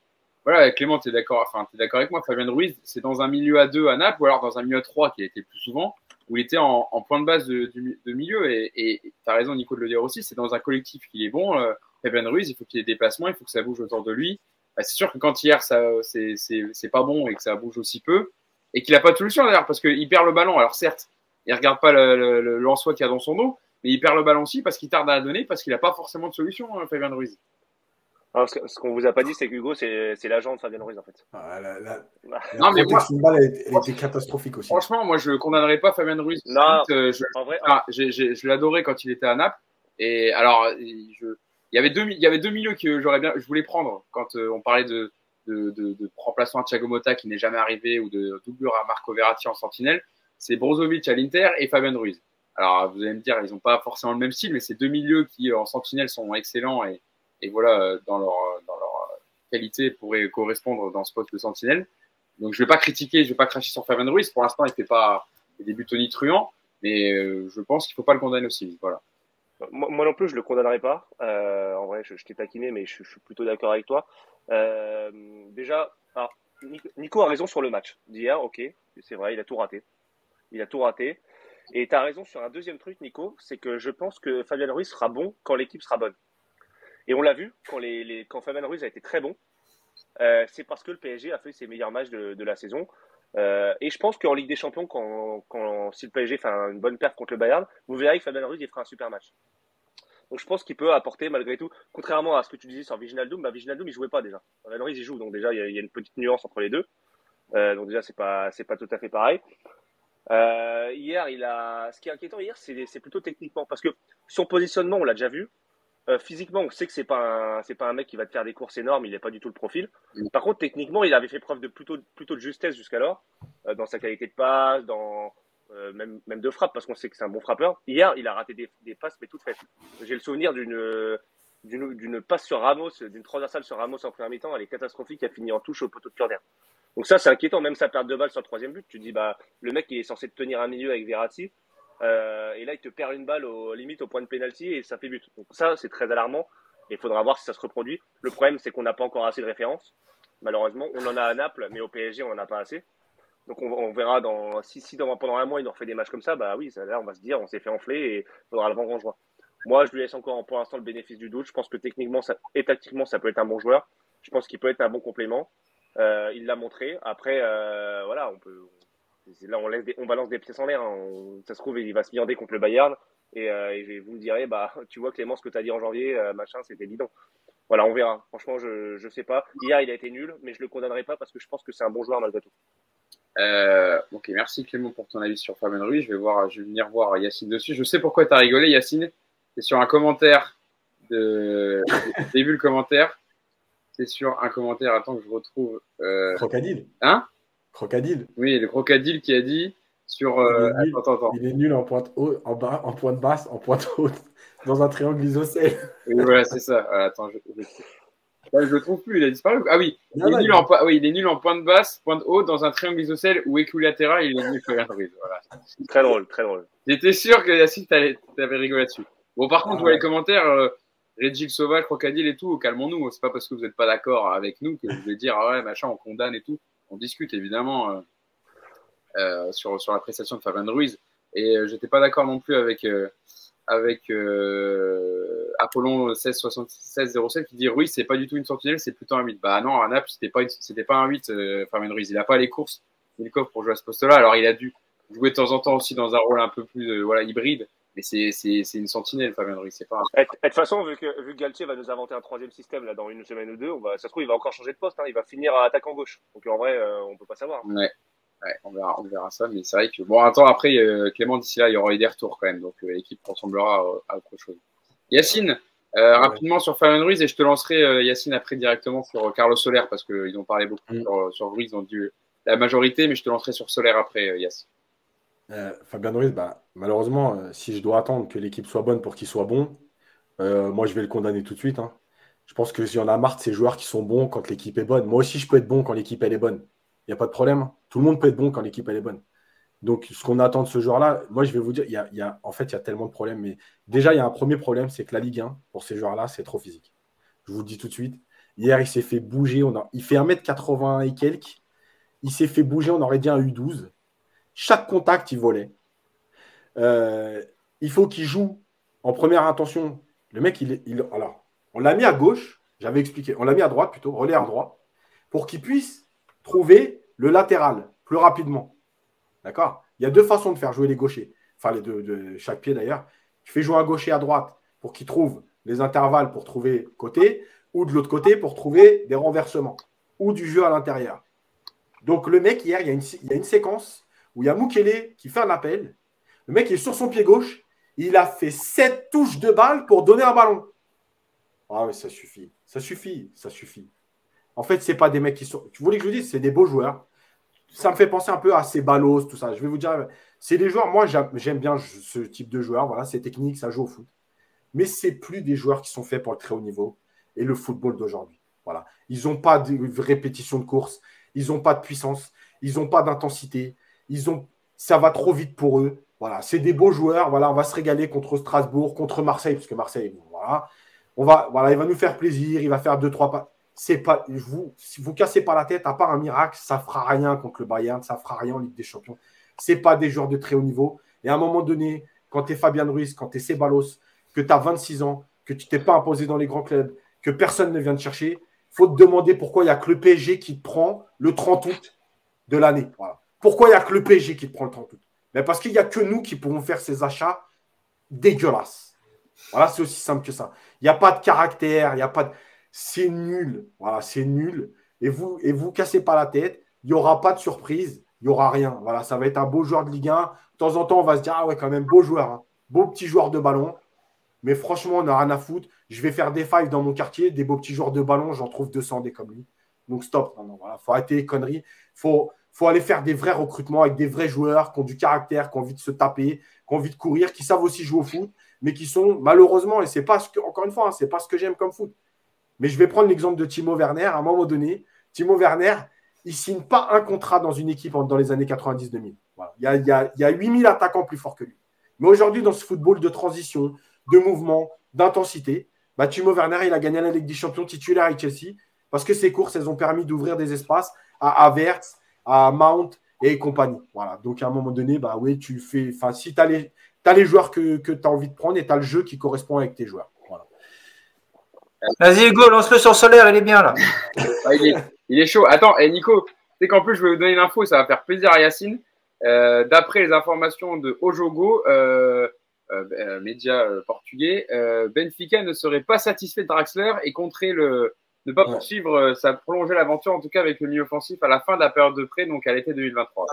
voilà, Clément, tu es d'accord, enfin, es avec moi, Fabien Ruiz, c'est dans un milieu à deux à Naples ou alors dans un milieu à trois qui a été plus souvent où il était en, en point de base de, de, milieu. Et tu as raison, Nico, de le dire aussi, c'est dans un collectif qui est bon. Euh, Ruiz, il faut qu'il y ait des déplacements, il faut que ça bouge autour de lui. Bah, c'est sûr que quand hier, ça c'est pas bon et que ça bouge aussi peu, et qu'il n'a pas de solution d'ailleurs, parce qu'il perd le ballon. Alors certes, il regarde pas le, le, le qu'il y a dans son dos, mais il perd le ballon aussi parce qu'il tarde à donner, parce qu'il n'a pas forcément de solution, hein, Ruiz. Alors, ce qu'on vous a pas dit, c'est qu'Hugo, c'est l'agent de Fabien Ruiz, en fait. Ah, la, la, non, mais moi, elle, elle, était catastrophique aussi. Franchement, moi, je condamnerais pas Fabien Ruiz. Non, euh, je, en vrai, ah, je l'adorais quand il était à Naples. Et alors, je, il y avait deux, il y avait deux milieux que j'aurais bien, je voulais prendre quand euh, on parlait de, de, de, de remplacement à Thiago Motta qui n'est jamais arrivé ou de doublure à Marco Verratti en sentinelle. C'est Brozovic à l'Inter et Fabien Ruiz. Alors, vous allez me dire, ils n'ont pas forcément le même style, mais c'est deux milieux qui, en sentinelle, sont excellents et, et voilà, euh, dans leur, dans leur euh, qualité pourrait correspondre dans ce poste de sentinelle. Donc je vais pas critiquer, je vais pas cracher sur Fabien Ruiz. Pour l'instant, il fait pas des débuts tonitruants, mais euh, je pense qu'il faut pas le condamner aussi. Voilà. Moi, non plus, je le condamnerai pas. Euh, en vrai, je, t'ai taquiné, mais je, suis plutôt d'accord avec toi. Euh, déjà, Nico a raison sur le match d'hier. Ok, c'est vrai, il a tout raté. Il a tout raté. Et tu as raison sur un deuxième truc, Nico, c'est que je pense que Fabien Ruiz sera bon quand l'équipe sera bonne. Et on l'a vu, quand, les, les, quand Fabien Ruiz a été très bon, euh, c'est parce que le PSG a fait ses meilleurs matchs de, la saison. Euh, et je pense qu'en Ligue des Champions, quand, quand, si le PSG fait une bonne perte contre le Bayern, vous verrez que Fabien Ruiz il fera un super match. Donc je pense qu'il peut apporter malgré tout, contrairement à ce que tu disais sur Viginaldoum, bah Viginaldoum il jouait pas déjà. Henry il joue, donc déjà il y, a, une petite nuance entre les deux. Euh, donc déjà c'est pas c'est pas tout à fait pareil. Hier il a, ce qui est inquiétant hier c'est plutôt techniquement parce que son positionnement on l'a déjà vu. Euh, physiquement, on sait que c'est pas c'est pas un mec qui va te faire des courses énormes. Il n'est pas du tout le profil. Mm. Par contre, techniquement, il avait fait preuve de plutôt plutôt de justesse jusqu'alors euh, dans sa qualité de passe, dans euh, même, même de frappe, parce qu'on sait que c'est un bon frappeur. Hier, il a raté des, des passes, mais toutes faites. J'ai le souvenir d'une d'une passe sur Ramos, d'une transversale sur Ramos en première mi-temps, elle est catastrophique, elle a fini en touche au poteau de corner. Donc ça, c'est inquiétant, même sa perte de balle sur le troisième but. Tu dis, bah, le mec, il est censé tenir un milieu avec Verratti, euh, et là, il te perd une balle au limite au point de pénalty et ça fait but. Donc ça, c'est très alarmant. Il faudra voir si ça se reproduit. Le problème, c'est qu'on n'a pas encore assez de références. Malheureusement, on en a à Naples, mais au PSG, on n'en a pas assez. Donc on, verra dans si, pendant un mois il nous refait des matchs comme ça, bah oui, ça, là on va se dire on s'est fait enfler et il faudra le vendre en juin. Moi je lui laisse encore pour l'instant le bénéfice du doute. Je pense que techniquement et tactiquement ça peut être un bon joueur. Je pense qu'il peut être un bon complément. Euh, il l'a montré. Après euh, voilà on peut là on laisse on balance des pièces en l'air. Hein. Ça se trouve il va se viander contre le Bayern et, euh, et, vous me direz bah tu vois Clément ce que tu as dit en janvier machin c'était bidon. Voilà, on verra. Franchement, je ne sais pas. Hier, il a été nul, mais je le condamnerai pas parce que je pense que c'est un bon joueur malgré tout. Euh, ok, merci Clément pour ton avis sur Fabien Ruiz. Je vais, voir, je vais venir voir Yacine dessus. Je sais pourquoi tu as rigolé, Yacine. C'est sur un commentaire de. J'ai vu le commentaire. C'est sur un commentaire. Attends que je retrouve. Euh... Crocadile. Hein? Crocadile. Oui, le crocadile qui a dit sur. Euh... Il, est nul, attends, attends. il est nul en pointe haute, en, bas, en pointe basse, en pointe haute, dans un triangle isocèle. Oui, voilà, c'est ça. attends, je... Bah, je le trouve plus, il a disparu. Ah oui, il, est, nul en, oui il est nul en pointe basse, pointe haute, dans un triangle isocèle ou équilatéral, il est nul Voilà. Très drôle, très drôle. J'étais sûr que Yacine, t'avais rigolé là-dessus. Bon, par contre, ah, vois les commentaires, euh, Régil Sauvage, Crocodile et tout, calmons-nous. C'est pas parce que vous n'êtes pas d'accord avec nous que je vais dire, ah ouais, machin, on condamne et tout. On discute évidemment euh, euh, sur, sur la prestation de Fabien Ruiz. Et euh, j'étais pas d'accord non plus avec, avec Apollon 167607 qui dit Ruiz c'est pas du tout une sentinelle c'est plutôt un 8 bah non à Naples c'était pas c'était pas un 8 euh, Fabien Ruiz. Il a pas les courses il coffre pour jouer à ce poste là alors il a dû jouer de temps en temps aussi dans un rôle un peu plus voilà hybride mais c'est une sentinelle Fabien Ruiz c'est pas un... de toute façon vu que vu que Galtier va nous inventer un troisième système là dans une semaine ou deux on va ça se trouve il va encore changer de poste hein, il va finir à attaquant gauche donc en vrai euh, on peut pas savoir ouais on, verra, on verra ça, mais c'est vrai que bon, attends, après, euh, Clément, d'ici là, il y aura eu des retours quand même, donc euh, l'équipe ressemblera à, autre chose. Yacine, euh, rapidement sur Fabien Ruiz, et je te lancerai, Yacine, après directement sur Carlos Soler, parce qu'ils ont parlé beaucoup mm. sur, sur, Ruiz, ils ont dû la majorité, mais je te lancerai sur Soler après, Yacine. Fabien Ruiz, bah, malheureusement, si je dois attendre que l'équipe soit bonne pour qu'il soit bon, moi, je vais le condamner tout de suite. Hein. Je pense que s'il y en a marre de ces joueurs qui sont bons quand l'équipe est bonne, moi aussi, je peux être bon quand l'équipe elle est bonne. Il n'y a pas de problème. Hein. Tout le monde peut être bon quand l'équipe elle est bonne. Donc, ce qu'on attend de ce joueur-là, moi, je vais vous dire, y, a, en fait, il y a tellement de problèmes. Mais déjà, il y a un premier problème, c'est que la Ligue 1, pour ces joueurs-là, c'est trop physique. Je vous le dis tout de suite. Hier, il s'est fait bouger. On a, il fait 1m80 et quelques. Il s'est fait bouger, on aurait dit un U12. Chaque contact, il volait. Euh, il faut qu'il joue en première intention. Le mec, il, il alors, on l'a mis à gauche, j'avais expliqué. On l'a mis à droite plutôt, relais à droite, pour qu'il puisse trouver le latéral plus rapidement. D'accord? Il y a deux façons de faire jouer les gauchers. Enfin, les deux de chaque pied d'ailleurs. Tu fais jouer un gaucher à droite pour qu'il trouve les intervalles pour trouver côté, ou de l'autre côté pour trouver des renversements, ou du jeu à l'intérieur. Donc le mec, hier, il y a une séquence où il y a Mukele qui fait un appel. Le mec est sur son pied gauche. Il a fait sept touches de balle pour donner un ballon. Ah oui, ça suffit. Ça suffit. Ça suffit. En fait, ce pas des mecs qui sont. Tu voulais que je vous dise, c'est des beaux joueurs. Ça me fait penser un peu à ces ballos, tout ça. Je vais vous dire, c'est des joueurs. Moi, j'aime bien ce type de joueurs. Voilà, c'est technique, ça joue au foot. Mais c'est plus des joueurs qui sont faits pour le très haut niveau et le football d'aujourd'hui. Voilà. Ils n'ont pas de répétition de course. Ils n'ont pas de puissance. Ils n'ont pas d'intensité. Ils ont. Ça va trop vite pour eux. Voilà, c'est des beaux joueurs. Voilà, on va se régaler contre Strasbourg, contre Marseille, parce que Marseille, voilà, on va, voilà, il va nous faire plaisir. Il va faire deux trois pas c'est pas vous si vous cassez pas la tête à part un miracle ça fera rien contre le Bayern ça fera rien en Ligue des Champions c'est pas des joueurs de très haut niveau et à un moment donné quand tu es Fabien Ruiz quand tu es Ceballos que tu as 26 ans que tu t'es pas imposé dans les grands clubs que personne ne vient te chercher faut te demander pourquoi il y a que le PSG qui te prend le 30 août de l'année pourquoi il y a que le PSG qui prend le 30 août Mais parce qu'il y a que nous qui pouvons faire ces achats dégueulasses Voilà, c'est aussi simple que ça. Il n'y a pas de caractère, il n'y a pas de. C'est nul. Voilà, c'est nul. Et vous, et vous cassez pas la tête. Il n'y aura pas de surprise. Il n'y aura rien. Voilà, ça va être un beau joueur de Ligue 1. De temps en temps, on va se dire, ah ouais, quand même, beau joueur. Hein. Beau petit joueur de ballon. Mais franchement, on n'a rien à foutre. Je vais faire des fives dans mon quartier, des beaux petits joueurs de ballon, j'en trouve 200 des comme lui. Donc stop. Il faut arrêter les conneries. Faut, faut aller faire des vrais recrutements avec des vrais joueurs qui ont du caractère, qui ont envie de se taper, qui ont envie de courir, qui savent aussi jouer au foot, mais qui sont malheureusement, et c'est pas ce que, encore une fois, hein, c'est pas ce que j'aime comme foot. Mais je vais prendre l'exemple de Timo Werner. À un moment donné, Timo Werner, il signe pas un contrat dans une équipe dans les années 90-2000. Il, y a, il, y a, il y a 8000 attaquants plus forts que lui. Mais aujourd'hui, dans ce football de transition, de mouvement, d'intensité, bah, Timo Werner, il a gagné la Ligue des Champions titulaire avec Chelsea parce que ses courses, elles ont permis d'ouvrir des espaces à Havertz, à Mount et compagnie. Voilà. Donc, à un moment donné, bah oui, tu fais. Enfin, si tu as, les joueurs que, que tu as envie de prendre et tu as le jeu qui correspond avec tes joueurs. Voilà. Vas-y, Hugo, lance-le sur solaire, il est bien là. Ah, il, est, chaud. Attends, et Nico, c'est qu'en plus, je vais vous donner une info, ça va faire plaisir à Yacine. Euh, d'après les informations de Ojogo, euh, euh, euh média portugais, Benfica ne serait pas satisfait de Draxler et compterait le, ne pas poursuivre, ça prolonger l'aventure en tout cas avec le milieu offensif à la fin de la période de prêt, donc à l'été 2023.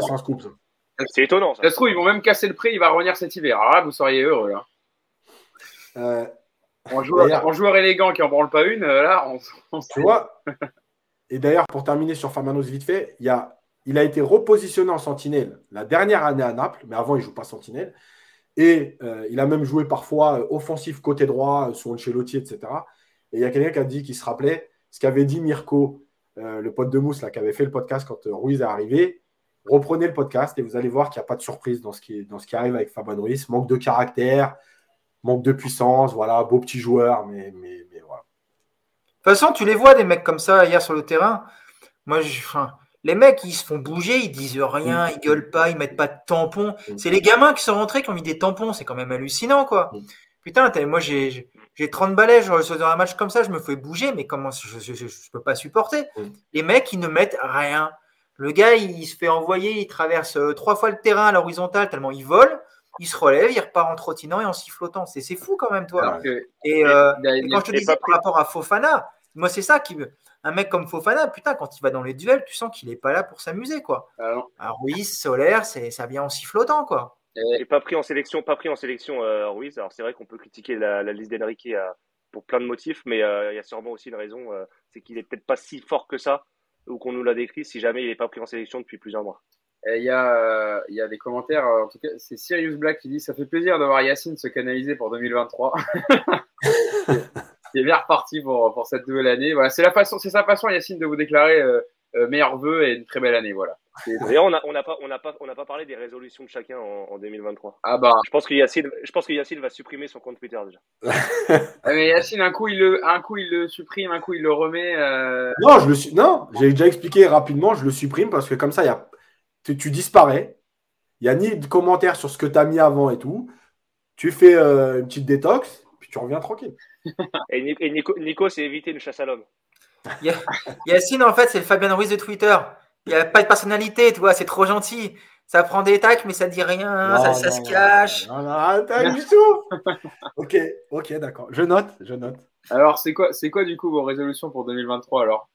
C'est étonnant. Ça. se trouve, ils vont même casser le prêt, il va revenir cet hiver. Alors là, vous seriez heureux. Là. Euh, en, joueur, élégant qui en branle pas une, là, on, Tu vois Et d'ailleurs, pour terminer sur Famanos vite fait, il, a, il a été repositionné en sentinelle la dernière année à Naples, mais avant, il ne joue pas sentinelle. Et euh, il a même joué parfois euh, offensif côté droit, sur Ancelotti, etc. Et il y a quelqu'un qui a dit qu'il se rappelait ce qu'avait dit Mirko, euh, le pote de Mousse, là, qui avait fait le podcast quand euh, Ruiz est arrivé. Reprenez le podcast et vous allez voir qu'il n'y a pas de surprise dans ce qui, dans ce qui arrive avec Fabien Ruiz. Manque de caractère, manque de puissance, voilà, beau petit joueur, mais, mais, voilà. De toute façon, tu les vois, des mecs comme ça, hier sur le terrain. Moi, je, les mecs, ils se font bouger, ils disent rien, ils gueulent pas, ils mettent pas de tampons. C'est les gamins qui sont rentrés qui ont mis des tampons, c'est quand même hallucinant, quoi. Putain, moi, j'ai j'ai 30 balais, je, dans un match comme ça, je me fais bouger, mais comment je ne peux pas supporter? Les mecs, ils ne mettent rien. Le gars, il, se fait envoyer, il traverse euh, trois fois le terrain à l'horizontale, tellement il vole, il se relève, il repart en trottinant et en sifflotant. C'est fou quand même, toi. et, euh, quand je te disais par rapport à Fofana, moi, c'est ça qui Un mec comme Fofana, putain, quand il va dans les duels, tu sens qu'il n'est pas là pour s'amuser, quoi. Alors, Ruiz, Solaire, ça vient en sifflotant, quoi. Et pas pris en sélection, pas pris en sélection euh, Ruiz. Alors c'est vrai qu'on peut critiquer la, liste d'Enrique euh, pour plein de motifs, mais euh, il y a sûrement aussi une raison, c'est qu'il est peut-être pas si fort que ça, ou qu'on nous l'a décrit, si jamais il n'est pas pris en sélection depuis plusieurs mois. Il y, a, il y a des commentaires, en tout cas, c'est Sirius Black qui dit Ça fait plaisir de voir Yacine se canaliser pour 2023. il est bien reparti pour, pour cette nouvelle année. Voilà, c'est la façon, c'est sa façon, Yacine, de vous déclarer euh, meilleurs vœux et une très belle année. Voilà. D'ailleurs, on n'a on a pas, on a pas, on a pas parlé des résolutions de chacun en, 2023. Ah bah. Je pense que Yacine, je pense que Yacine va supprimer son compte Twitter déjà. Ah, mais Yacine, un coup il le, un coup il le supprime, un coup il le remet. Euh. Non, je le suis. Non, j'ai déjà expliqué rapidement. Je le supprime parce que comme ça, y a, tu, tu disparais. Il y a ni de commentaires sur ce que tu as mis avant et tout. Tu fais euh, une petite détox, puis tu reviens tranquille. et Nico, Nico c'est éviter une chasse à l'homme. Yacine, en fait, c'est le Fabien Ruiz de Twitter. Il n'y a pas de personnalité, tu vois, c'est trop gentil. Ça prend des tacs, mais ça dit rien, ça, ça, se cache. Non, non, du tout. ok, ok, d'accord. Je note, je note. Alors, c'est quoi, c'est quoi du coup vos résolutions pour 2023 alors?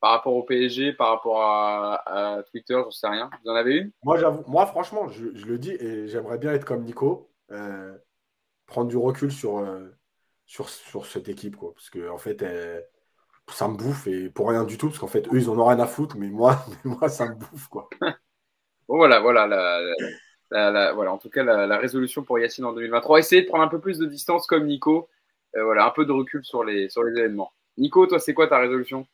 Par rapport au PSG, par rapport à, Twitter, je sais rien. Vous en avez une? Moi, j'avoue, moi, franchement, je, le dis et j'aimerais bien être comme Nico, euh, prendre du recul sur, euh, sur, sur cette équipe, quoi, parce que en fait, elle, ça me bouffe et pour rien du tout, parce qu'en fait, eux, ils en ont rien à foutre, mais moi, moi ça me bouffe, quoi. Bon, voilà, voilà, la, voilà, en tout cas, la, résolution pour Yacine en 2023. Essayez de prendre un peu plus de distance comme Nico. Euh, voilà, un peu de recul sur les, sur les événements. Nico, toi, c'est quoi ta résolution?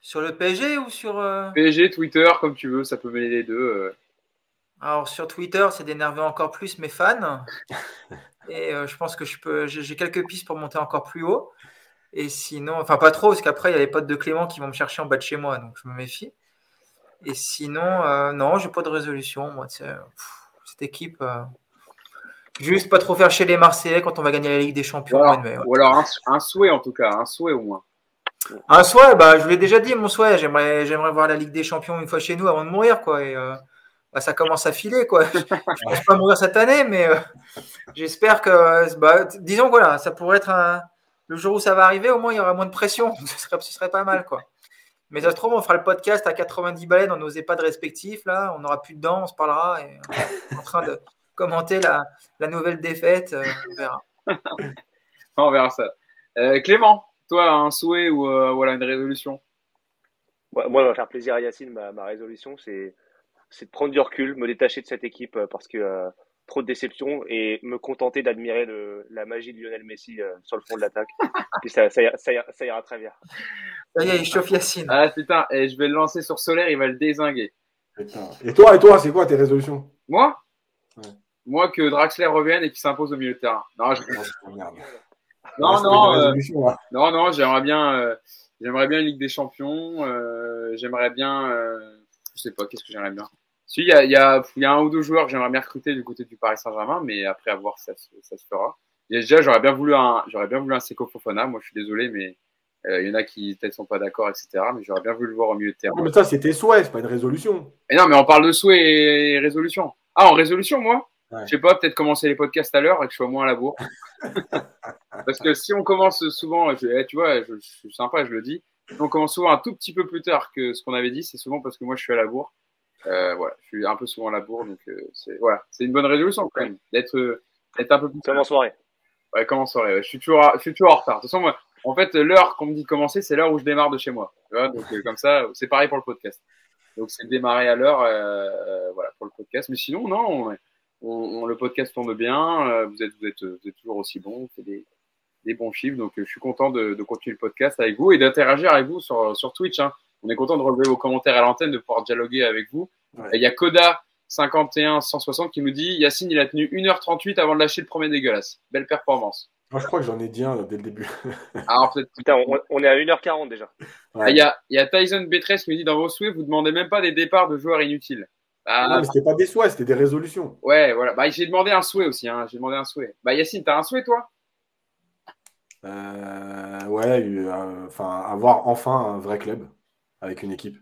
Sur le PSG ou sur. Euh, PSG, Twitter, comme tu veux, ça peut mêler les deux. Euh. Alors, sur Twitter, c'est d'énerver encore plus mes fans. Et je pense que je peux, j'ai quelques pistes pour monter encore plus haut. Et sinon, enfin pas trop, parce qu'après, il y a les potes de Clément qui vont me chercher en bas de chez moi, donc je me méfie. Et sinon, euh, non, j'ai pas de résolution. Moi, cette équipe, euh, juste pas trop faire chez les Marseillais quand on va gagner la Ligue des Champions. Ou alors, un, souhait en tout cas, un souhait au moins. Un souhait, bah, je l'ai déjà dit, mon souhait. J'aimerais, j'aimerais voir la Ligue des Champions une fois chez nous avant de mourir, quoi. Et, euh, bah, ça commence à filer. Quoi. Je ne pense pas mourir cette année, mais j'espère que. Bah, disons voilà, ça pourrait être un, le jour où ça va arriver, au moins il y aura moins de pression. Ce serait, ce serait pas mal. quoi. Mais ça se trouve, on fera le podcast à 90 balais dans nos EHPAD respectifs. Là, on n'aura plus de dents, on se parlera et en train de commenter la, la nouvelle défaite. on verra. on verra ça. Clément, toi, un souhait ou voilà une résolution? Moi, ça va faire plaisir à Yacine. Ma, résolution, c'est de prendre du recul, me détacher de cette équipe euh, parce que euh, trop de déceptions et me contenter d'admirer la magie de Lionel Messi euh, sur le fond de l'attaque. Puis ça, ça, ira, très bien. Ça y est, il chauffe Yacine. Ah putain, et je vais le lancer sur Solaire, il va le désinguer. Et toi, et toi, c'est quoi tes résolutions? Moi? Moi, que Draxler revienne et qu'il s'impose au milieu de terrain. Non, je... non, non, non, non, j'aimerais bien. J'aimerais bien une Ligue des Champions. Euh, j'aimerais bien, euh, je sais pas, qu'est-ce que j'aimerais bien? Si, il y a, y, a, y a un ou deux joueurs que j'aimerais bien recruter du côté du Paris Saint-Germain, mais après avoir ça, ça se fera. Et déjà, j'aurais bien voulu un, j'aurais bien voulu un Seco Fofana. Moi, je suis désolé, mais euh, il y en a qui peut-être sont pas d'accord, etc. Mais j'aurais bien voulu le voir au milieu de terrain. mais ça, c'était souhait, c'est pas une résolution. Et non, mais on parle de souhait et résolution. Ah, en résolution, moi? Je sais pas, peut-être commencer les podcasts à l'heure et que je sois moins à la bourre. Parce que si on commence souvent, eh, tu vois, je, je, suis sympa, je le dis, on commence souvent un tout petit peu plus tard que ce qu'on avait dit, c'est souvent parce que moi je suis à la bourre. Euh, voilà, je suis un peu souvent à la bourre, donc euh, c'est voilà, c'est une bonne résolution quand même d'être euh, d'être un peu plus. Comme en soirée. Ouais, comme en soirée. Ouais. Je suis toujours, je suis toujours en retard. De toute façon, moi, en fait, l'heure qu'on me dit de commencer, c'est l'heure où je démarre de chez moi. Tu vois donc euh, comme ça, c'est pareil pour le podcast. Donc c'est démarrer à l'heure, euh, voilà, pour le podcast. Mais sinon, non, on, on, le podcast tourne bien. vous êtes, vous êtes, vous êtes toujours aussi bon. C'est des des bons chiffres. Donc, euh, je suis content de, continuer le podcast avec vous et d'interagir avec vous sur, sur Twitch. Hein. On est content de relever vos commentaires à l'antenne, de pouvoir dialoguer avec vous. Il y a Koda 51 160 qui nous dit Yacine, il a tenu 1h38 avant de lâcher le premier dégueulasse. Belle performance. Moi, je crois que j'en ai dit un dès le début. Alors, Putain, on, est à 1h40 déjà. Il y, a, y, a, Tyson Betres qui nous dit Dans vos souhaits, vous demandez même pas des départs de joueurs inutiles. Ah, non, mais c'était pas des souhaits, c'était des résolutions. Ouais, voilà. Bah, j'ai demandé un souhait aussi. Hein. J'ai demandé un souhait. Bah, Yacine, t'as un souhait, toi? Euh, ouais, euh, enfin, avoir enfin un vrai club avec une équipe.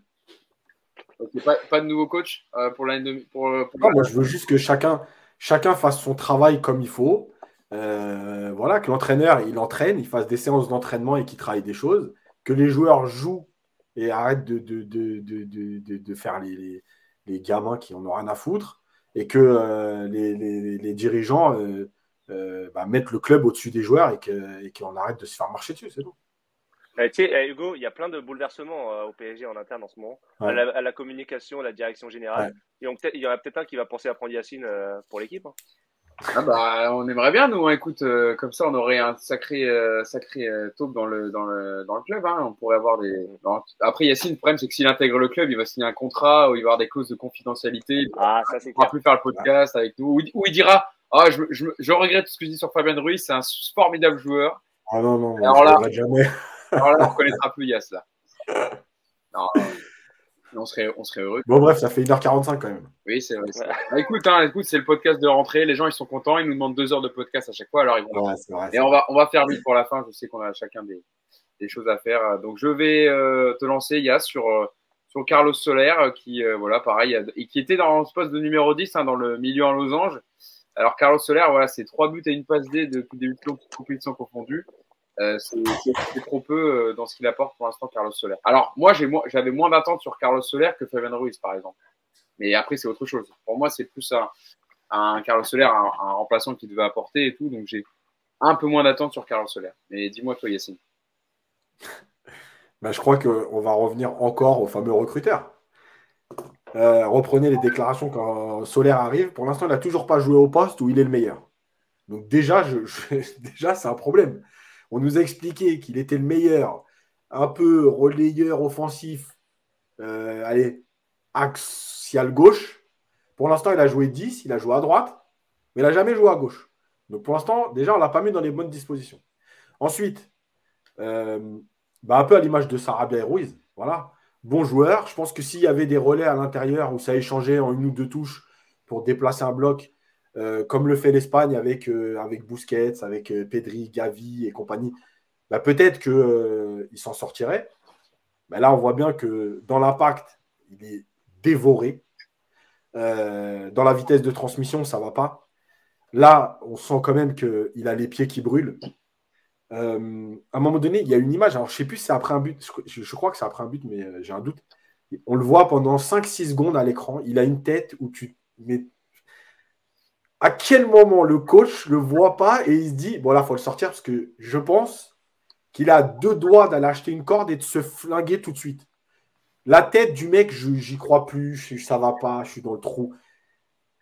pas, de nouveau coach euh, pour l'année pour, moi, je veux juste que chacun, chacun fasse son travail comme il faut. voilà, que l'entraîneur il entraîne, il fasse des séances d'entraînement et qu'il travaille des choses. Que les joueurs jouent et arrêtent de, de, de, de faire les, les, gamins qui en ont rien à foutre. Et que les, les, dirigeants euh, bah, mettre le club au-dessus des joueurs et qu'on arrête de se faire marcher dessus, c'est tout. Eh, tu sais, eh, Hugo, il y a plein de bouleversements euh, au PSG en interne en ce moment, à, la, communication, à la direction générale. il y en a peut-être un qui va penser à prendre Yacine euh, pour l'équipe. Hein. Ah bah, on aimerait bien, nous. Hein. Écoute, comme ça, on aurait un sacré, sacré taupe dans le, dans le, dans le club. Hein. On pourrait avoir des. Après, Yacine, le problème, c'est que s'il intègre le club, il va signer un contrat où il va y avoir des clauses de confidentialité. Ah, ça, c'est Il ne pourra plus faire le podcast avec nous. Où il dira ah, je, je, je, regrette ce que je dis sur Fabien Ruiz, c'est un formidable joueur. Ah non, non, alors là, jamais. Alors là, on reconnaîtra plus Yass, là. Non, on serait, on serait heureux. Bon, bref, ça fait 1h45 quand même. Oui, c'est vrai. Bah, écoute, hein, écoute c'est le podcast de rentrée. Les gens, ils sont contents. Ils nous demandent deux heures de podcast à chaque fois. Alors, ils vont. Ouais, vrai, Et on va, on va faire vite pour la fin. Je sais qu'on a chacun des, des, choses à faire. Donc, je vais euh, te lancer, Yass, sur, euh, sur Carlos Soler, qui, euh, voilà, pareil, et qui était dans ce poste de numéro 10, hein, dans le milieu en losange. Alors Carlos Soler, voilà, c'est trois buts et une passe D depuis des compétitions confondues. Euh, c'est trop peu euh, dans ce qu'il apporte pour l'instant Carlos Soler. Alors moi j'avais moins d'attentes sur Carlos Soler que Fabian Ruiz par exemple. Mais après c'est autre chose. Pour moi c'est plus un, Carlos Soler, un, remplaçant qui devait apporter et tout. Donc j'ai un peu moins d'attentes sur Carlos Soler. Mais dis-moi toi Yacine. Ben, je crois qu'on va revenir encore au fameux recruteur. Euh, reprenez les déclarations quand Solaire arrive. Pour l'instant, il n'a toujours pas joué au poste où il est le meilleur. Donc déjà, déjà c'est un problème. On nous a expliqué qu'il était le meilleur, un peu relayeur offensif, euh, allez, axial gauche. Pour l'instant, il a joué 10, il a joué à droite, mais il n'a jamais joué à gauche. Donc pour l'instant, déjà, on ne l'a pas mis dans les bonnes dispositions. Ensuite, euh, bah, un peu à l'image de Sarabia et Ruiz, voilà bon joueur. Je pense que s'il y avait des relais à l'intérieur où ça échangeait en une ou deux touches pour déplacer un bloc, euh, comme le fait l'Espagne avec, euh, avec Busquets, avec euh, Pedri, Gavi et compagnie, bah, peut-être qu'il s'en sortirait. Mais là, on voit bien que dans l'impact, il est dévoré. Euh, dans la vitesse de transmission, ça va pas. Là, on sent quand même qu'il a les pieds qui brûlent. Euh, à un moment donné, il y a une image. Je sais plus si c'est après un but. Je, crois que c'est après un but, mais euh, j'ai un doute. On le voit pendant 5-6 secondes à l'écran. Il a une tête où tu. Mais à quel moment le coach le voit pas et il se dit bon là, faut le sortir parce que je pense qu'il a deux doigts d'aller acheter une corde et de se flinguer tout de suite. La tête du mec, j'y crois plus, ça va pas, je suis dans le trou.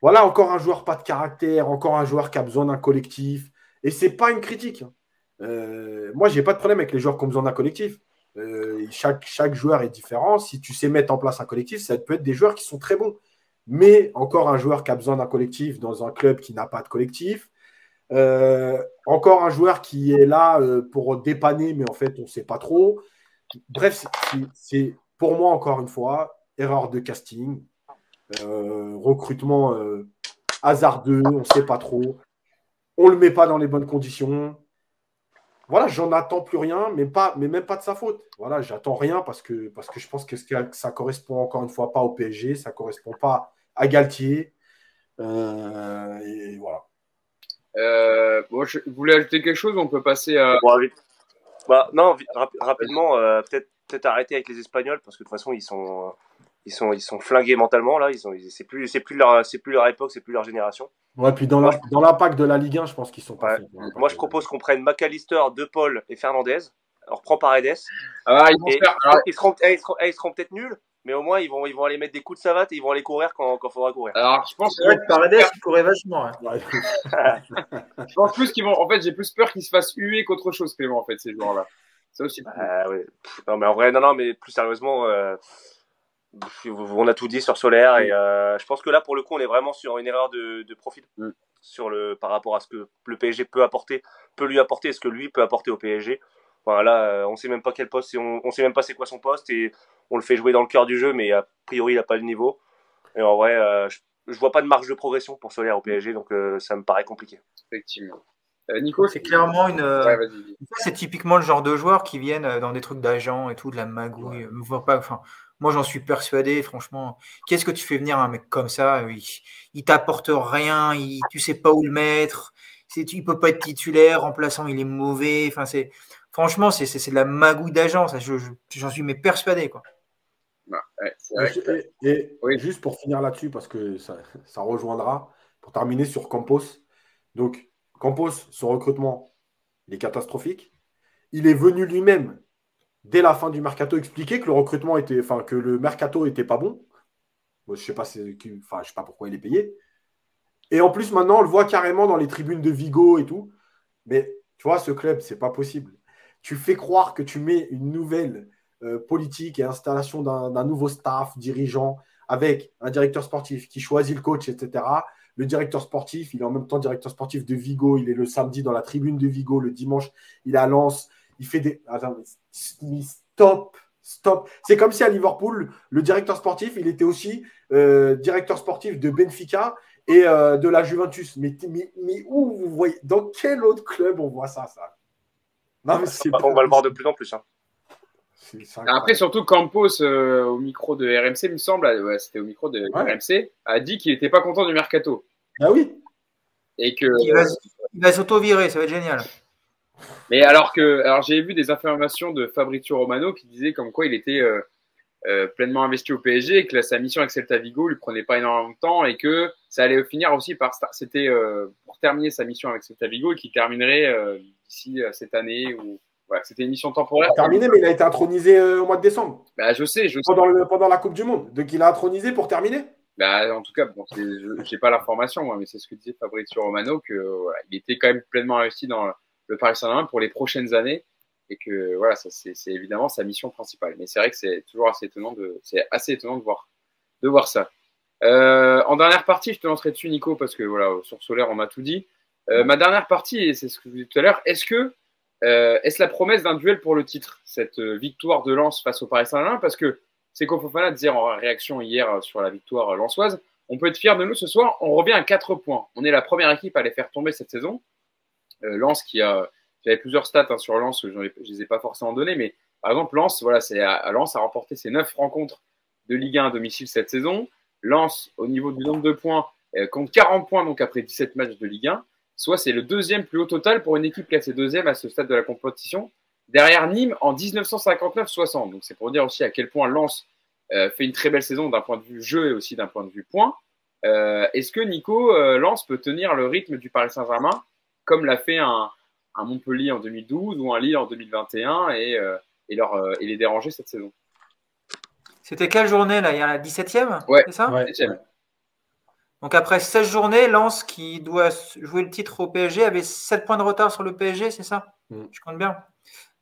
Voilà, encore un joueur pas de caractère, encore un joueur qui a besoin d'un collectif. Et c'est pas une critique. Hein. Euh, moi, j'ai pas de problème avec les joueurs qui ont besoin d'un collectif. Euh, chaque, chaque joueur est différent. Si tu sais mettre en place un collectif, ça peut être des joueurs qui sont très bons. Mais encore un joueur qui a besoin d'un collectif dans un club qui n'a pas de collectif. Euh, encore un joueur qui est là pour dépanner, mais en fait, on ne sait pas trop. Bref, c'est pour moi, encore une fois, erreur de casting, euh, recrutement euh, hasardeux, on ne sait pas trop. On ne le met pas dans les bonnes conditions. Voilà, j'en attends plus rien, mais, pas, mais même pas de sa faute. Voilà, j'attends rien parce que, parce que je pense que ça correspond encore une fois pas au PSG, ça correspond pas à Galtier. Euh, et voilà. je voulais ajouter quelque chose, on peut passer à. Bah, non, rapidement, peut-être peut-être arrêter avec les Espagnols parce que de toute façon ils sont ils sont ils sont flingués mentalement là. Ils sont c'est plus c'est plus leur c'est plus leur époque, c'est plus leur génération. Ouais, puis dans l'impact de la Ligue 1, je pense qu'ils sont pas. Moi, je propose qu'on prenne McAllister, De Paul et Fernandez. On reprend Paredes. Ah, ils, vont faire... ils seront, eh, eh, ils seront, peut-être nuls, mais au moins ils vont, ils vont aller mettre des coups de savate et ils vont aller courir quand il faudra courir. Alors je pense que Paredes il courait vachement. Hein. je pense plus qu'ils vont. En fait, j'ai plus peur qu'ils se fassent huer qu'autre chose, Clément. En fait, ces joueurs-là. Ça aussi. Bah, non, mais en vrai, non, non, mais plus sérieusement, euh, on a tout dit sur Solaire et euh, je pense que là, pour le coup, on est vraiment sur une erreur de, de profil mm. sur le, par rapport à ce que le PSG peut apporter, peut lui apporter, et ce que lui peut apporter au PSG. Voilà, euh, on sait même pas quel poste, on, on sait même pas c'est quoi son poste et on le fait jouer dans le cœur du jeu, mais a priori, il n'a pas le niveau. Et en vrai, je, je vois pas de marge de progression pour Solaire au PSG, donc ça me paraît compliqué. Effectivement. Euh, Nico, c'est clairement une. Euh, c'est typiquement le genre de joueurs qui viennent euh, dans des trucs d'agents et tout, de la magouille. pas, enfin, moi, j'en suis persuadé, franchement. Qu'est-ce que tu fais venir un mec comme ça? Il, il t'apporte rien, il, tu sais pas où le mettre. Il peut pas être titulaire, remplaçant, il est mauvais. Enfin, c'est, franchement, c'est, c'est, de la magouille d'agent. Ça, j'en suis mais persuadé, quoi. Et, juste pour finir là-dessus, parce que ça, ça rejoindra, pour terminer sur Campos. Donc, Campos, son recrutement, il est catastrophique. Il est venu lui-même, dès la fin du mercato, expliquer que le recrutement était, enfin, que le mercato était pas bon. je ne sais pas, enfin, je sais pas pourquoi il est payé. Et en plus, maintenant, on le voit carrément dans les tribunes de Vigo et tout. Mais tu vois, ce club, c'est pas possible. Tu fais croire que tu mets une nouvelle politique et installation d'un nouveau staff, dirigeant, avec un directeur sportif qui choisit le coach, etc le directeur sportif, il est en même temps directeur sportif de Vigo, il est le samedi dans la tribune de Vigo, le dimanche, il est à Lens, il fait des... Attends, stop, stop. C'est comme si à Liverpool, le directeur sportif, il était aussi euh, directeur sportif de Benfica et euh, de la Juventus. Mais, mais, où vous voyez, dans quel autre club on voit ça, ça? Non, mais On va le voir de plus en plus. Hein. Après, surtout, Campos, euh, au micro de RMC, il me semble, ouais, c'était au micro de RMC, a dit qu'il n'était pas content du mercato. Ah oui Et que. Il va, va s'auto-virer, ça va être génial. Mais alors que. Alors, j'ai vu des informations de Fabrizio Romano qui disait comme quoi il était euh, euh, pleinement investi au PSG et que sa mission avec Celta Vigo lui prenait pas énormément de temps et que ça allait finir aussi par. C'était pour terminer sa mission avec Celta Vigo et qu'il terminerait d'ici cette année ou c'était une mission temporaire. terminé, mais il a été intronisé euh, au mois de décembre. Bah, je sais, je pendant, sais. pendant la Coupe du Monde. Donc il a intronisé pour terminer. Bah, en tout cas, bon, je n'ai pas l'information, mais c'est ce que disait Fabrizio Romano, qu'il il était quand même pleinement investi dans le Paris Saint-Germain pour les prochaines années et que voilà, ça c'est évidemment sa mission principale. Mais c'est vrai que c'est toujours assez étonnant de, c'est assez étonnant de voir, de voir ça. Euh, en dernière partie, je te lancerai dessus, Nico, parce que voilà, sur Solaire, on m'a tout dit. Euh, ma dernière partie, et c'est ce que je vous disais tout à l'heure, est-ce que euh, est-ce la promesse d'un duel pour le titre, cette euh, victoire de Lens face au Paris Saint-Germain? Parce que c'est Fofana disait en réaction hier euh, sur la victoire lensoise, on peut être fier de nous ce soir, on revient à 4 points. On est la première équipe à les faire tomber cette saison. Lens qui a, j'avais plusieurs stats hein, sur Lens, je ne les ai pas forcément données, mais par exemple Lens, voilà, c'est à, Lens a remporté ses 9 rencontres de Ligue 1 à domicile cette saison. Lens, au niveau du nombre de points, compte 40 points donc après 17 matchs de Ligue 1. Soit c'est le deuxième plus haut total pour une équipe classée deuxième à ce stade de la compétition, derrière Nîmes en 1959-60. Donc c'est pour dire aussi à quel point Lens fait une très belle saison d'un point de vue jeu et aussi d'un point de vue point. Est-ce que Nico Lens peut tenir le rythme du Paris Saint-Germain comme l'a fait un, un Montpellier en 2012 ou un Lille en 2021 et, euh, et, leur, euh, et les déranger cette saison? C'était quelle journée là? Il y a la 17e Ouais, c'est ça? Ouais, Donc après 16 journées, Lens qui doit jouer le titre au PSG avait 7 points de retard sur le PSG, c'est ça? Mm. Je compte bien.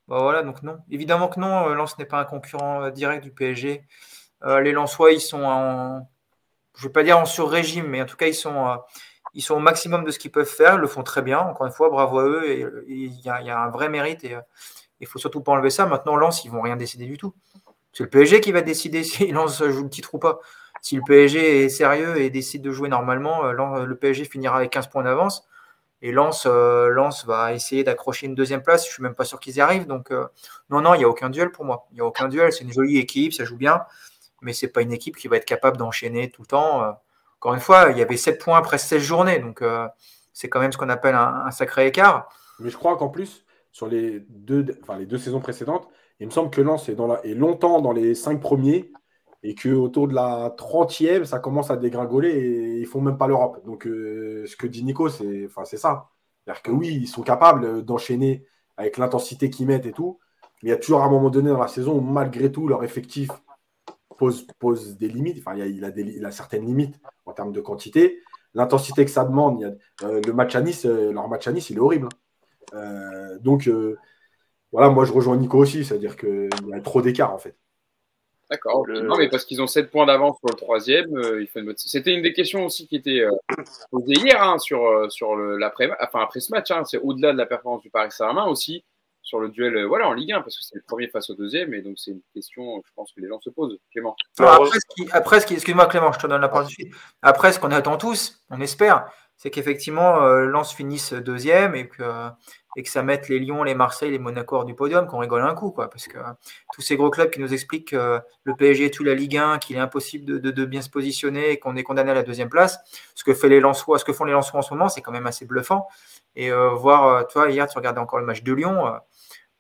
Bon, voilà, donc non. Évidemment que non, euh, Lens n'est pas un concurrent direct du PSG. les Lensois, ils sont en, je ne vais pas dire en sur-régime, mais en tout cas, ils sont, ils sont au maximum de ce qu'ils peuvent faire, ils le font très bien. Encore une fois, bravo à eux. Et il y, a un vrai mérite et il faut surtout pas enlever ça. Maintenant, Lens, ils vont rien décider du tout. C'est le PSG qui va décider si Lens joue le titre ou pas. Si le PSG est sérieux et décide de jouer normalement, euh, le PSG finira avec 15 points d'avance. Et euh, Lens va essayer d'accrocher une deuxième place. Je suis même pas sûr qu'ils y arrivent. Donc, euh, non, non, il n'y a aucun duel pour moi. Il n'y a aucun duel. C'est une jolie équipe, ça joue bien. Mais c'est pas une équipe qui va être capable d'enchaîner tout le temps. Encore une fois, il y avait 7 points après 16 journées, donc euh, c'est quand même ce qu'on appelle un, sacré écart. Mais je crois qu'en plus, sur les deux, enfin, les deux saisons précédentes, il me semble que Lens est, dans la, est longtemps dans les 5 premiers et qu'autour de la 30e, ça commence à dégringoler et ils font même pas l'Europe. Donc euh, ce que dit Nico, c'est ça. C'est-à-dire que oui, ils sont capables d'enchaîner avec l'intensité qu'ils mettent et tout, mais il y a toujours un moment donné dans la saison où malgré tout, leur effectif pose, des limites. Enfin, il, a, il, a certaines limites en termes de quantité. L'intensité que ça demande, il y a, euh, le match à Nice, euh, leur match à Nice, il est horrible. Hein. Donc, voilà, moi je rejoins Nico aussi, c'est-à-dire qu'il y a trop d'écart en fait. D'accord. Non, mais parce qu'ils ont 7 points d'avance sur le troisième. C'était une des questions aussi qui était posée hier hein, sur, sur l'après enfin, après ce match. Hein. c'est au-delà de la performance du Paris Saint-Germain aussi sur le duel euh, voilà, en Ligue 1, parce que c'est le premier face au deuxième, et donc c'est une question, je pense, que les gens se posent. Clément. après, ce qui, après, ce qui, excuse-moi Clément, je te donne la parole de suite. Après, ce qu'on attend tous, on espère, c'est qu'effectivement, euh, Lens finisse deuxième et que, et que ça mette les Lyon, les Marseille, les Monaco hors du podium, qu'on rigole un coup, quoi. Parce que tous ces gros clubs qui nous expliquent que le PSG est tout la Ligue 1, qu'il est impossible de, de, bien se positionner et qu'on est condamné à la deuxième place, ce que, fait les Lensois, ce que font les Lensois en ce moment, c'est quand même assez bluffant. Et euh, voir, toi, hier, tu regardais encore le match de Lyon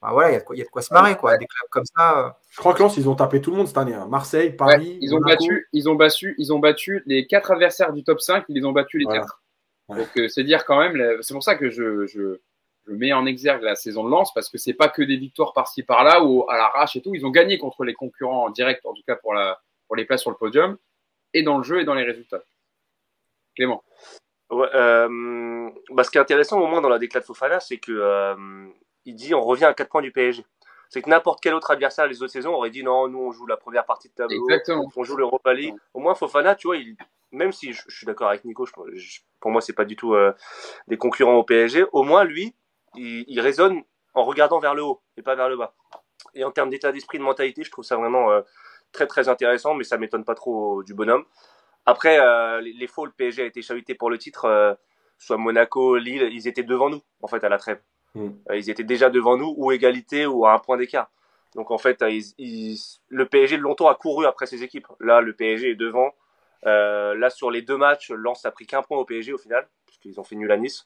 bah voilà, il y, a de quoi se marrer, quoi. Des clubs comme ça. Euh. Je crois que Lens, ils ont tapé tout le monde cette année. Hein. Marseille, Paris. ils, ont battu, ils, ont battu, ils ont battu les quatre adversaires du top 5, ils les ont battus les quatre. Donc euh, c'est dire quand même, c'est pour ça que je, je, je, mets en exergue la saison de Lens, parce que c'est pas que des victoires par-ci par-là ou à l'arrache et tout. Ils ont gagné contre les concurrents en direct, en tout cas pour, la, pour les places sur le podium, et dans le jeu et dans les résultats. Clément. Ouais, euh, bah, ce qui est intéressant au moins dans la déclat de Fofana, c'est que euh, il dit on revient à 4 points du PSG. C'est que n'importe quel autre adversaire les autres saisons aurait dit non, nous on joue la première partie de tableau, on joue l'Europa League. Au moins Fofana, tu vois, il, même si je, suis d'accord avec Nico, je, pour moi c'est pas du tout euh, des concurrents au PSG, au moins lui, il, il, raisonne en regardant vers le haut et pas vers le bas. Et en termes d'état d'esprit, de mentalité, je trouve ça vraiment euh, très très intéressant, mais ça m'étonne pas trop du bonhomme. Après, euh, les, les, faux, le PSG a été chahuté pour le titre, soit Monaco, Lille, ils étaient devant nous en fait à la trêve. Mm. Euh, ils étaient déjà devant nous, ou égalité, ou à un point d'écart. Donc en fait, le PSG longtemps a couru après ces équipes. Là, le PSG est devant. Euh, là, sur les deux matchs, Lens a pris qu'un point au PSG au final, puisqu'ils ont fait nul à Nice.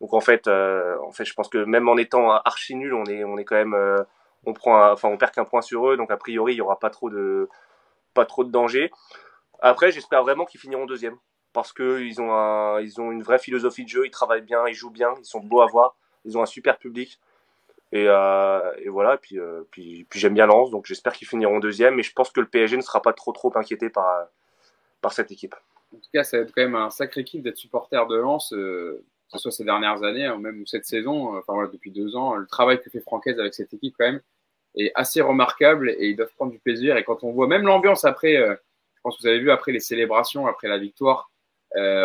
Donc en fait, euh, en fait, je pense que même en étant archi nul, on est, on est quand même, on prend, enfin, on perd qu'un point sur eux. Donc a priori, il y aura pas trop de, pas trop de danger. Après, j'espère vraiment qu'ils finiront deuxième, parce que ils ont, ils ont une vraie philosophie de jeu. Ils travaillent bien, ils jouent bien, ils sont beaux à voir. Ils ont un super public. Et, euh, et voilà, puis, euh, puis, j'aime bien Lens, donc j'espère qu'ils finiront deuxième. Mais je pense que le PSG ne sera pas trop trop inquiété par, par cette équipe. En tout cas, ça va être quand même un sacré kiff d'être supporter de Lens, euh, que ce soit ces dernières années, ou même cette saison, enfin voilà, depuis deux ans. Le travail que fait Francaise avec cette équipe, quand même, est assez remarquable et ils doivent prendre du plaisir. Et quand on voit même l'ambiance après, je pense que vous avez vu après les célébrations, après la victoire,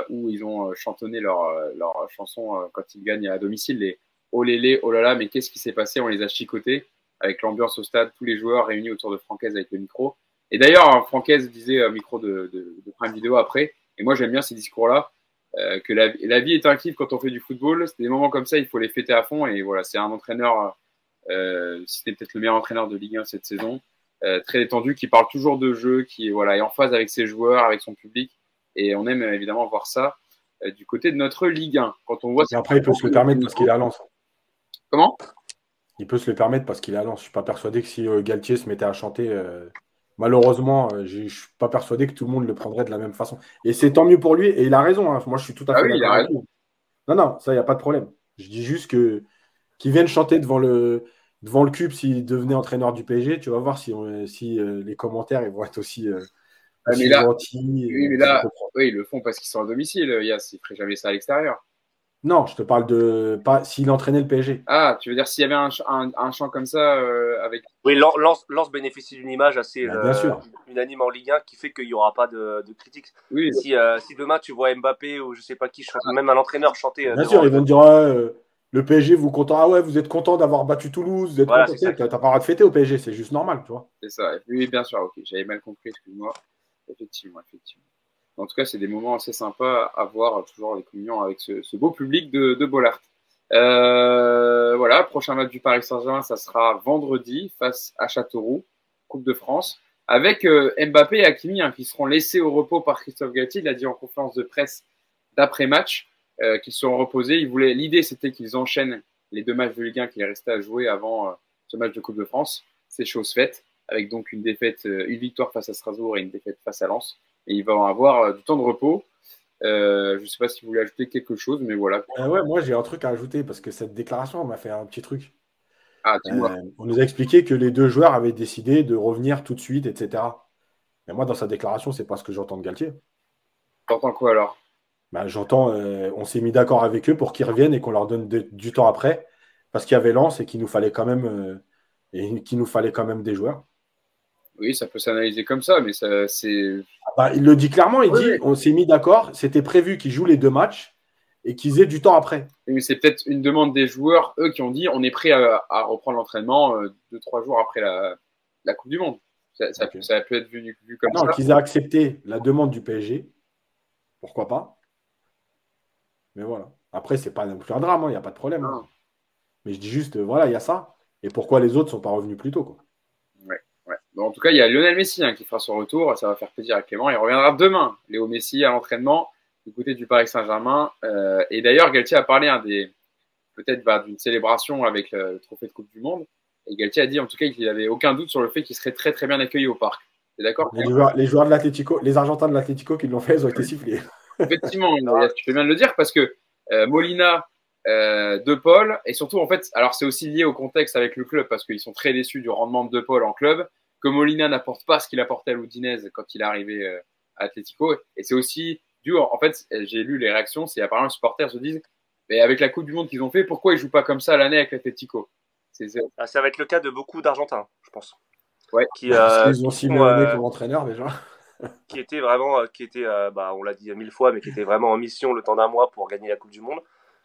où ils ont chantonné leur, leur chanson quand ils gagnent à domicile, les oh lélé, oh là là, mais qu'est-ce qui s'est passé? On les a chicotés avec l'ambiance au stade, tous les joueurs réunis autour de Francaise avec le micro. Et d'ailleurs, hein, Francaise disait au micro de, de, de Prime Vidéo après, et moi j'aime bien ces discours-là, euh, que la, la, vie est un kiff quand on fait du football. C'est des moments comme ça, il faut les fêter à fond. Et voilà, c'est un entraîneur, euh, c'était peut-être le meilleur entraîneur de Ligue 1 cette saison. très détendu, qui parle toujours de jeu, qui voilà, est en phase avec ses joueurs, avec son public. Et on aime évidemment voir ça du côté de notre Ligue 1. Quand on voit et après, il peut se le permettre parce qu'il à Lens. Comment? Il peut se le permettre parce qu'il est à Lens. Je ne suis pas persuadé que si Galtier se mettait à chanter malheureusement, euh, je ne suis pas persuadé que tout le monde le prendrait de la même façon. Et c'est tant mieux pour lui, et il a raison. Hein. Moi, je suis tout à ah fait d'accord Non, non, ça, il n'y a pas de problème. Je dis juste que qu'il vienne chanter devant le, devant le cube s'il devenait entraîneur du PSG, tu vas voir si, si euh, les commentaires ils vont être aussi, euh, ah, gentils. Oui, mais là, oui, ils le font parce qu'ils sont à domicile. Yass, ils ne feraient jamais ça à l'extérieur. Non, je te parle de pas s'il entraînait le PSG. Ah, tu veux dire s'il y avait un, un, champ comme ça euh, avec. Oui, Lance, bénéficie d'une image assez bah, euh, unanime en Ligue 1 qui fait qu'il n'y aura pas de, de critiques. Oui. Si, euh, si, demain tu vois Mbappé ou je sais pas qui, même un entraîneur chanter. Bien sûr, ils vont te dire le PSG, vous content Ah ouais, vous êtes content d'avoir battu Toulouse, vous êtes voilà, content. T'as pas le droit de fêter au PSG, c'est juste normal, tu vois. C'est ça. Oui, bien sûr. Ok, j'avais mal compris. Excuse-moi. Effectivement, effectivement. En tout cas, c'est des moments assez sympas à voir toujours les communions avec ce, beau public de, Bollard. Euh, voilà, prochain match du Paris Saint-Germain, ça sera vendredi face à Châteauroux, Coupe de France, avec euh, Mbappé et Hakimi hein, qui seront laissés au repos par Christophe Galtier. Il a dit en conférence de presse d'après-match euh, qu'ils seront reposés. Il voulait, l'idée c'était qu'ils enchaînent les deux matchs de Ligue 1 qu'il restait à jouer avant ce match de Coupe de France. C'est chose faite, avec donc une défaite, une victoire face à Strasbourg et une défaite face à Lens et il va avoir euh, du temps de repos. Euh, je ne sais pas si vous voulez ajouter quelque chose, mais voilà. Euh, ouais, moi j'ai un truc à ajouter parce que cette déclaration m'a fait un petit truc. Ah, dis-moi. on nous a expliqué que les deux joueurs avaient décidé de revenir tout de suite, etc. Mais moi, dans sa déclaration, c'est pas ce que j'entends de Galtier. T'entends quoi alors? Bah, J'entends, on s'est mis d'accord avec eux pour qu'ils reviennent et qu'on leur donne du temps après, parce qu'il y avait Lance et qu'il nous fallait quand même et qu'il nous fallait quand même des joueurs. Oui, ça peut s'analyser comme ça, mais ça, c'est. Ah bah, il le dit clairement, il dit on s'est mis d'accord, c'était prévu qu'ils jouent les deux matchs et qu'ils aient du temps après. mais c'est peut-être une demande des joueurs, eux, qui ont dit on est prêt à, reprendre l'entraînement euh, deux, trois jours après la, Coupe du Monde. Ça, ça, peut, être vu, comme ça. Non, qu'ils aient accepté la demande du PSG, pourquoi pas? Mais voilà. Après, c'est pas non plus un drame, il hein, n'y a pas de problème. Hein. Mais je dis juste, voilà, il y a ça. Et pourquoi les autres ne sont pas revenus plus tôt quoi en tout cas, il y a Lionel Messi hein, qui fera son retour. Ça va faire plaisir à Clément. Il reviendra demain, Léo Messi, à l'entraînement du côté du Paris Saint-Germain. Euh, et d'ailleurs, Galtier a parlé hein, des peut-être bah, d'une célébration avec le, trophée de Coupe du Monde. Et Galtier a dit en tout cas qu'il n'avait aucun doute sur le fait qu'il serait très très bien accueilli au parc. C'est d'accord les joueurs, les joueurs de l'Atlético, les Argentins de l'Atlético qui l'ont fait, ils ont été sifflés. Effectivement, tu fais bien de le dire parce que euh, Molina, euh, De Paul, et surtout en fait, alors c'est aussi lié au contexte avec le club parce qu'ils sont très déçus du rendement de De Paul en club que Molina n'apporte pas ce qu'il apportait à l'Udinez quand il est arrivé euh, à Atletico. Et c'est aussi dû, en fait, j'ai lu les réactions, c'est apparemment les supporters se disent, mais avec la Coupe du Monde qu'ils ont fait, pourquoi ils jouent pas comme ça l'année avec l'Atletico? Ah, Ça va être le cas de beaucoup d'Argentins, je pense. Ouais. Qui, euh, ils ont euh, comme entraîneur déjà. qui était vraiment, qui était, bah, on l'a dit mille fois, mais qui était vraiment en mission le temps d'un mois pour gagner la Coupe du Monde,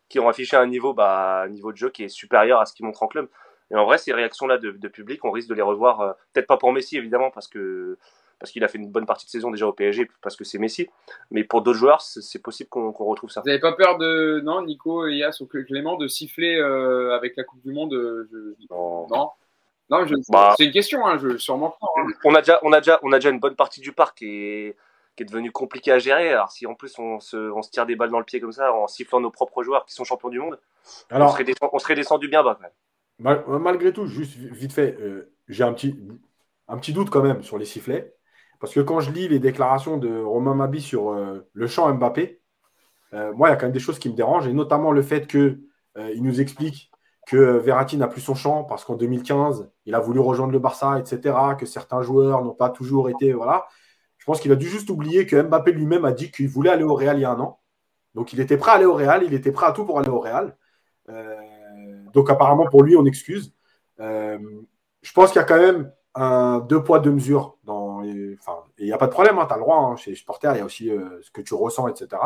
qui ont affiché un niveau, bah, un niveau de jeu qui est supérieur à ce qu'ils montrent en club. Et en vrai, ces réactions-là de, public, on risque de les revoir, euh, peut-être pas pour Messi évidemment, parce que parce qu'il a fait une bonne partie de saison déjà au PSG, parce que c'est Messi. Mais pour d'autres joueurs, c'est possible qu'on retrouve ça. Vous n'avez pas peur de, non, Nico, Elias ou Clément, de siffler euh, avec la Coupe du Monde euh, Non. Non, non bah. c'est une question, hein, je, sûrement pas. Hein. On, a déjà, on, a déjà, on a déjà une bonne partie du parc et qui est devenu compliqué à gérer. Alors si en plus on se, on se, tire des balles dans le pied comme ça en sifflant nos propres joueurs qui sont champions du monde, Alors, on, serait descendu, on serait descendu bien bas quand même. Euh, malgré tout, juste vite fait, euh, j'ai un petit, un petit doute quand même sur les sifflets. Parce que quand je lis les déclarations de Romain Mabi sur euh, le champ Mbappé, moi, il y a quand même des choses qui me dérangent, et notamment le fait qu'il nous explique que Verratti n'a plus son champ parce qu'en 2015, il a voulu rejoindre le Barça, etc., que certains joueurs n'ont pas toujours été. Voilà. Je pense qu'il a dû juste oublier que Mbappé lui-même a dit qu'il voulait aller au Real il y a un an. Donc il était prêt à aller au Real, il était prêt à tout pour aller au Real. Donc apparemment pour lui, on excuse. Euh, je pense qu'il y a quand même un deux poids, deux mesures. Dans enfin, il n'y a pas de problème, hein, tu as le droit. Hein, chez les supporters, il y a aussi euh, ce que tu ressens, etc.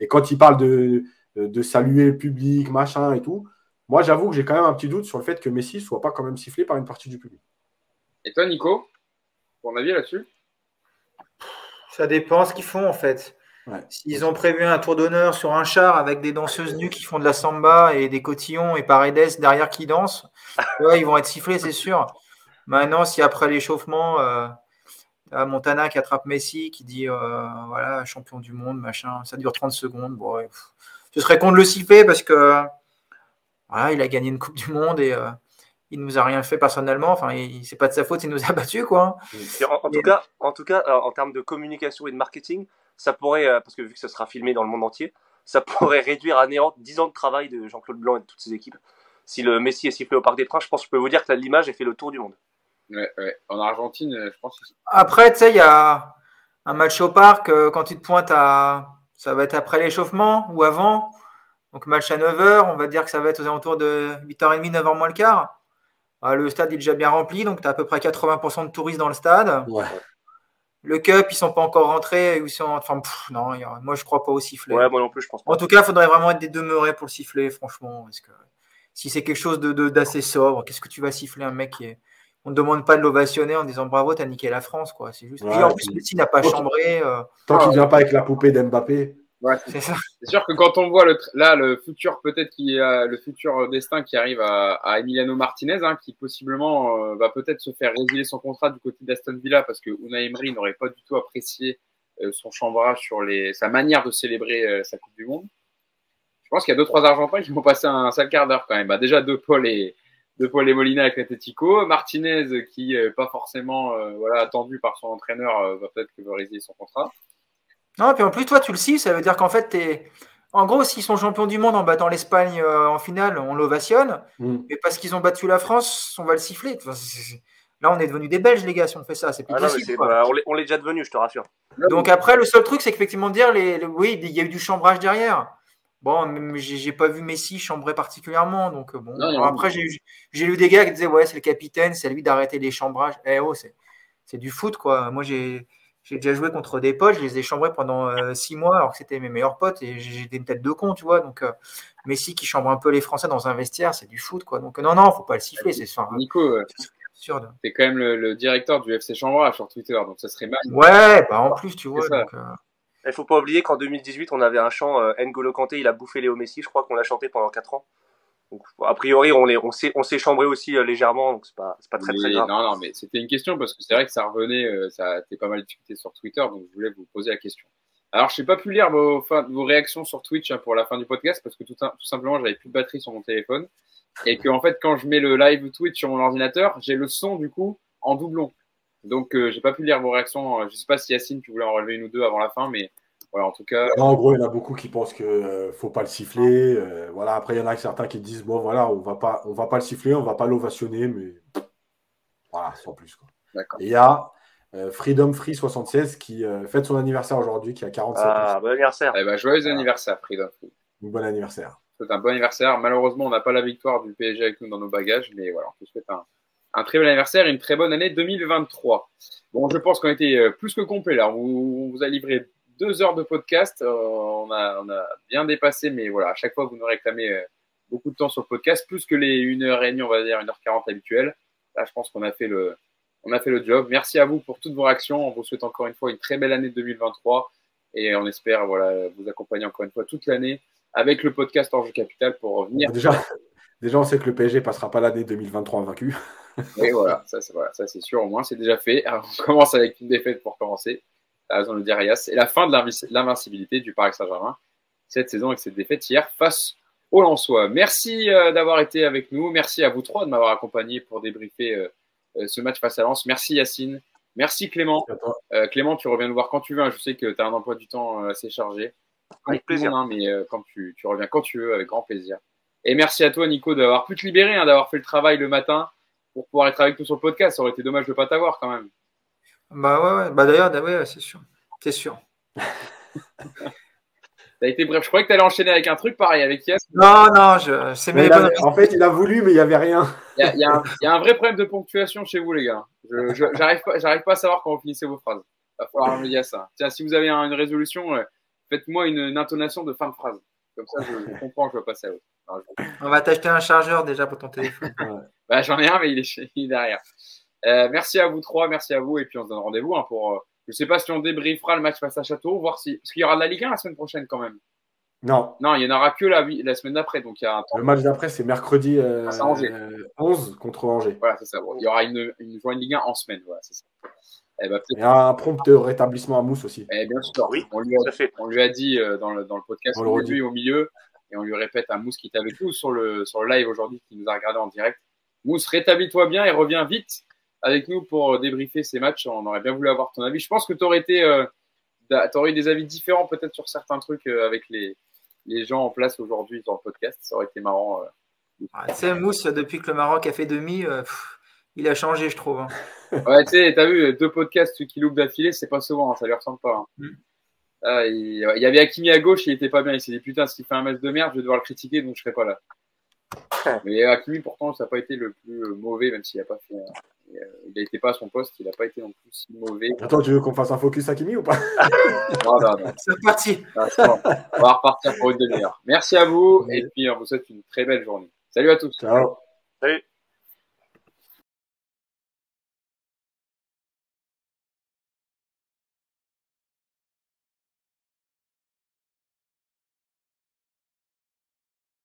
Et quand il parle de, de, saluer le public, machin et tout, moi j'avoue que j'ai quand même un petit doute sur le fait que Messi ne soit pas quand même sifflé par une partie du public. Et toi, Nico, ton avis là-dessus? Ça dépend ce qu'ils font en fait. S'ils ont prévu un tour d'honneur sur un char avec des danseuses nues qui font de la samba et des cotillons et Paredes derrière qui dansent, ils vont être sifflés, c'est sûr. Maintenant, si après l'échauffement, euh, Montana qui attrape Messi, qui dit euh, voilà, champion du monde, machin, ça dure 30 secondes. Bon, je serais con de le siffler parce que voilà, il a gagné une Coupe du Monde et euh, il nous a rien fait personnellement. Enfin, c'est pas de sa faute, il nous a battus, quoi. En, tout cas, en tout cas, en termes de communication et de marketing, ça pourrait, parce que vu que ce sera filmé dans le monde entier, ça pourrait réduire à néant 10 ans de travail de Jean-Claude Blanc et de toutes ses équipes. Si le Messi est sifflé au Parc des Princes, je pense que je peux vous dire que l'image a fait le tour du monde. Ouais, ouais. En Argentine, euh, je pense. Après, tu sais, il y a un match au parc, euh, quand tu te pointes à. Ça va être après l'échauffement ou avant. Donc, match à 9h, on va dire que ça va être aux alentours de 8h30, 9h moins le quart. Le stade est déjà bien rempli, donc tu as à peu près 80% de touristes dans le stade. Ouais. Le Cup, ils sont pas encore rentrés. Ils sont, enfin, non, moi je crois pas au sifflet. Ouais, moi non plus, je pense pas. En tout cas, il faudrait vraiment être des demeurés pour le siffler, franchement. Parce que si c'est quelque chose d'assez de, d'assez sobre, qu'est-ce que tu vas siffler un mec qui est. On ne demande pas de l'ovationner en disant bravo, t'as niqué la France, quoi. C'est juste. en plus, Messi n'a pas chambré. Euh... Tant qu'il vient pas avec la poupée d'Mbappé. Ouais, c'est sûr que quand on voit le là le futur peut-être qui a le futur destin qui arrive à, à Emiliano Martinez, hein, qui possiblement euh, va peut-être se faire résilier son contrat du côté d'Aston Villa parce que Unai Emery n'aurait pas du tout apprécié euh, son chambrage sur les sa manière de célébrer euh, sa Coupe du Monde. Je pense qu'il y a deux trois Argentins qui vont passer un, sale quart d'heure quand même. Bah, déjà deux Paul et de Paul et Molina avec l'Atletico, Martinez qui est pas forcément voilà attendu par son entraîneur va peut-être que va résilier son contrat. Non, puis en plus, toi, tu le sais, ça veut dire qu'en fait, es... en gros, s'ils sont champions du monde en battant l'Espagne euh, en finale, on l'ovationne. Mm. Mais parce qu'ils ont battu la France, on va le siffler. Là, on est devenus des Belges, les gars, si on fait ça. C'est plus ah possible. Bah, on l'est déjà devenu, je te rassure. Donc après, le seul truc, c'est qu'effectivement, dire, les, oui, il y a eu du chambrage derrière. Bon, j'ai pas vu Messi chambrer particulièrement. Donc, euh, bon. après, j'ai eu des gars qui disaient, ouais, c'est le capitaine, c'est lui d'arrêter les chambrages. Eh oh, c'est du foot, quoi. Moi, j'ai j'ai déjà joué contre des potes, je les ai chambrés pendant euh, six mois alors que c'était mes meilleurs potes et j'étais une tête de con, tu vois. Donc, euh, Messi qui chambre un peu les Français dans un vestiaire, c'est du foot, quoi. Donc, non, non, faut pas le siffler, c'est sûr. Nico, euh, t'es quand même le, directeur du FC Chambrage sur Twitter, donc ça serait mal. Ouais, bah en plus, tu vois. Il faut pas oublier qu'en 2018, on avait un chant N'Golo Kanté, il a bouffé Léo Messi, je crois qu'on l'a chanté pendant 4 ans. Donc, a priori, on, on s'est, on s'est chambré aussi euh, légèrement, donc c'est pas, c'est pas très, très grave. Non, non, mais c'était une question parce que c'est vrai que ça revenait, euh, ça a été pas mal discuté sur Twitter, donc je voulais vous poser la question. Alors, je n'ai pas pu lire vos, vos réactions sur Twitch hein, pour la fin du podcast parce que tout, tout simplement, j'avais plus de batterie sur mon téléphone et que en fait, quand je mets le live Twitch sur mon ordinateur, j'ai le son du coup en doublon. Donc, euh, j'ai pas pu lire vos réactions. Je sais pas si Yacine, tu voulais en relever une ou deux avant la fin, mais en tout cas. en gros, il y en a beaucoup qui pensent qu'il ne euh, faut pas le siffler. Euh, voilà, après, il y en a certains qui disent bon, voilà, on va pas, on va pas le siffler, on va pas l'ovationner, mais voilà, sans plus. Quoi. Et il y a euh, Freedom Free 76 qui fête son anniversaire aujourd'hui, qui a 47 ah, ans. bon anniversaire. Eh ben, joyeux anniversaire, Freedom Free. bon anniversaire. C'est un bon anniversaire. Malheureusement, on n'a pas la victoire du PSG avec nous dans nos bagages, mais voilà, on te souhaite un, un très bon anniversaire et une très bonne année 2023. Bon, je pense qu'on a été plus que complet là. On vous a livré deux heures de podcast. Euh, on, a, on, a, bien dépassé, mais voilà, à chaque fois, vous nous réclamez euh, beaucoup de temps sur le podcast, plus que les 1h30, on va dire 1h40 habituelles. Là, je pense qu'on a fait le, on a fait le job. Merci à vous pour toutes vos réactions. On vous souhaite encore une fois une très belle année 2023 et on espère voilà, vous accompagner encore une fois toute l'année avec le podcast Enjeu Capital pour revenir. Déjà, déjà, on sait que le PSG passera pas l'année 2023 invaincu. Et voilà, ça c'est voilà, sûr, au moins c'est déjà fait. on commence avec une défaite pour commencer raison de dire et la fin de l'invincibilité du Paris Saint-Germain cette saison avec cette défaite hier face au Lensois. Merci euh, d'avoir été avec nous. Merci à vous trois de m'avoir accompagné pour débriefer euh, euh, ce match face à Lens. Merci Yacine. Merci Clément. Clément, tu reviens nous voir quand tu veux. Hein. Je sais que tu as un emploi du temps assez chargé. Avec plaisir. Hein, mais quand tu, tu, reviens quand tu veux, avec grand plaisir. Et merci à toi, Nico, d'avoir pu te libérer, hein, d'avoir fait le travail le matin pour pouvoir être avec nous sur le podcast. Ça aurait été dommage de ne pas t'avoir quand même. Bah ouais, ouais. bah d'ailleurs, ouais, c'est sûr. C'est sûr. T'as été bref. Je croyais que tu allais enchaîner avec un truc pareil avec Yes. Non, non, je... c'est mes En fait, il a voulu, mais il n'y avait rien. Il y, a un vrai problème de ponctuation chez vous, les gars. Je J'arrive pas, pas à savoir quand vous finissez vos phrases. Il va falloir me dire ça. Tiens, si vous avez une résolution, faites-moi une, intonation de fin de phrase. Comme ça, je, comprends que je vais passer à autre. On va t'acheter un chargeur déjà pour ton téléphone. bah, J'en ai un, mais il est, derrière. Euh, merci à vous trois, merci à vous, et puis on se donne rendez-vous hein, pour. Euh, je ne sais pas si on débriefera le match face à Château, voir si. Parce qu'il y aura de la Ligue 1 la semaine prochaine quand même. Non. Non, il n'y en aura que la, la semaine d'après. Donc il y a un temps. Le match d'après, c'est mercredi euh, C'est Angers. euh, 11 contre Angers. Voilà, c'est ça. Bon, il y aura une, une journée de Ligue 1 en semaine. Voilà, c'est ça. Eh ben, peut-être- Et un prompt rétablissement à Mousse aussi. eh bien sûr. Oui, on lui a tout à fait. On lui a dit euh, dans, le, dans le podcast On le au milieu, et on lui répète à Mousse qui est avec nous sur le, sur le live aujourd'hui, qui nous a regardé en direct. Mousse, rétablis-toi bien et reviens vite avec nous pour euh, débriefer ces matchs. On aurait bien voulu avoir ton avis. Je pense que tu aurais été, euh, t'aurais eu des avis différents peut-être sur certains trucs euh, avec les, les gens en place aujourd'hui dans le podcast. Ça aurait été marrant. euh. Ah, tu sais, Mousse, depuis que le Maroc a fait demi, euh, pff, il a changé, je trouve. hein. Ouais, tu sais, t'as vu deux podcasts qui loupent d'affilée, c'est pas souvent, hein, ça lui ressemble pas. hein. Mm. Ah, il, il y avait Hakimi à gauche, il était pas bien. Il s'est dit putain, s'il fait un match de merde, je vais devoir le critiquer, donc je serai pas là. Mais Hakimi, pourtant, ça n'a pas été le plus mauvais, même s'il a pas fait. Euh, il n'était pas à son poste, il n'a pas été non plus si mauvais. Attends, tu veux qu'on fasse un focus Hakimi ou pas? Non, non, non. C'est parti. Ah. On va repartir pour une demi-heure. Merci à vous, et puis on vous souhaite une très belle journée. Salut à tous. Ciao. Salut.